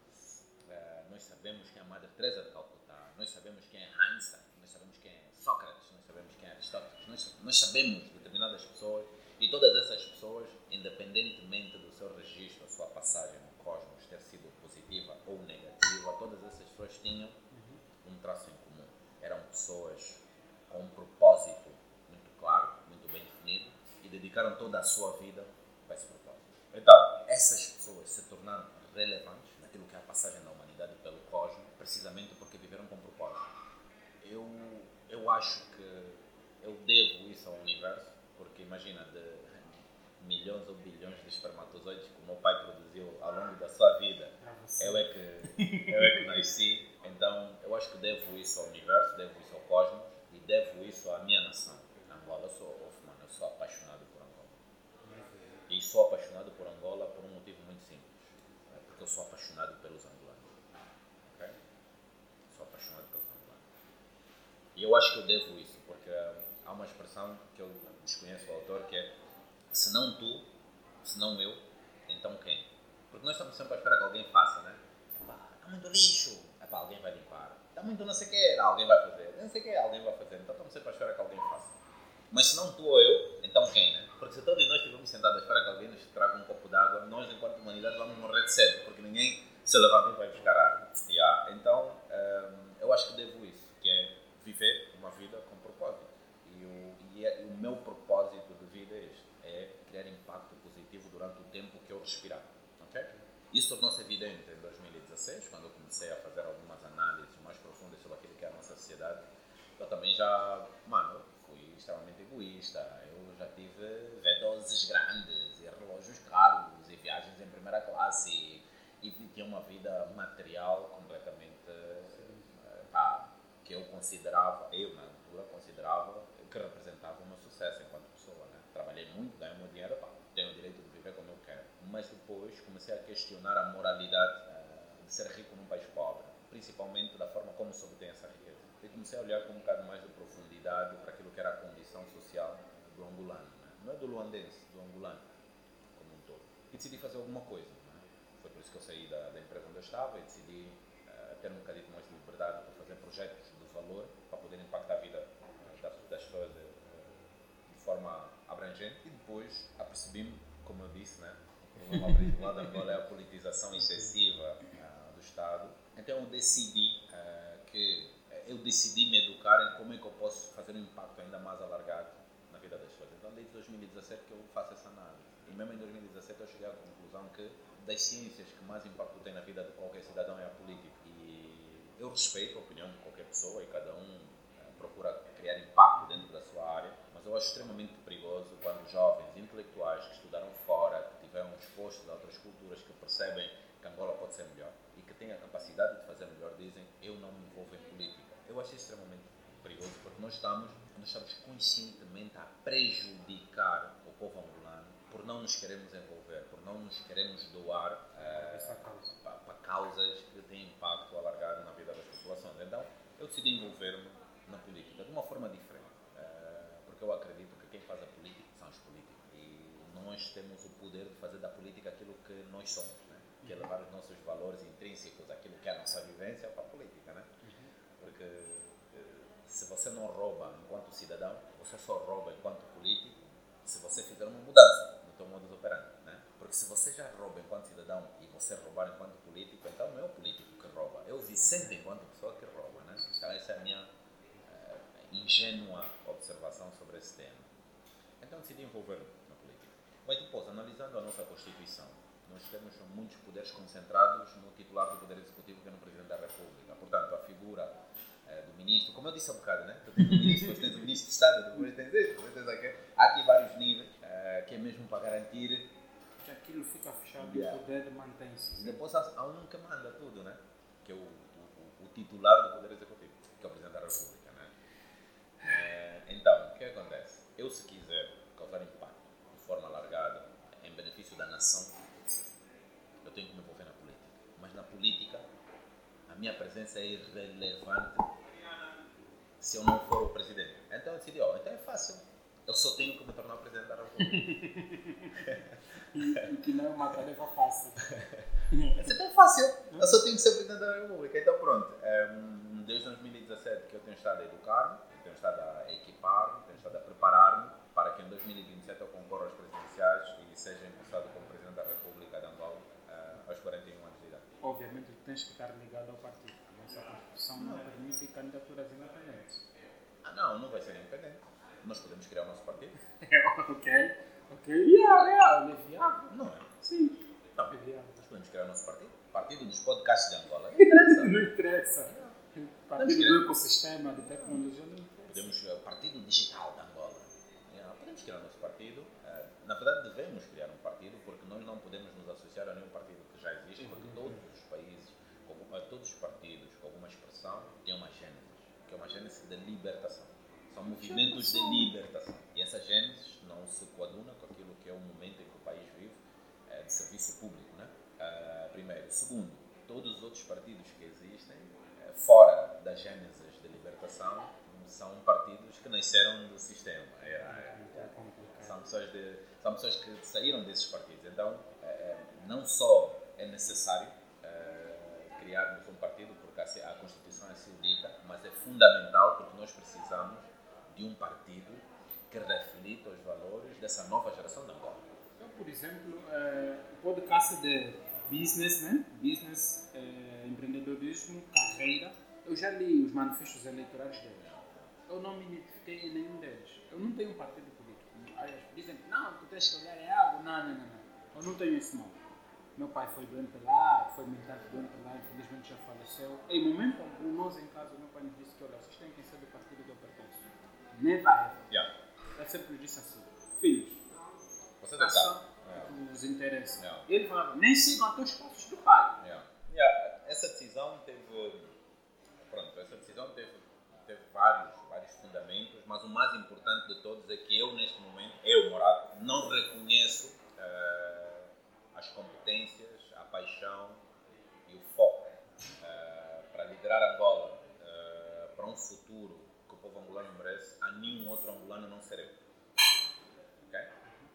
Eh, nós sabemos quem é a Madre Teresa de Calcutá, nós sabemos quem é Einstein, nós sabemos quem é Sócrates, nós sabemos quem é Aristóteles, nós, nós sabemos determinadas pessoas e todas essas pessoas, independentemente do seu registro, a sua passagem no cosmos ter sido positiva ou negativa, todas essas pessoas tinham um traço em comum. Eram pessoas com um propósito muito claro, muito bem definido e dedicaram toda a sua vida para esse propósito. Então, essas pessoas se tornaram relevantes naquilo que é a passagem da humanidade pelo cosmos, precisamente porque viveram com propósito. Eu, eu acho que eu devo isso ao universo, porque imagina, de milhões ou bilhões de espermatozoides que o meu pai produziu ao longo da sua vida, eu é que, eu é que nasci, então eu acho que devo isso ao universo, devo isso ao cosmos e devo isso à minha nação, Angola. Eu sou, mano, eu sou apaixonado sou apaixonado por Angola por um motivo muito simples, né? porque eu sou apaixonado pelos angolanos. ok? Sou apaixonado pelos angolanos. E eu acho que eu devo isso, porque há uma expressão que eu desconheço o autor que é se não tu, se não eu, então quem? Porque nós estamos sempre à espera que alguém faça, né? Está muito lixo, Epá, alguém vai limpar. Está muito não sei o que, alguém vai fazer. Não sei o que, alguém vai fazer. Então estamos sempre à espera que alguém faça. Mas se não tu ou eu, então quem, né? Porque se todos nós estivermos sentados à espera que alguém nos traga um copo d'água, nós, enquanto humanidade, vamos morrer de cedo, porque ninguém se levanta e vai buscar água. Yeah. Então, hum, eu acho que devo isso, que é viver uma vida com propósito. E o, é- e o meu propósito de vida é este, é criar impacto positivo durante o tempo que eu respirar. ok? Isso tornou-se evidente em 2016, quando eu comecei a fazer algumas análises mais profundas sobre aquilo que é a nossa sociedade. Eu também já, mano, fui extremamente egoísta. Eu já tive V12s grandes, e relógios caros, e viagens em primeira classe, e, e tinha uma vida material completamente eh, pá, que eu considerava, eu na altura considerava que representava o meu sucesso enquanto pessoa. Né? Trabalhei muito, ganhei meu dinheiro, pá, tenho o direito de viver como eu quero. Mas depois comecei a questionar a moralidade eh, de ser rico num país pobre, principalmente da forma como se obtém essa riqueza. E comecei a olhar com um bocado mais de profundidade para aquilo que era a condição social do angolano. Né? Não é do luandense, do angolano como um todo. E decidi fazer alguma coisa. Né? Foi por isso que eu saí da, da empresa onde eu estava e decidi eh, ter um bocadinho mais de liberdade para fazer projetos de valor para poder impactar a vida das, das pessoas de, de forma abrangente. E depois apercebi-me, como eu disse, né? o problema principal da Angola é a politização excessiva ah, do Estado. Então eu decidi ah, que eu decidi me educar em como é que eu posso fazer um impacto ainda mais alargado na vida das pessoas. Então desde 2017 que eu faço essa análise. E mesmo em 2017 eu cheguei à conclusão que das ciências que mais impacto tem na vida de qualquer cidadão é a política. E eu respeito a opinião de qualquer pessoa e cada um eh, procura criar impacto dentro da sua área, mas eu acho extremamente perigoso quando jovens intelectuais que estudaram fora, que tiveram expostos a outras culturas, que percebem que Angola pode ser melhor e que têm a capacidade de fazer melhor, dizem eu não me envolvo em política. Eu acho extremamente que nós estamos, nós estamos conscientemente a prejudicar o povo angolano por não nos queremos envolver, por não nos queremos doar uh, para causas que têm impacto alargado na vida das populações. Então, eu decidi envolver-me na política de uma forma diferente, uh, porque eu acredito que quem faz a política são os políticos e nós temos o poder de fazer da política aquilo que nós somos, né? que é levar os nossos valores intrínsecos, aquilo que é a nossa vivência para a política, né? porque uh, se você não rouba enquanto cidadão, você só rouba enquanto político se você fizer uma mudança no seu modo de operando. Né? Porque se você já rouba enquanto cidadão e você roubar enquanto político, então não é o político que rouba, é o Vicente enquanto pessoa que rouba. Né? Então essa é a minha uh, ingênua observação sobre esse tema. Então decidi envolver-me na política. Mas depois, analisando a nossa Constituição, nós temos muitos poderes concentrados no titular do Poder Executivo, que é no Presidente da República. Portanto, a figura eh, do ministro, como eu disse há bocado, né? tu tens o ministro, depois tens o ministro de Estado, depois tens este, depois tens aquele. Há aqui vários níveis, uh, que é mesmo para garantir que aquilo fica fechado Yeah. e o poder mantém-se. Depois há, há um que manda tudo, né? que é o, o, o titular do Poder Executivo, que é o Presidente da República. Né? Eh, então, o que acontece? Eu, se quiser causar impacto de forma alargada, em benefício da nação, eu tenho que me envolver na política. Mas na política, a minha presença é irrelevante se eu não for o presidente. Então eu decidi, ó, então é fácil. Eu só tenho que me tornar o presidente da República. E que não é uma tarefa fácil. Isso é tão fácil. Eu só tenho que ser presidente da República. Então pronto. Ehm, Desde 2017 que eu tenho estado a educar-me, tenho estado a equipar-me, tenho estado a preparar-me para que em 2027 eu concorra aos presidenciais e seja empossado como presidente da República de Angola eh, aos 41 anos de idade. Obviamente tens que estar ligado ao partido. A nossa Constituição não permite candidaturas independentes. Ah não, não vai ser independente. Nós podemos criar o nosso partido. ok, ok. Yeah, yeah, é viável. Não é? Sim, Não. é viável. Nós podemos criar o nosso partido. Partido dos podcasts de Angola. Não interessa. Não interessa. Partido do ecossistema de tecnologia não interessa. Podemos o Partido Digital de Angola. Yeah, Podemos criar o nosso partido. Eh, Na verdade, devemos criar um partido porque nós não podemos nos associar a nenhum partido que já existe, porque todos os países, com- eh, todos os partidos com alguma expressão têm uma gênese, que é uma gênese de libertação. São movimentos de libertação. E essa gênese não se coaduna com aquilo que é o momento em que o país vive eh, de serviço público, né? Ah, primeiro. Segundo, todos os outros partidos que existem, eh, fora das gêneses de libertação, são partidos que nasceram do sistema. É, é, É complicado. são pessoas, de, são pessoas que saíram desses partidos. Então, não só é necessário criarmos um partido, porque a Constituição assim o dita, mas é fundamental porque nós precisamos de um partido que reflita os valores dessa nova geração de Angola. Eu, por exemplo, eh, o podcast de business, né? Business, eh, empreendedorismo, carreira. Eu já li os manifestos eleitorais deles. Eu não me identifiquei em nenhum deles. Eu não tenho um partido político. Dizem, não, tu tens que olhar em algo. Não, não, não, não. Eu não tenho esse nome. Meu pai foi doente lá, foi militante doente lá, infelizmente já faleceu. Em momento algum, nós em casa, meu pai nos disse que, olha, vocês têm que ser do partido que eu pertenço. Never ever. Yeah. Eu sempre nos disse assim, filhos, Você deve estar. que nos interessa. Yeah. Ele falava, nem sigam até os passos do pai. Yeah. Yeah, Essa decisão teve. Pronto, essa decisão teve, teve vários, vários fundamentos, mas o mais importante de todos é que eu, neste momento, eu, Morato, não reconheço eh, as competências, a paixão e o foco eh, para liderar Angola eh, para um futuro que o povo angolano merece, a nenhum outro angolano não ser eu. Ok?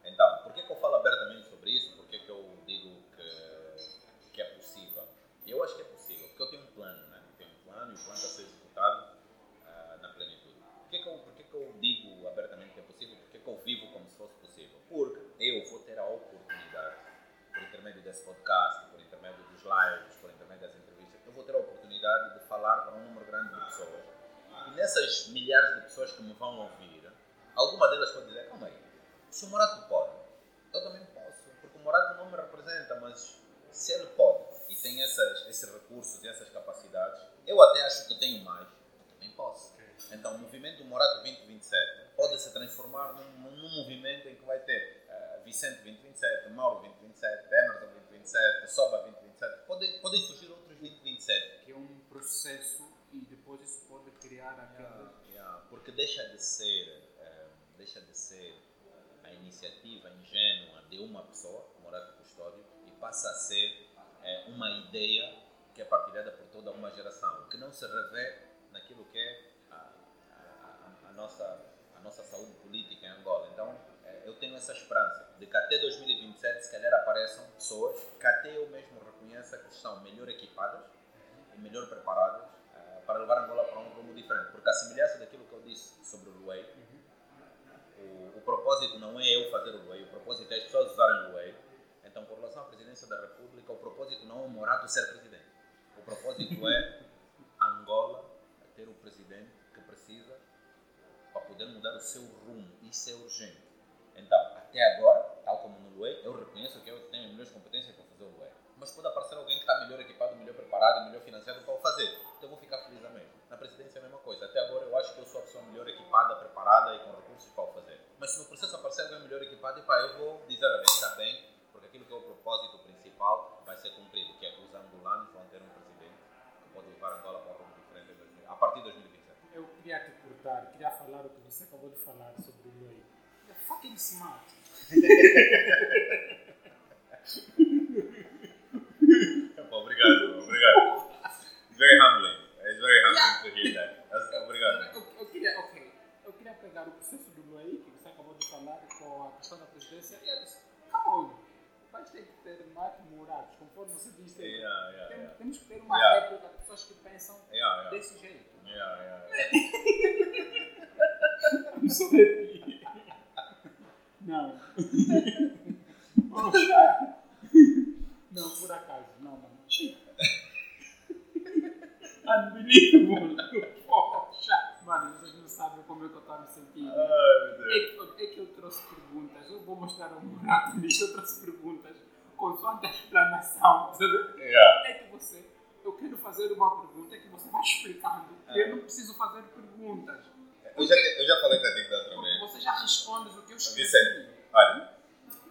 Então, por que, que eu falo abertamente sobre isso? Por que, que eu digo que, que é possível? Eu acho que é possível, porque eu tenho um plano, né? Tenho um plano e o plano está a ser executado ah, na plenitude. Por que, que, eu, por que, que eu digo abertamente que é possível? Por que, que eu vivo como se fosse possível? Porque eu vou ter a oportunidade, por intermédio desse podcast, por intermédio dos lives, por intermédio das entrevistas, eu vou ter a oportunidade de falar para um número grande de pessoas. E nessas milhares de pessoas que me vão ouvir, alguma delas pode dizer, calma aí, se o Morato pode, eu também posso, porque o Morato não me representa, mas se ele pode e tem essas, esses recursos e essas capacidades, eu até acho que tenho mais, eu também posso. Então o movimento Morato 2027 pode se transformar num, num movimento em que vai ter Vicente 2027, Mauro 2027, Emerson 2027, Soba 2027, podem, podem surgir outros 2027. Que é um processo e depois isso pode criar aquele... Yeah, porque deixa de ser eh, deixa de ser a iniciativa ingênua de uma pessoa, Morato Custódio, e passa a ser eh, uma ideia que é partilhada por toda uma geração, que não se revê naquilo que é a, a, a nossa, a nossa saúde política em Angola. Então, eh, eu tenho essa esperança de que até 2027, se calhar, apareçam pessoas que até eu mesmo reconheça que estão melhor equipadas e melhor preparadas eh, para levar Angola para um rumo diferente. Porque a semelhança daquilo que eu disse sobre o Luei, o, o propósito não é eu fazer o Luei, o propósito é as pessoas usarem o Luei. Então, com relação à presidência da República, o propósito não é o Morato ser presidente. O propósito é Angola ter o presidente que precisa para poder mudar o seu rumo. Isso é urgente. Então, até agora, tal como no Luei, eu reconheço que eu tenho as melhores competências para fazer o Luei. Mas pode aparecer alguém que está melhor equipado, melhor preparado, melhor financiado para o fazer. Então eu vou ficar feliz a mesmo. Na presidência é a mesma coisa. Até agora eu acho que eu sou a pessoa melhor equipada, preparada e com recursos para o fazer. Mas se no processo aparecer alguém melhor equipado, epá, eu vou dizer, olha, ainda bem, porque aquilo que é o propósito principal vai ser cumprido, que é que os angolanos vão ter um presidente que pode levar Angola para um rumo diferente em 2000 a partir de 2027. Eu queria te cortar, queria falar o que você acabou de falar sobre o Lui. You're fucking smart. Epá, obrigado, obrigado. It's very humbling. It's very humbling to hear that. That's- Obrigado. Eu, eu queria, ok, eu queria pegar o processo do Lui, que você acabou de falar, com a questão da presidência, e eu disse, come on, vais ter que ter mais morados, conforme você disse. Yeah, yeah, Tem- yeah. Temos que ter uma Yeah. réplica de pessoas que pensam desse jeito. Yeah, yeah, yeah. I'm. Não. Poxa. Não, por acaso, não, mano. Unbelievable. Poxa. Mano, vocês não sabem como é que eu estou me sentindo. Ai, meu É que, é que eu trouxe perguntas. Eu vou mostrar ao Murato nisso. Eu trouxe perguntas consoante a explanação. Yeah. É que você. Eu quero fazer uma pergunta que você vai explicando. Eu não preciso fazer perguntas. Eu já, eu já falei da outra vez. Você já responde o que eu escrevi. Vicente, olha,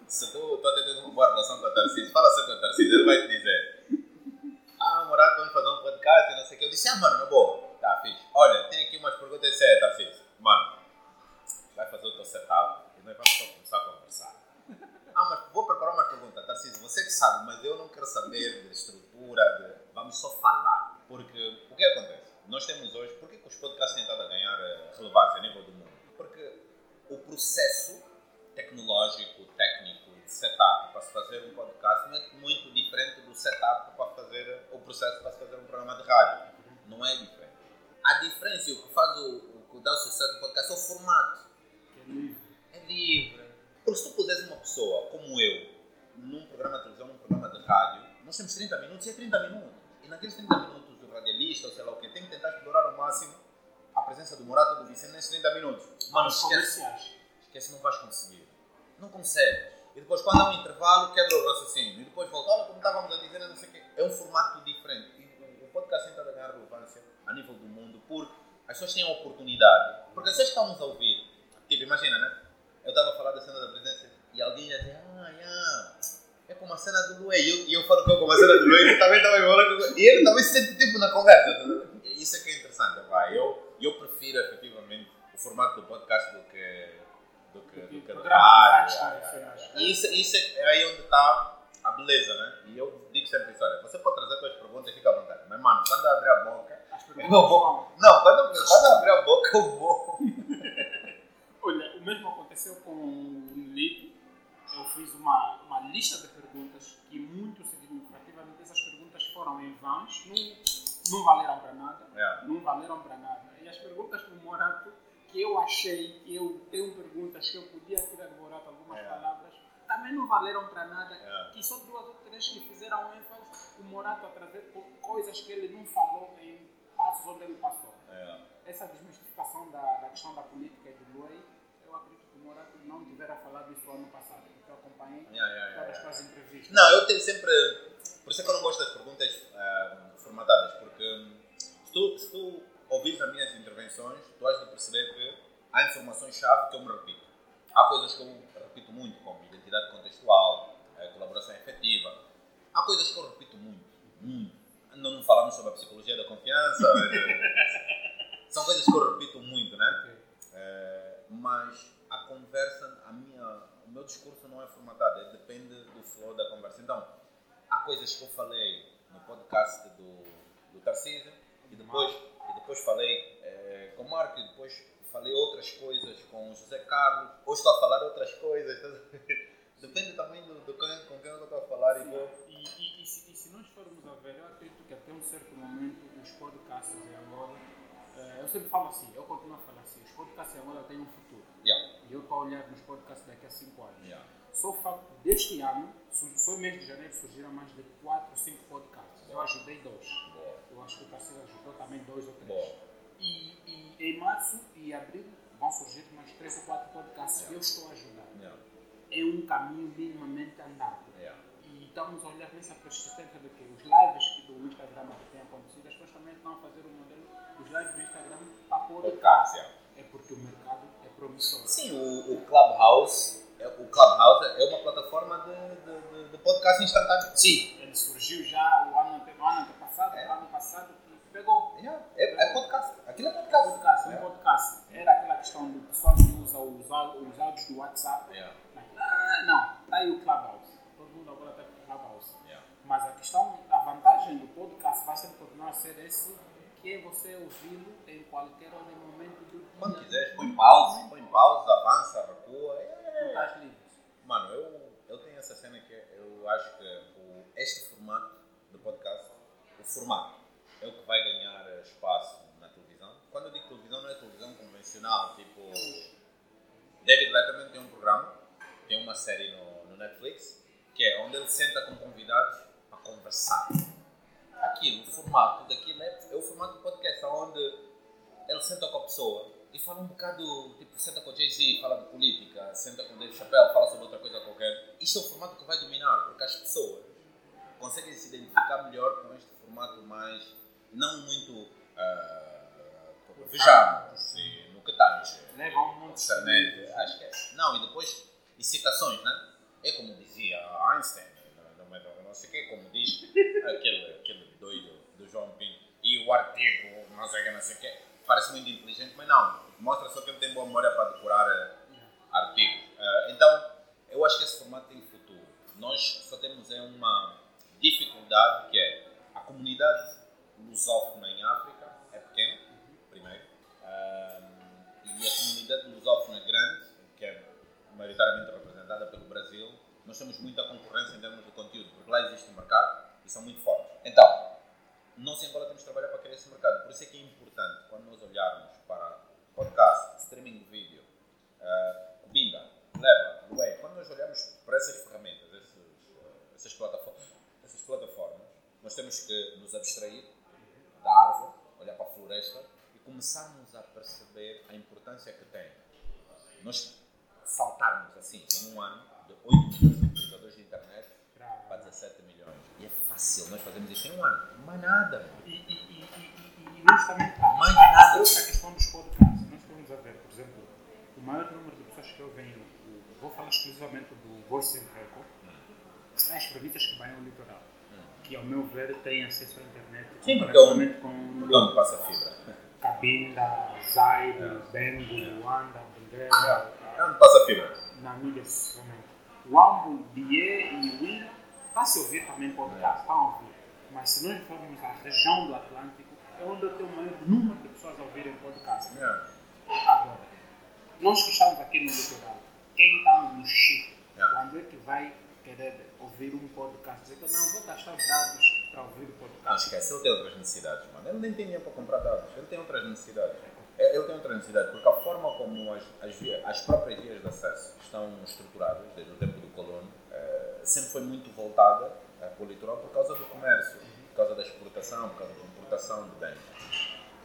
se tu está tendo uma boa relação com a Tarcísio, fala só com a Tarcísio, ele vai te dizer: Ah, Morato, vamos fazer um podcast e não sei o que. Eu disse: Ah, mano, na boa, tá fixe. Olha, tem aqui umas perguntas sérias, Tarcísio. Mano, vai fazer o teu setup e nós vamos só começar a conversar. Ah, mas vou preparar uma pergunta, Tarcísio, você que sabe, mas eu não quero saber de estrutura, de... vamos só falar. Porque o que acontece? Nós temos hoje, por que que os podcasts têm estado a ganhar eh, relevância a nível do mundo? Porque o processo tecnológico, técnico, de setup para se fazer um podcast não é muito diferente do setup para fazer o processo para se fazer um programa de rádio. Não é diferente. A diferença o que faz o, o que dá o sucesso do podcast é o formato. É livre. É livre. Porque se tu puseres uma pessoa como eu num programa de televisão, num programa de rádio, nós temos 30 minutos e é 30 minutos. E naqueles 30 minutos o radialista, ou sei lá o que, tem que tentar explorar ao máximo a presença do Morato do Vicente nesses 30 minutos. Mano, esquece. Esquece, não vais conseguir. Não consegues. E depois, quando há um intervalo, quebra o raciocínio. E depois volta, olha como estávamos a dizer, não sei o quê. É um formato diferente. E o- podcast estado a ganhar relevância a nível do mundo porque as pessoas têm a oportunidade. Porque as pessoas que estão-nos a ouvir, tipo, imagina, né? Eu estava a falar da cena da presidência e alguém ia dizer, ah, yeah, é como a cena do Luei. E eu, e eu falo que é como a cena do Luei, ele também estava enrolando. E ele também se sente tipo na conversa. tá? Isso é que é interessante, vai. Eu, eu prefiro efetivamente o formato do podcast do que do que, do que do sim, yeah. E isso, isso é aí onde está a beleza, né? E eu digo sempre isso, olha, você pode trazer suas perguntas e fica à vontade. Mas, mano, quando eu abrir a boca, As eu perguntas vou. Não, quando, quando eu abrir a boca, eu vou. Olha, o mesmo aconteceu com o Lito. Eu fiz uma, uma lista de perguntas que, muito significativamente, essas perguntas foram em vãos, não, não valeram para nada. Yeah. Não valeram para nada. E as perguntas do Morato, que eu achei que eu tenho perguntas que eu podia tirar do Morato algumas É. palavras, também não valeram para nada. É. Que só duas ou três que fizeram ênfase o Morato a trazer co- coisas que ele não falou em passos onde ele passou Yeah. essa desmistificação da, da questão da política e do Luei, eu acredito que o Morato não tivera falado isso ano passado, acompanhei Yeah, yeah, yeah, as entrevistas. Não, eu tenho sempre. Por isso é que eu não gosto das perguntas ah, formatadas, porque hum, se tu, se tu ouvires as minhas intervenções, tu has de perceber que há informações-chave que eu me repito. Há coisas que eu repito muito, como identidade contextual, eh, colaboração efetiva. Há coisas que eu repito muito, muito. Não, não falamos sobre a psicologia da confiança. São coisas que eu repito muito, né? Ok. mas a conversa, a minha, o meu discurso não é formatado, é, depende do flow da conversa. Então, há coisas que eu falei no podcast do, do Tarcísio e depois, e depois falei eh, com o Marco e depois falei outras coisas com o José Carlos, ou estou a falar outras coisas. Depende também do, do quem, com quem eu estou a falar e vou. E, e, e, se, e, se, nós formos a ver, eu acredito que até um certo momento os podcasts Angola, uh, eu sempre falo assim, eu continuo a falar assim, os podcasts em Angola têm um futuro. Yeah. E eu estou a olhar nos podcasts daqui a 5 anos. Yeah. Só o facto deste ano, só mês de janeiro surgiram mais de 4 ou 5 podcasts. Eu ajudei dois. Boa. Eu acho que o Tarcísio ajudou também dois ou três. Boa. E, e em março e abril vão surgir mais 3 ou 4 podcasts Yeah. eu estou a ajudar. Yeah. É um caminho minimamente andado. Yeah. E estamos a olhar nessa persistência de que os lives que do Instagram que têm acontecido, as pessoas também estão a fazer o modelo lives do Instagram para podcast. yeah. É porque o mercado é promissor. Sim, o, o Clubhouse, é, o Clubhouse é uma plataforma de, de, de, de podcast instantâneo. Sim, ele surgiu já o ano, o ano antepassado, É. o ano passado, e pegou. Yeah. É, é podcast. Aquilo é podcast. Podcast, um Yeah. podcast. Era aquela questão do pessoal que usa os, os áudios do WhatsApp. Yeah. Ah, não, está aí o Clubhouse. Todo mundo agora está com o Clubhouse. Yeah. Mas a questão, a vantagem do podcast vai sempre continuar a ser esse, que é você ouvi-lo em qualquer hora e momento do dia. Quando quiseres, põe pause, põe pause, avança, recua. Tu É. estás livre. Mano, eu, eu tenho essa cena que eu acho que o, este formato do podcast, o formato, é o que vai ganhar espaço na televisão. Quando eu digo televisão, não é televisão convencional, tipo. David Letterman tem um programa, tem uma série no, no Netflix, que é onde ele senta com convidados para conversar. Aquilo, o formato daquilo é, é o formato do podcast, onde ele senta com a pessoa e fala um bocado, tipo, senta com o Jay-Z, fala de política, senta com o Dave Chappelle, fala sobre outra coisa qualquer. Isto é o formato que vai dominar, porque as pessoas conseguem se identificar melhor com este formato mais, não muito uh, vejamos, sim, no que tange monte de internet, acho que é. Não, e depois, e citações, né? É como dizia Einstein, no, no, no, não sei o que, como diz aquele, João e o artigo, não sei o que, não sei o que, parece muito inteligente, mas não, mostra só que ele tem boa memória para decorar eh, artigos. Eh, então, eu acho que esse formato tem futuro. Nós só temos é uma dificuldade que é a comunidade lusófona em África é pequena, primeiro, Ahm, e a comunidade lusófona grande, que é maioritariamente representada pelo Brasil, nós temos muita concorrência em termos de conteúdo, porque lá existe um mercado e são muito fortes. Então, nós em Angola temos de trabalhar para criar esse mercado. Por isso é que é importante, quando nós olharmos para podcast, streaming de vídeo, uh, Binga, Leva, Way, quando nós olhamos para essas ferramentas, esses, eh, essas, plataformas, essas plataformas, nós temos que nos abstrair da árvore, olhar para a floresta e começarmos a perceber a importância que tem. Nós saltarmos assim, em um ano, de 8 milhões de utilizadores de internet para para 17 milhões. E é fácil, nós fazemos isso em um ano. Mais nada. E, e, e, e, nós também estamos. Mais nada. A questão dos podcasts. Nós estamos a ver, por exemplo, o maior número de pessoas que ouvem, o- o- vou falar exclusivamente do Voice and Record, é as províncias que vão ao litoral. Que, ao meu ver, têm acesso à internet Sim, porque comparativamente com Porque onde passa fibra? Cabinda, Zaire, Bengo, Luanda, Bandeira, É onde passa fibra. Namíbia, somente. Uambo, Bié e Win, está-se a ouvir também podcast, estão a ouvir. Mas se nós formos à região do Atlântico, é onde eu tenho o maior número de pessoas a ouvirem podcast. Yeah. Agora, nós que estamos aqui no litoral, quem está no Chico, Yeah. quando é que vai querer ouvir um podcast? Dizer que não, vou gastar os dados para ouvir o Não, podcast. esquece, ele tem outras necessidades, mano. Ele nem tem dinheiro para comprar dados, ele tem outras necessidades. É, Ele tem outras necessidades, porque a forma como as, as, as próprias vias de acesso estão estruturadas, desde o tempo do colono, sempre foi muito voltada para o litoral por causa do comércio, por causa da exportação, por causa da importação de bens.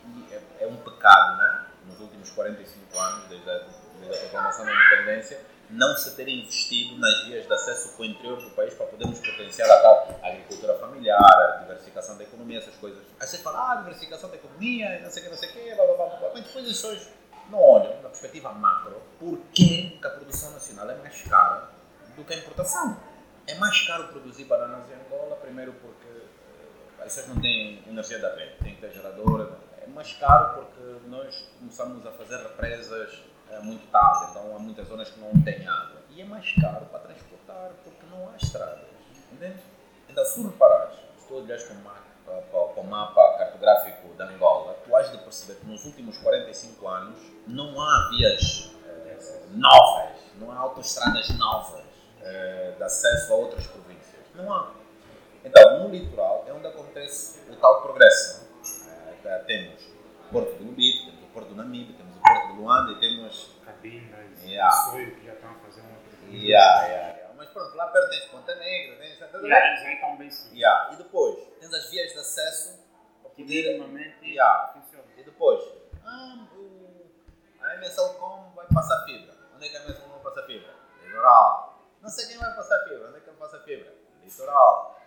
E é, é um pecado, né? Nos últimos 45 anos, desde a, desde a proclamação da independência, não se ter investido nas vias de acesso para o interior do país para podermos potenciar a tal agricultura familiar, a diversificação da economia, essas coisas. Aí você fala, ah, diversificação da economia, não sei o que, não sei o que, blá, blá, blá, blá. mas depois não olham, da perspectiva macro, por que a produção nacional é mais cara do que a importação. É mais caro produzir bananas em Angola, primeiro porque eh, as pessoas não têm energia da rede, tem que ter geradora. É mais caro porque nós começamos a fazer represas é muito tarde, então há muitas zonas que não têm água. E é mais caro para transportar porque não há estradas. Entende? Então, se tu reparares, se tu olhares para o mapa, para o mapa cartográfico da Angola, tu has de perceber que nos últimos 45 anos não há vias eh, novas, não há autoestradas novas eh, de acesso a outras províncias. Não há. Então, no litoral é onde acontece o tal progresso. Eh, temos o Porto do Lubito, temos o Porto do Namibe, temos o Porto de Luanda e temos. Cabinas, Yeah. Soio, que já estão a fazer um outro. Yeah, yeah, yeah. Mas pronto, lá perto tens Ponta Negra, tens. Yeah, estão bem sim. Yeah. E depois tens as vias de acesso para Que poder. minimamente Yeah. funciona. E depois, ah, o, a MSLcom vai passar fibra. Onde é que a MSLcom vai passar fibra? Litoral. Não sei quem vai passar fibra. Onde é que ele passa fibra? Litoral.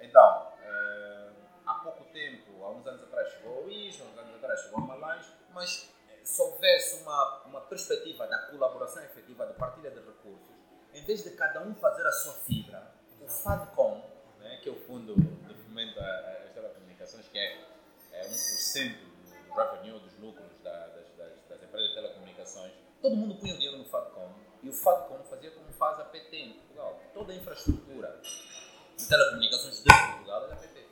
Então, eh, há pouco tempo, há uns anos atrás chegou o IS, há uns anos atrás chegou a Malães, mas eh, se houvesse uma, uma perspectiva da colaboração efetiva, da partilha de recursos, em vez de cada um fazer a sua fibra, o FADCOM, né, que é o Fundo de Fomento às Telecomunicações, que é, é 1% do revenue, dos lucros da- das, das- das empresas de telecomunicações, todo mundo punha o dinheiro no FADCOM e o FADCOM fazia como faz a PT em Portugal. Toda a infraestrutura de telecomunicações de Portugal é da PT.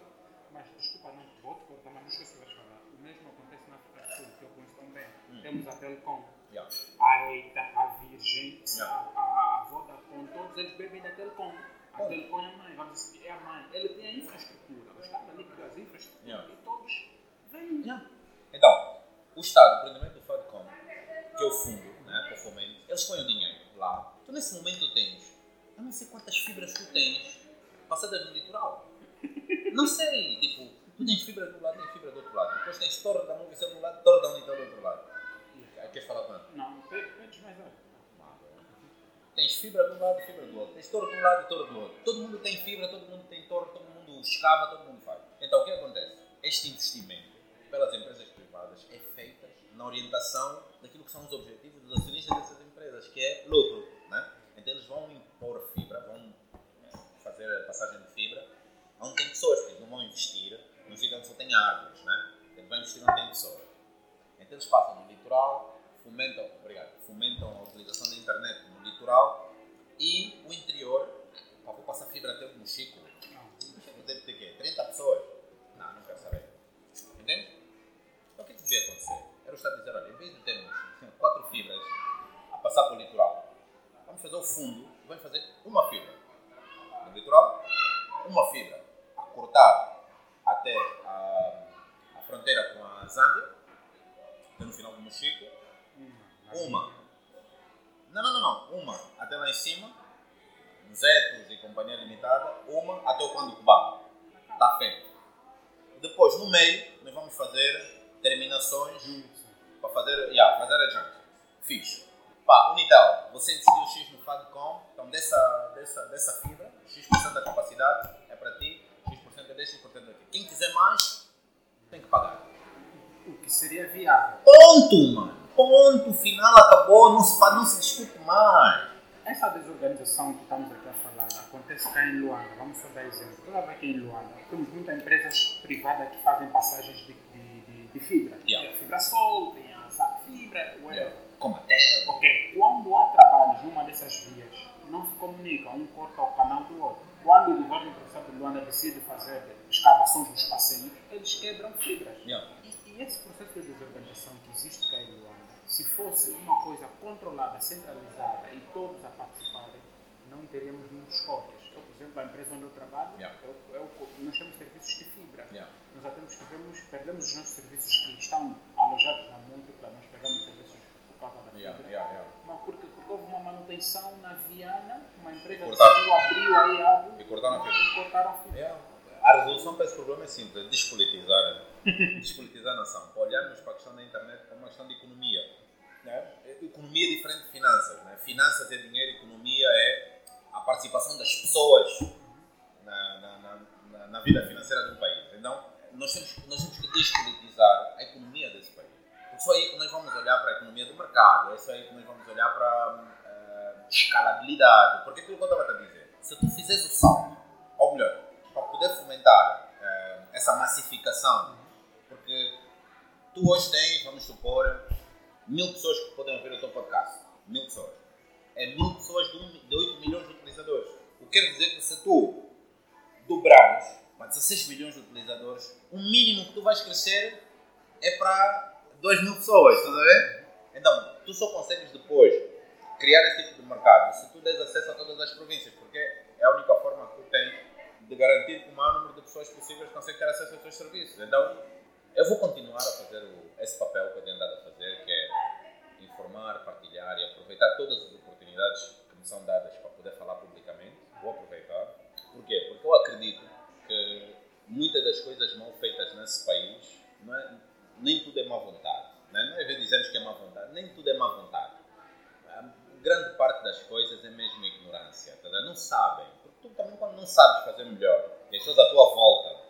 Mas desculpa, não vou te cortar, mas não esqueci de falar. O mesmo acontece na África do Sul, que eu conheço tão bem. Temos a Telecom, Yeah. a EITA, a Virgin, Yeah. a, a, a Vodafone, todos eles bebem da Telecom. A Bom. Telecom é a mãe, vamos dizer que é a mãe. Ele tem a infraestrutura, o Estado ali cria as infraestruturas Yeah. e todos vêm. Yeah. Então, o Estado, o empreendimento do FADCOM, que é o fundo, né, fomento, eles põem o dinheiro lá. Tu nesse momento tens, eu não sei quantas fibras tu tens passadas no litoral. Não sei, tipo, tu tens fibra de um lado, tens fibra do outro lado. Depois tens torre da Movicel de um lado, torre da Unitel do outro lado. Queres falar quanto? Não, pedes mais alto. Tens fibra de um lado e fibra do outro. Tens torre de um lado e torre do outro. Todo mundo tem fibra, todo mundo tem torre, todo mundo escava, todo mundo faz. Então o que acontece? Este investimento pelas empresas privadas é feito na orientação daquilo que são os objetivos dos acionistas dessas empresas, que é lucro. Né? Então eles vão impor fibra, vão eh, fazer a passagem de fibra onde tem pessoas, eles não vão investir num sítio onde só tem árvores. Né? Eles vão investir onde tem pessoas. Então eles passam no litoral, fomentam, obrigado, fomentam a utilização da internet no litoral e o interior, pá, vou passar fibra até o Mochico. Mochico deve ter quê? 30 pessoas? Não, não quero saber. Entende? Então o que, que devia acontecer? Era o Estado dizer, olha, em vez de termos quatro fibras a passar para o litoral, vamos fazer o fundo, vamos fazer uma fibra no litoral, uma fibra a cortar até a, a fronteira com a Zâmbia, até no final do Mochico, uma. Não, não, não, não. Uma até lá em cima, Zetos e Companhia Limitada, uma até o Quando Cubano. Está feito. Depois, no meio, nós vamos fazer terminações para fazer, yeah, fazer a junction. Fiz. Pá, Unitel, você investiu X no FADCOM, então dessa, dessa, dessa fibra, X% da capacidade é para ti, X% é deste, X% é daqui. Quem quiser mais, tem que pagar. O que seria viável. Ponto, mano. Ponto final, acabou, não se, não se discute mais. Essa desorganização que estamos aqui a falar acontece cá em Luanda. Vamos só dar exemplo. Toda vez que em Luanda temos muitas empresas privadas que fazem passagens de, de, de, de fibra. Yeah. Tem a fibra Sol, tem a SAP Fibra, whatever. Como até. Ok, quando há trabalhos numa dessas vias, não se comunicam, um corta o canal do outro. Quando o governo do Estado de Luanda decide fazer escavações nos passeios, eles quebram fibras. Yeah. E, e esse processo de desorganização que existe cá em Luanda, se fosse uma coisa controlada, centralizada e todos a participarem, não teríamos muitos cortes. Eu, por exemplo, a empresa onde eu trabalho, Yeah. eu, eu, nós temos serviços de fibra. Yeah. Nós até nos perdemos, perdemos os nossos serviços que estão alojados na múltipla, nós causa da fibra. yeah, yeah. Porque, porque houve uma manutenção na Viana, uma empresa Cortaram. decidiu abriu aí algo E cortaram a fibra. cortaram a fibra. A resolução para esse problema é simples, é despolitizar, despolitizar a nação. Para olharmos para a questão da internet como uma questão de economia. Né? Economia é diferente de finanças. Né? Finanças é dinheiro, economia é a participação das pessoas na, na, na, na- vida financeira de um país. Então, nós temos, nós temos que despolitizar a economia só aí que nós vamos olhar para a economia do mercado, é só aí que nós vamos olhar para eh, escalabilidade. Porque aquilo que eu estava a dizer, se tu fizeres o salto, ou melhor, para poder fomentar eh, essa massificação, porque tu hoje tens, vamos supor, mil pessoas que podem ouvir o teu podcast. Mil pessoas. É mil pessoas de, um, de 8 milhões de utilizadores. O que quer dizer que se tu dobrares para 16 milhões de utilizadores, o mínimo que tu vais crescer é para 2 mil pessoas, estás a ver? Então, tu só consegues depois criar esse tipo de mercado se tu des acesso a todas as províncias, porque é a única forma que tu tens de garantir que o maior número de pessoas possíveis consegue ter acesso aos teus serviços. Então, eu vou continuar a fazer esse papel que eu tenho andado a fazer, que é informar, partilhar e aproveitar todas as oportunidades que me são dadas para poder falar publicamente. Vou aproveitar. Porquê? Porque eu acredito que muitas das coisas mal feitas nesse país, não é, nem tudo é má vontade. Não é, não é dizemos que é má vontade, nem tudo é má vontade. A grande parte das coisas é mesmo ignorância. Tá? Não sabem. Porque tu também, quando não sabes fazer melhor, e as pessoas à tua volta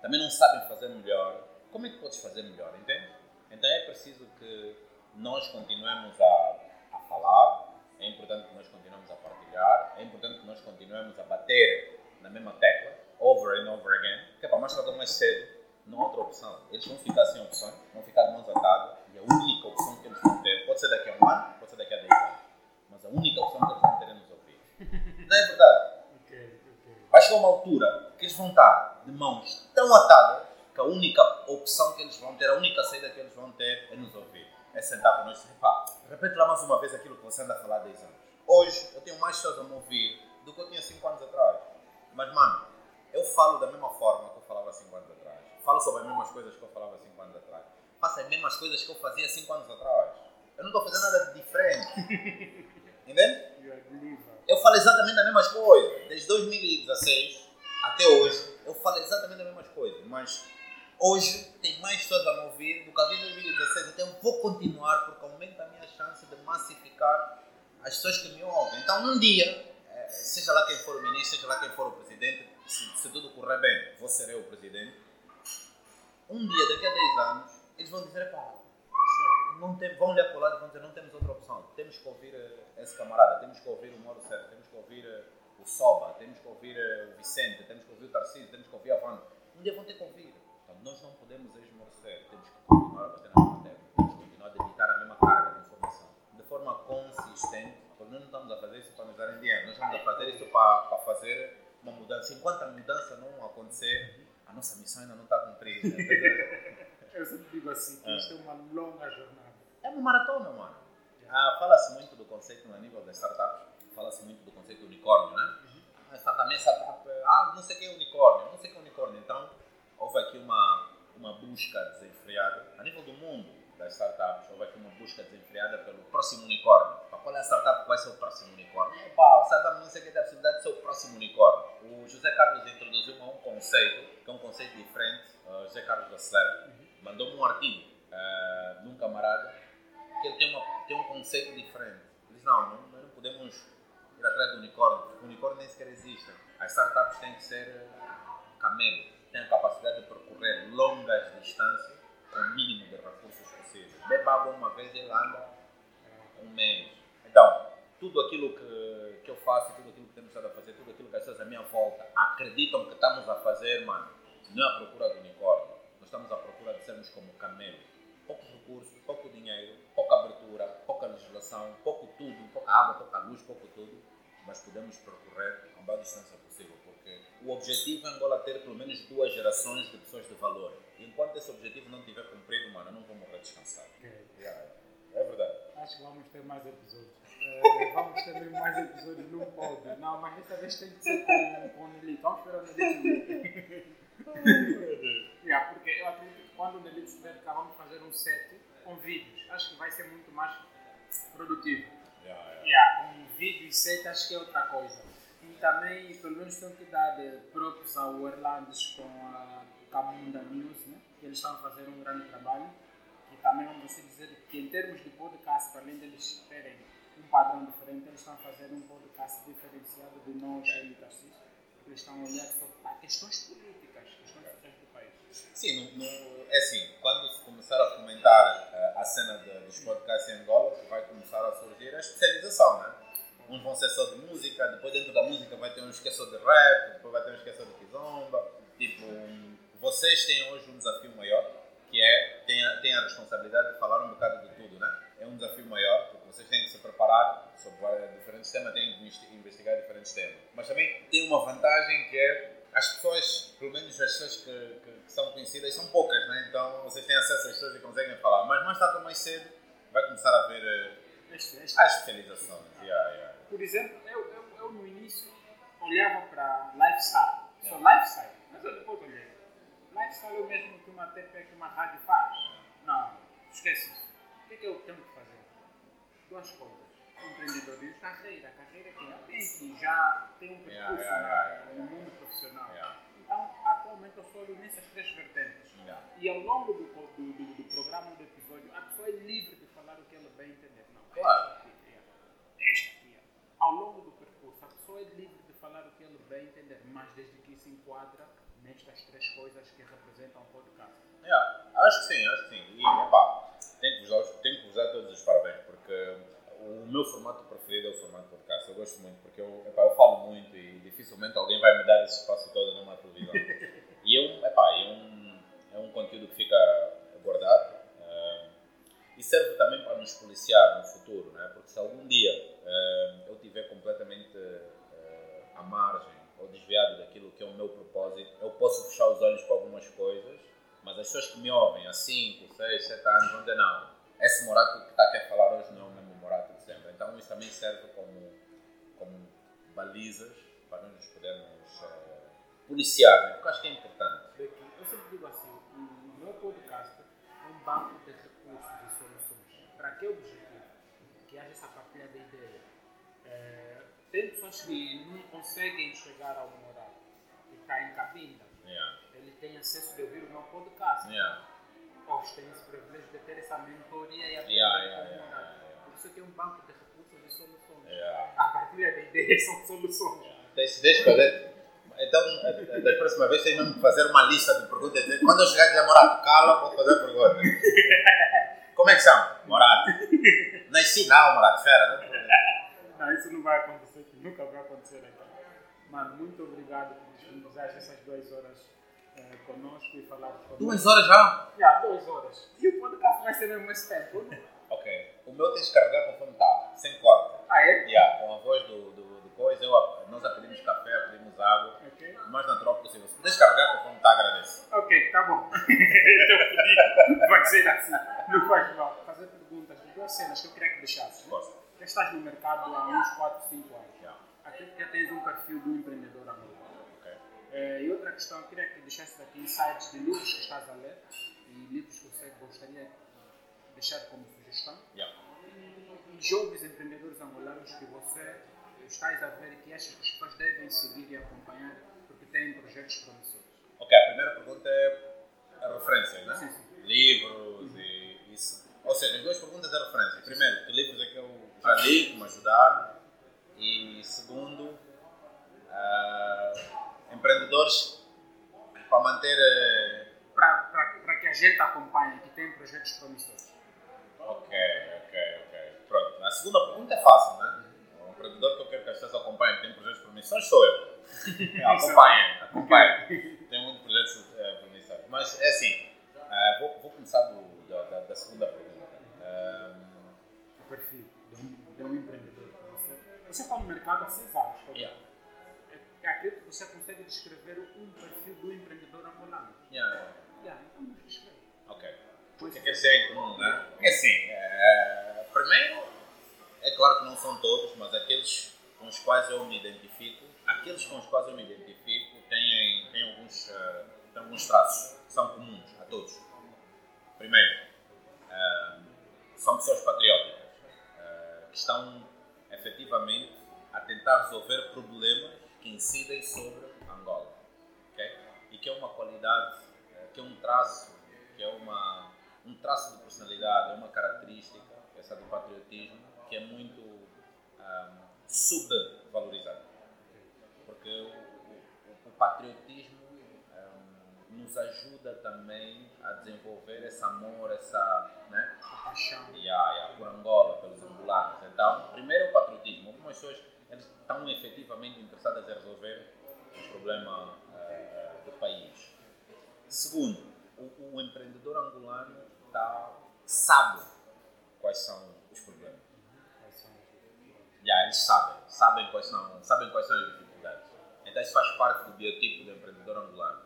também não sabem fazer melhor, como é que podes fazer melhor, entende? Então é preciso que nós continuemos a, a falar, é importante que nós continuemos a partilhar, é importante que nós continuemos a bater na mesma tecla, over and over again, que é para mais tarde ou mais cedo, não há outra opção. Eles vão ficar sem opção, vão ficar de mãos atadas, e a única opção que eles vão ter, pode ser daqui a um ano, pode ser daqui a 10 anos, mas a única opção que eles vão ter é nos ouvir. Não é verdade? Ok, ok. Vai chegar uma altura que eles vão estar de mãos tão atadas que a única opção que eles vão ter, a única saída que eles vão ter é nos ouvir. É sentar com nós e dizer, pá, repete lá mais uma vez aquilo que você anda a falar há 10 anos. Hoje eu tenho mais pessoas a me ouvir do que eu tinha 5 anos atrás. Mas, mano, eu falo da mesma forma que eu falava 5 anos atrás. Falo sobre as mesmas coisas que eu falava 5 anos atrás. Faço as mesmas coisas que eu fazia 5 anos atrás. Eu não estou fazendo nada de diferente. Entende? Eu falo exatamente as mesmas coisas. Desde 2016 até hoje, eu falo exatamente as mesmas coisas. Mas hoje tem mais pessoas a me ouvir do que havia em 2016. Então eu vou continuar porque aumenta a minha chance de massificar as pessoas que me ouvem. Então um dia, eh, seja lá quem for o ministro, seja lá quem for o presidente, se, se tudo correr bem, vou ser eu o presidente. Um dia, daqui a 10 anos, eles vão dizer, pá, não tem, vão olhar para o lado e vão dizer, não temos outra opção. Temos que ouvir eh, esse camarada, temos que ouvir o Moro Certo, temos que ouvir eh, o Soba, temos que ouvir eh, o Vicente, temos que ouvir o Tarcísio, temos que ouvir a Wanda. Um dia vão ter que ouvir. Então nós não podemos esmorecer, temos que continuar a bater na tecla, temos que continuar a debitar a mesma carga de informação. De forma consistente, porque nós não estamos a fazer isso para nos darem dinheiro, nós estamos a fazer isso para, para fazer uma mudança. Enquanto a mudança não acontecer, a nossa missão ainda não está cumprida. Eu sempre digo assim, que isto é uma longa jornada. É uma maratona, mano. Ah, Fala-se muito do conceito no nível das startups, fala-se muito do conceito do unicórnio, né? Ah, startup, startup, ah, não sei o que é unicórnio, não sei o que é unicórnio. Então, houve aqui uma, uma busca desenfreada, a nível do mundo das startups, houve aqui uma busca desenfreada pelo próximo unicórnio. Para qual é a startup que vai ser o próximo unicórnio? Opa, a startup não sei o que tem a possibilidade de ser o próximo unicórnio. O José Carlos introduziu um conceito, é um conceito diferente, uh, José Carlos da Celera, mandou-me um artigo uh, de um camarada que ele tem, uma, tem um conceito diferente. Ele diz, não, não, não podemos ir atrás do unicórnio, porque o unicórnio nem sequer existe. As startups têm que ser eh, camelo, têm a capacidade de percorrer longas distâncias com o mínimo de recursos possível. Beba água uma vez e anda um mês. Então, tudo aquilo que, que eu faço, tudo aquilo que temos estado a fazer, tudo aquilo que as pessoas à minha volta acreditam que estamos a fazer, mano, não é a procura do unicórnio. Nós estamos à procura de sermos como camelo. Poucos recursos, pouco dinheiro, pouca abertura, pouca legislação, pouco tudo, pouca água, pouca luz, pouco tudo, mas podemos percorrer a maior distância possível, porque o objetivo é Angola ter pelo menos duas gerações de pessoas de valor. E enquanto esse objetivo não estiver cumprido, mano, eu não vou morrer descansado. Ok. Yeah, É verdade. Acho que vamos ter mais episódios. Eh, vamos ter mesmo mais episódios no pódio. Não, mas dessa vez tem que ser com, com o Nelito. Vamos esperar o Nelito. yeah, porque eu acredito que quando o Nelito estiver cá, vamos fazer um set com vídeos. Acho que vai ser muito mais produtivo. Yeah, yeah. Yeah, um vídeo e set acho que é outra coisa. E também, pelo menos, tenho que dar próprios ao Erlandes com a Camunda News, né? que eles estão a fazer um grande trabalho. E também vamos assim dizer que, em termos de podcast, para além deles terem um padrão diferente, eles estão a fazer um podcast diferenciado de nós aí Eles estão a olhar para questões políticas, questões sociais do país. Sim, no, no- é assim, quando se começar a fomentar eh, a cena de- dos podcasts em Angola, vai começar a surgir a especialização, né? Uns vão ser só de música, depois dentro da música vai ter uns que é só de rap, depois vai ter uns que é só de kizomba. Tipo, vocês têm hoje um desafio maior, que é, têm a, têm a responsabilidade de falar um bocado de tudo, né? É um desafio maior, porque vocês têm que se preparar sobre diferentes temas, têm que investi- investigar diferentes temas. Mas também tem uma vantagem que é as pessoas, pelo menos as pessoas que, que- que são conhecidas, são poucas, né? então vocês têm acesso às pessoas e conseguem falar. Mas mais tarde ou mais cedo vai começar a haver eh, Este, este. as especializações. Yeah, yeah. Por exemplo, eu, eu, eu no início olhava para lifestyle. Só lifestyle. Mas eu depois olhei. Lifestyle é o mesmo que uma TP, que uma rádio faz. Não, esquece isso. O que é que eu tenho que fazer? Duas coisas. Empreendedorismo, carreira. Carreira que alguém que já tem um Yeah, percurso yeah, na- yeah, no mundo profissional. Então, atualmente eu sou nessas três vertentes. E ao longo do, do, do, do programa, do episódio, a pessoa é livre de falar o que ela bem entender. Não, Claro. esta aqui, é, esta aqui. é. Ao longo do percurso, a pessoa é livre de falar o que ela bem entender, mas desde que se enquadra nestas três coisas que representam o podcast. Yeah, acho que sim, acho que sim. E, epá, tenho que, vos dar, os- tenho que vos dar todos os parabéns, porque o meu formato preferido é o formato podcast. Eu gosto muito, porque eu, epá, eu falo muito e dificilmente alguém vai me dar esse espaço todo numa televisão. e eu, epá, é, um, é um conteúdo que fica guardado eh, e serve também para nos policiar no futuro, né? porque se algum dia eh, eu estiver completamente eh, à margem ou desviado daquilo que é o meu propósito, eu posso fechar os olhos para algumas coisas, mas as pessoas que me ouvem há 5, 6, 7 anos vão dizer não, esse Morato que está aqui a falar hoje não é o mesmo Morato sempre. Então isso também serve como, como balizas para nós nos podermos eh, policiar, né? porque acho que é importante. Eu sempre digo assim, o meu podcast é um banco de recursos e soluções. Para que objetivo? Que haja essa partilha de ideia. É, tem pessoas que não conseguem chegar ao morar, que está em cabinda. Yeah. Ele tem acesso de ouvir o meu podcast. Yeah. Hoje tem esse privilégio de ter essa mentoria e aprender Yeah, yeah, yeah, yeah, yeah. Que é um banco de recursos e soluções. Yeah. A partilha de ideias são soluções. Deixa, deixa eu fazer. Então, eh, da próxima vez, tem mesmo que fazer uma lista de perguntas. Quando eu chegar e dizer Morato, cala, vou fazer pergunta. Como é que chama? Morato. Nasci não, Morato, fera. Não? Não, isso não vai acontecer, nunca vai acontecer aqui. Mano, muito obrigado por disponibilizar essas duas horas eh, conosco e falar conosco. Duas horas já? Já, duas horas. E o podcast vai ser mesmo esse tempo, né? Ok. O meu tens de carregar conforme está, sem corte. Ah, é? Yeah, com a voz do, do, do coisa, eu, nós já pedimos café, pedimos água, Ok. o mais natural possível. Se puderes carregar conforme está, agradeço. Ok, tá bom. Teu pedido vai ser assim. Não faz mal. Fazer perguntas duas cenas que eu queria que deixasses. né? Gosto. Já estás no mercado há uns 4, 5 anos. Yeah. Aqui já tens um perfil do empreendedor angolano. Ok. Eh, e outra questão, eu queria que deixasse aqui insights de livros que estás a ler e livros que você gostaria de deixar como sugestão. Yeah. Jovens empreendedores angolanos que você estás a ver e que achas que as pessoas devem seguir e acompanhar porque têm projetos promissores. Ok, a primeira pergunta é a referência, né? Sim, sim. Livros e isso. Ou seja, as duas perguntas é referência. Primeiro, que livros é que eu já li, que me ajudaram. E segundo, ah, empreendedores para manter. eh, Para que a gente acompanhe, que tem projetos promissores. Ok. A segunda pergunta é fácil, né? O empreendedor que eu quero que as pessoas acompanhem tem projetos promissores sou eu. acompanhem, acompanhem. Tem muitos projetos eh, promissores. Mas é assim, ah, vou, vou começar do- da, da- da segunda pergunta. O perfil de um, de empreendedor. Você, você está no mercado há seis anos. tá? Yeah. É, acredito que você consegue descrever um perfil do empreendedor angolano. yeah. Yeah, então nos descreve. Ok. O que é que têm em comum, né? É assim, é, primeiro, é claro que não são todos, mas aqueles com os quais eu me identifico, aqueles com os quais eu me identifico têm, têm, alguns, eh, têm alguns traços que são comuns a todos. Primeiro, eh, são pessoas patrióticas, eh, que estão efetivamente a tentar resolver problemas que incidem sobre Angola. ok? E que é uma qualidade, que é um traço, que é uma, um traço de personalidade, é uma característica, essa do patriotismo, que é muito ah, subvalorizada. Porque o, o- o patriotismo ah, nos ajuda também a desenvolver esse amor, essa, né? Paixão. e a, e a por Angola, pelos angolanos. Então, primeiro o patriotismo. Algumas pessoas estão efetivamente interessadas em resolver o problema eh, do país. Segundo, o, o empreendedor angolano tá, sabe quais são os Eles sabem, sabem quais, são, sabem quais são as dificuldades. Então isso faz parte do biotipo do empreendedor angolano.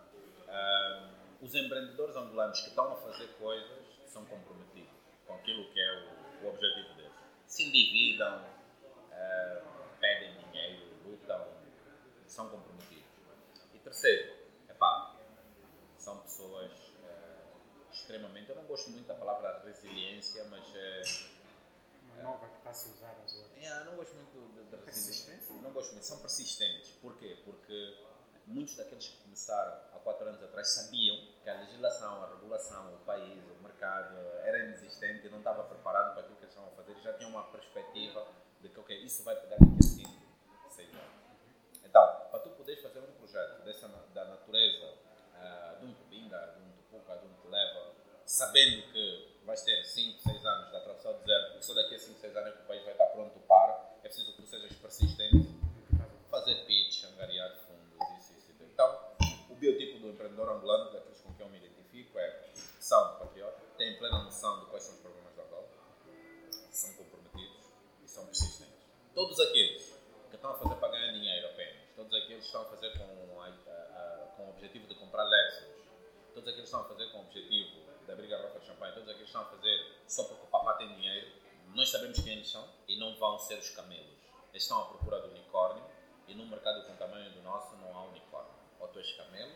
Uh, os empreendedores angolanos que estão a fazer coisas são comprometidos com aquilo que é o, o objetivo deles. Se endividam, uh, pedem dinheiro, lutam, são comprometidos. E terceiro, epá, são pessoas uh, extremamente. Eu não gosto muito da palavra resiliência, mas. Uh, Uma nova que está a se usar agora. Yeah, não gosto muito da resiliência. Não gosto muito. São persistentes. Porquê? Porque muitos daqueles que começaram há quatro anos atrás sabiam que a legislação, a regulação, o país, o mercado era inexistente e não estava preparado para aquilo que eles estavam a fazer. Já tinham uma perspectiva de que, ok, isso vai pegar daqui a 5, 6 anos. Então, para tu poderes fazer um projeto dessa, da natureza, uh, de um Tubinga, de um Tupuca, de um Televa, sabendo que vais ter 5, 6 anos deserto, e só daqui a 5, 6 anos que o país vai estar pronto para, é preciso que tu sejas persistente, fazer pitch, angariar fundos, isso, isso. Então, o biotipo do empreendedor angolano, daqueles com quem eu me identifico, é são patriotas, têm plena noção de quais são os problemas da Angola, são comprometidos e são persistentes. Todos aqueles que estão a fazer para ganhar dinheiro apenas, todos aqueles que estão a fazer com, a, a, com o objetivo de comprar Lexus, todos aqueles que estão a fazer com o objetivo de abrir garrafa de champanhe, todos aqueles que estão a fazer só porque o papá tem dinheiro, nós sabemos quem eles são e não vão ser os camelos. Eles estão à procura do unicórnio e num mercado com o tamanho do nosso não há unicórnio. Ou tu és camelo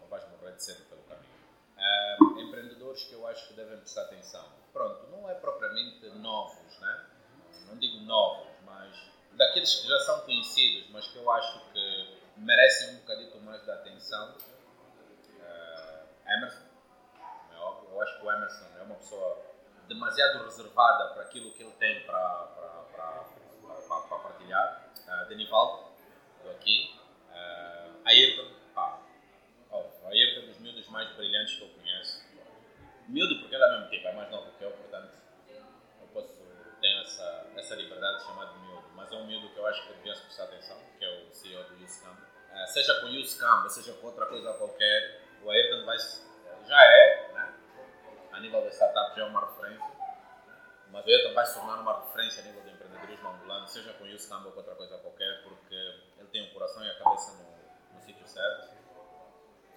ou vais morrer de sede pelo caminho. Uh, empreendedores que eu acho que devem prestar atenção. Pronto, não é propriamente novos, né? não digo novos, mas daqueles que já são conhecidos, mas que eu acho que merecem um bocadito mais de atenção. Uh, Emerson, acho que o Emerson é uma pessoa demasiado reservada para aquilo que ele tem para, para, para, para, partilhar. Uh, estou aqui. Uh, Ayrton, pá, oh, Ayrton é um dos miúdos mais brilhantes que eu conheço. Miúdo porque ele é mesmo tipo, é mais novo que eu, portanto eu posso, tenho essa, essa liberdade de chamar de miúdo, mas é um miúdo que eu acho que devia prestar atenção, que é o CEO do Youthcamp. Uh, seja com Youthcamp, seja com outra coisa qualquer, o Ayrton vai, já é? A nível da startup já é uma referência, mas o Ayrton vai se tornar uma referência a nível do empreendedorismo angolano, seja com Youthcamp ou com outra coisa qualquer, porque ele tem o coração e a cabeça no, no sítio certo.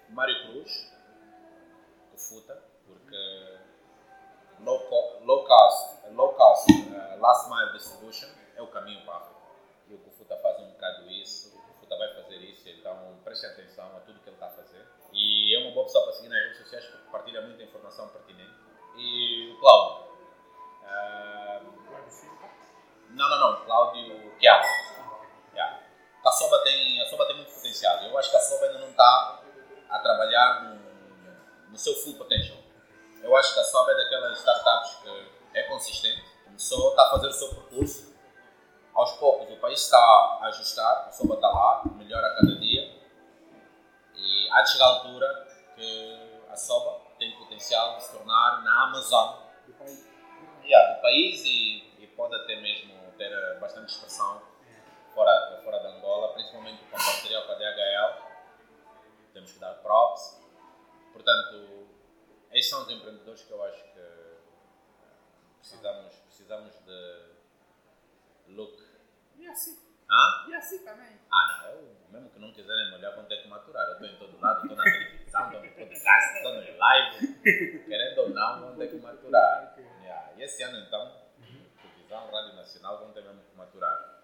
Mário Cruz, o Futa, porque low, co low cost, low cost uh, last mile distribution é o caminho para a África. E o Kufuta faz um bocado isso, o Kufuta vai fazer isso, então preste atenção a tudo que ele está a fazer. E é uma boa pessoa para seguir nas redes sociais porque partilha muita informação pertinente. E o Cláudio. Uh, não, não, não, Cláudio Chiaro. Yeah. A Soba tem, a Soba tem muito potencial. Eu acho que a Soba ainda não está a trabalhar no, no seu full potential. Eu acho que a Soba é daquelas startups que é consistente, começou, está a fazer o seu percurso. Aos poucos o país está a ajustar, a Soba está lá, melhora a cada dia. E há de chegar a altura que a Soba tem potencial de se tornar na Amazon Do país. yeah, do país e, e pode até mesmo ter eh, bastante expressão fora, fora da Angola, principalmente com a parceria com a DHL. Temos que dar props. Portanto, esses são os empreendedores que eu acho que precisamos, precisamos de look. E assim. Hã? E assim também. Ah, não, mesmo que não quiserem me olhar, vão ter que maturar. Eu estou em todo lado, estou na televisão, estou no podcast, estou no live. Querendo ou não, vão ter que maturar. Yeah. E esse ano, então, televisão, Rádio Nacional, vão ter mesmo que maturar.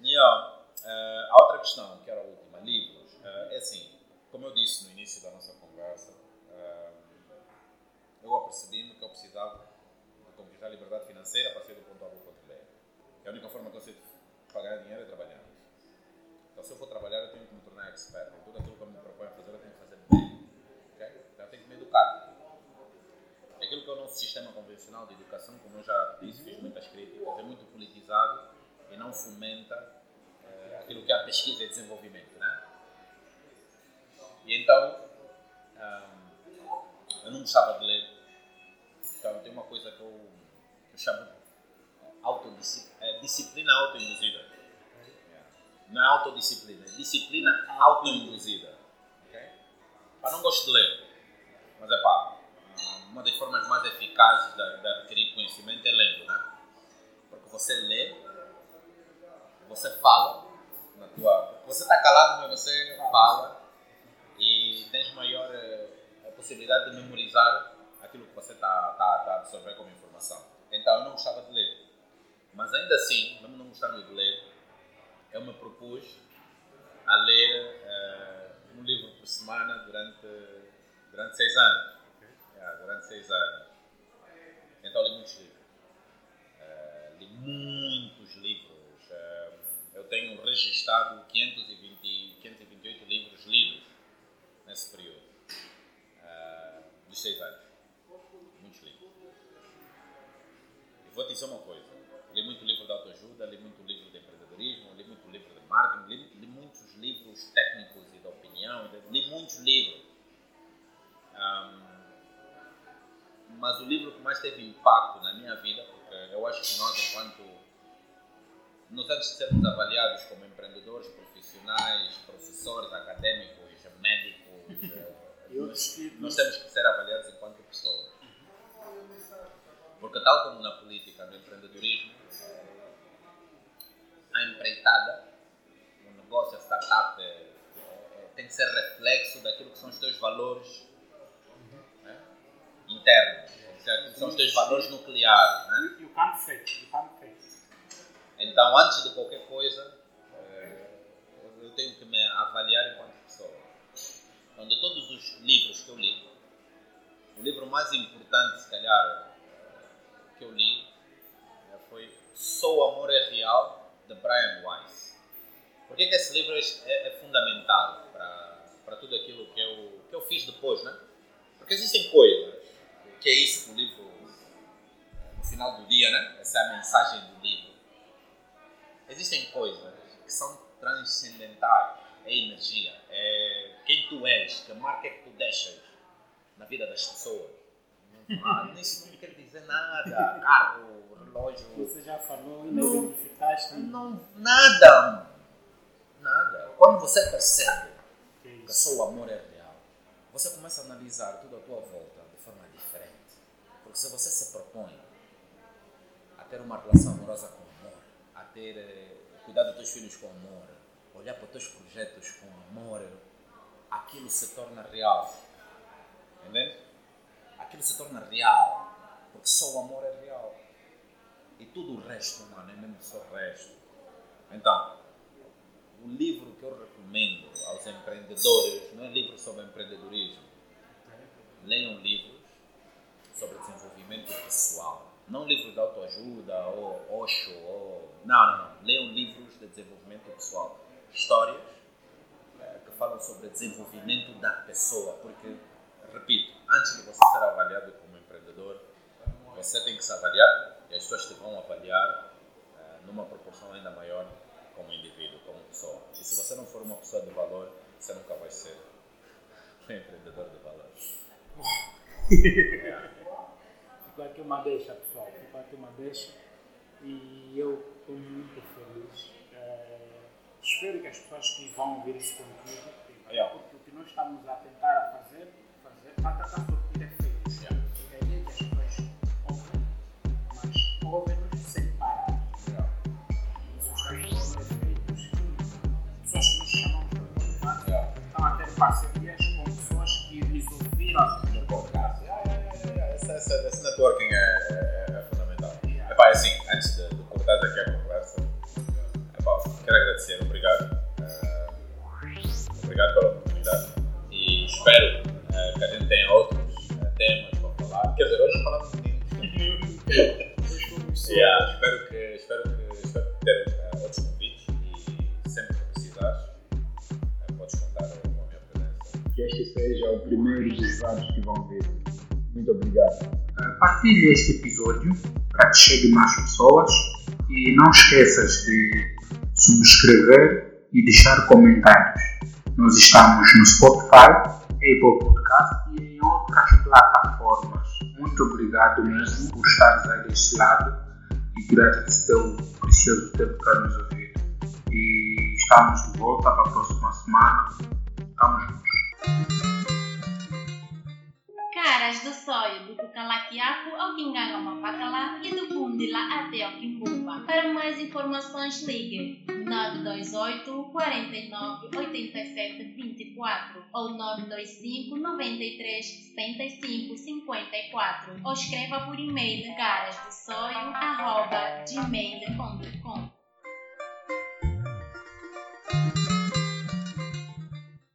E ó, eh, a outra questão, que era a última, livros. eh, é assim, como eu disse no início da nossa conversa, eh, eu apercebi-me que eu precisava de conquistar a liberdade financeira para sair do ponto A para o ponto B. E a única forma que eu sei de pagar dinheiro é trabalhando. Então, se eu for trabalhar, eu tenho que me tornar expert. Em tudo aquilo que eu me proponho a fazer, eu tenho que fazer bem. ok? Então, eu tenho que me educar. Aquilo que é o nosso sistema convencional de educação, como eu já disse, fiz muitas críticas, é muito politizado e não fomenta eh, aquilo que é a pesquisa e desenvolvimento. Né? E então, ahm, eu não gostava de ler. Então, tem uma coisa que eu, que eu chamo autodisciplina, é disciplina autoinduzida. Não é autodisciplina, é disciplina autoinduzida. Okay? Pá, não gosto de ler, mas é pá, uma das formas mais eficazes de, adquirir conhecimento é lendo, né? Porque você lê fala na tua. Você está calado, mas você fala e tens maior eh, a possibilidade de memorizar aquilo que você está tá, tá a absorver como informação. Então eu não gostava de ler. Mas ainda assim, mesmo não gostando de ler, eu me propus a ler uh, um livro por semana durante, durante seis anos. Yeah, durante seis anos. Então li muitos livros. Uh, li muitos livros. Uh, eu tenho registrado 520, 528 livros lidos nesse período. Uh, dos seis anos. Muitos livros. E vou te dizer uma coisa. Li muito livro de autoajuda, li muito livro de empreendedorismo, marketing, li, li muitos livros técnicos e de opinião, li muitos livros. Um, mas o livro que mais teve impacto na minha vida, porque eu acho que nós, enquanto. Nós, antes de sermos avaliados como empreendedores, profissionais, professores, académicos, médicos, nós, nós temos que ser avaliados enquanto pessoas. Porque, tal como na política, no empreendedorismo, a empreitada, negócio, a startup, é, é, tem que ser reflexo daquilo que são os teus valores né? internos, que são os teus valores nucleares. Né? You can't fake, you can't fake. Então, antes de qualquer coisa, é, eu tenho que me avaliar enquanto pessoa. Então, de todos os livros que eu li, o livro mais importante, se calhar, que eu li foi Sou Amor é Real, de Brian Weiss. Por que, que esse livro é, é fundamental para tudo aquilo que eu, que eu fiz depois, né? Porque existem coisas, que é isso que o livro, no final do dia, né? Essa é a mensagem do livro. Existem coisas que são transcendentais, é energia, é quem tu és, que marca é que tu deixas na vida das pessoas. Ah, isso não quer dizer nada, carro, relógio. Você já falou não identificaste? Não, nada. Nada. Quando você percebe que só o amor é real, você começa a analisar tudo à tua volta de forma diferente. Porque se você se propõe a ter uma relação amorosa com amor, a ter eh, cuidar dos teus filhos com amor, olhar para os teus projetos com amor, aquilo se torna real. Entende? Aquilo se torna real. Porque só o amor é real. E tudo o resto, mano, é mesmo só o resto. Então, o livro que eu recomendo aos empreendedores não é livro sobre empreendedorismo. Leiam livros sobre desenvolvimento pessoal. Não livros de autoajuda ou Osho. Ou... Não, não, não. Leiam livros de desenvolvimento pessoal. Histórias é, que falam sobre desenvolvimento da pessoa. Porque, repito, antes de você ser avaliado como empreendedor, você tem que se avaliar e as pessoas te vão avaliar uh, numa proporção ainda maior como indivíduo, como pessoa. E se você não for uma pessoa de valor, você nunca vai ser um empreendedor de valor. é. Ficou aqui uma deixa, pessoal. Ficou aqui uma deixa. E eu estou muito feliz. É, espero que as pessoas que vão ouvir esse conteúdo, porque o que nós estamos a tentar fazer, fazer está, está, está parcerias com pessoas que lhes ouviram no podcast. Esse networking é, é, é fundamental. Yeah. Epá, é assim, antes de, de cortar aqui a conversa, epá, quero agradecer, obrigado. Uh, obrigado pela oportunidade e espero uh, que a gente tenha outros uh, temas para falar. Quer dizer, hoje não falamos de Yeah, espero que, espero que, espero ter Este seja o primeiro dos vários que vão ver. Muito obrigado. Uh, partilhe este episódio para que chegue mais pessoas e não esqueças de subscrever e deixar comentários. Nós estamos no Spotify, Apple Podcast e em outras plataformas. Muito obrigado mesmo por estares aí deste lado e graças ao precioso tempo para nos ouvir. E estamos de volta para a próxima semana. Estamos juntos. Caras do Sonho, do Tucalaquiaco ao Quinganga Pacalá e do Bundila até ao Quimbumba. Para mais informações, ligue 928 49 87 24 ou 925 93 75 54 ou escreva por e-mail carasdossoio.gmail.com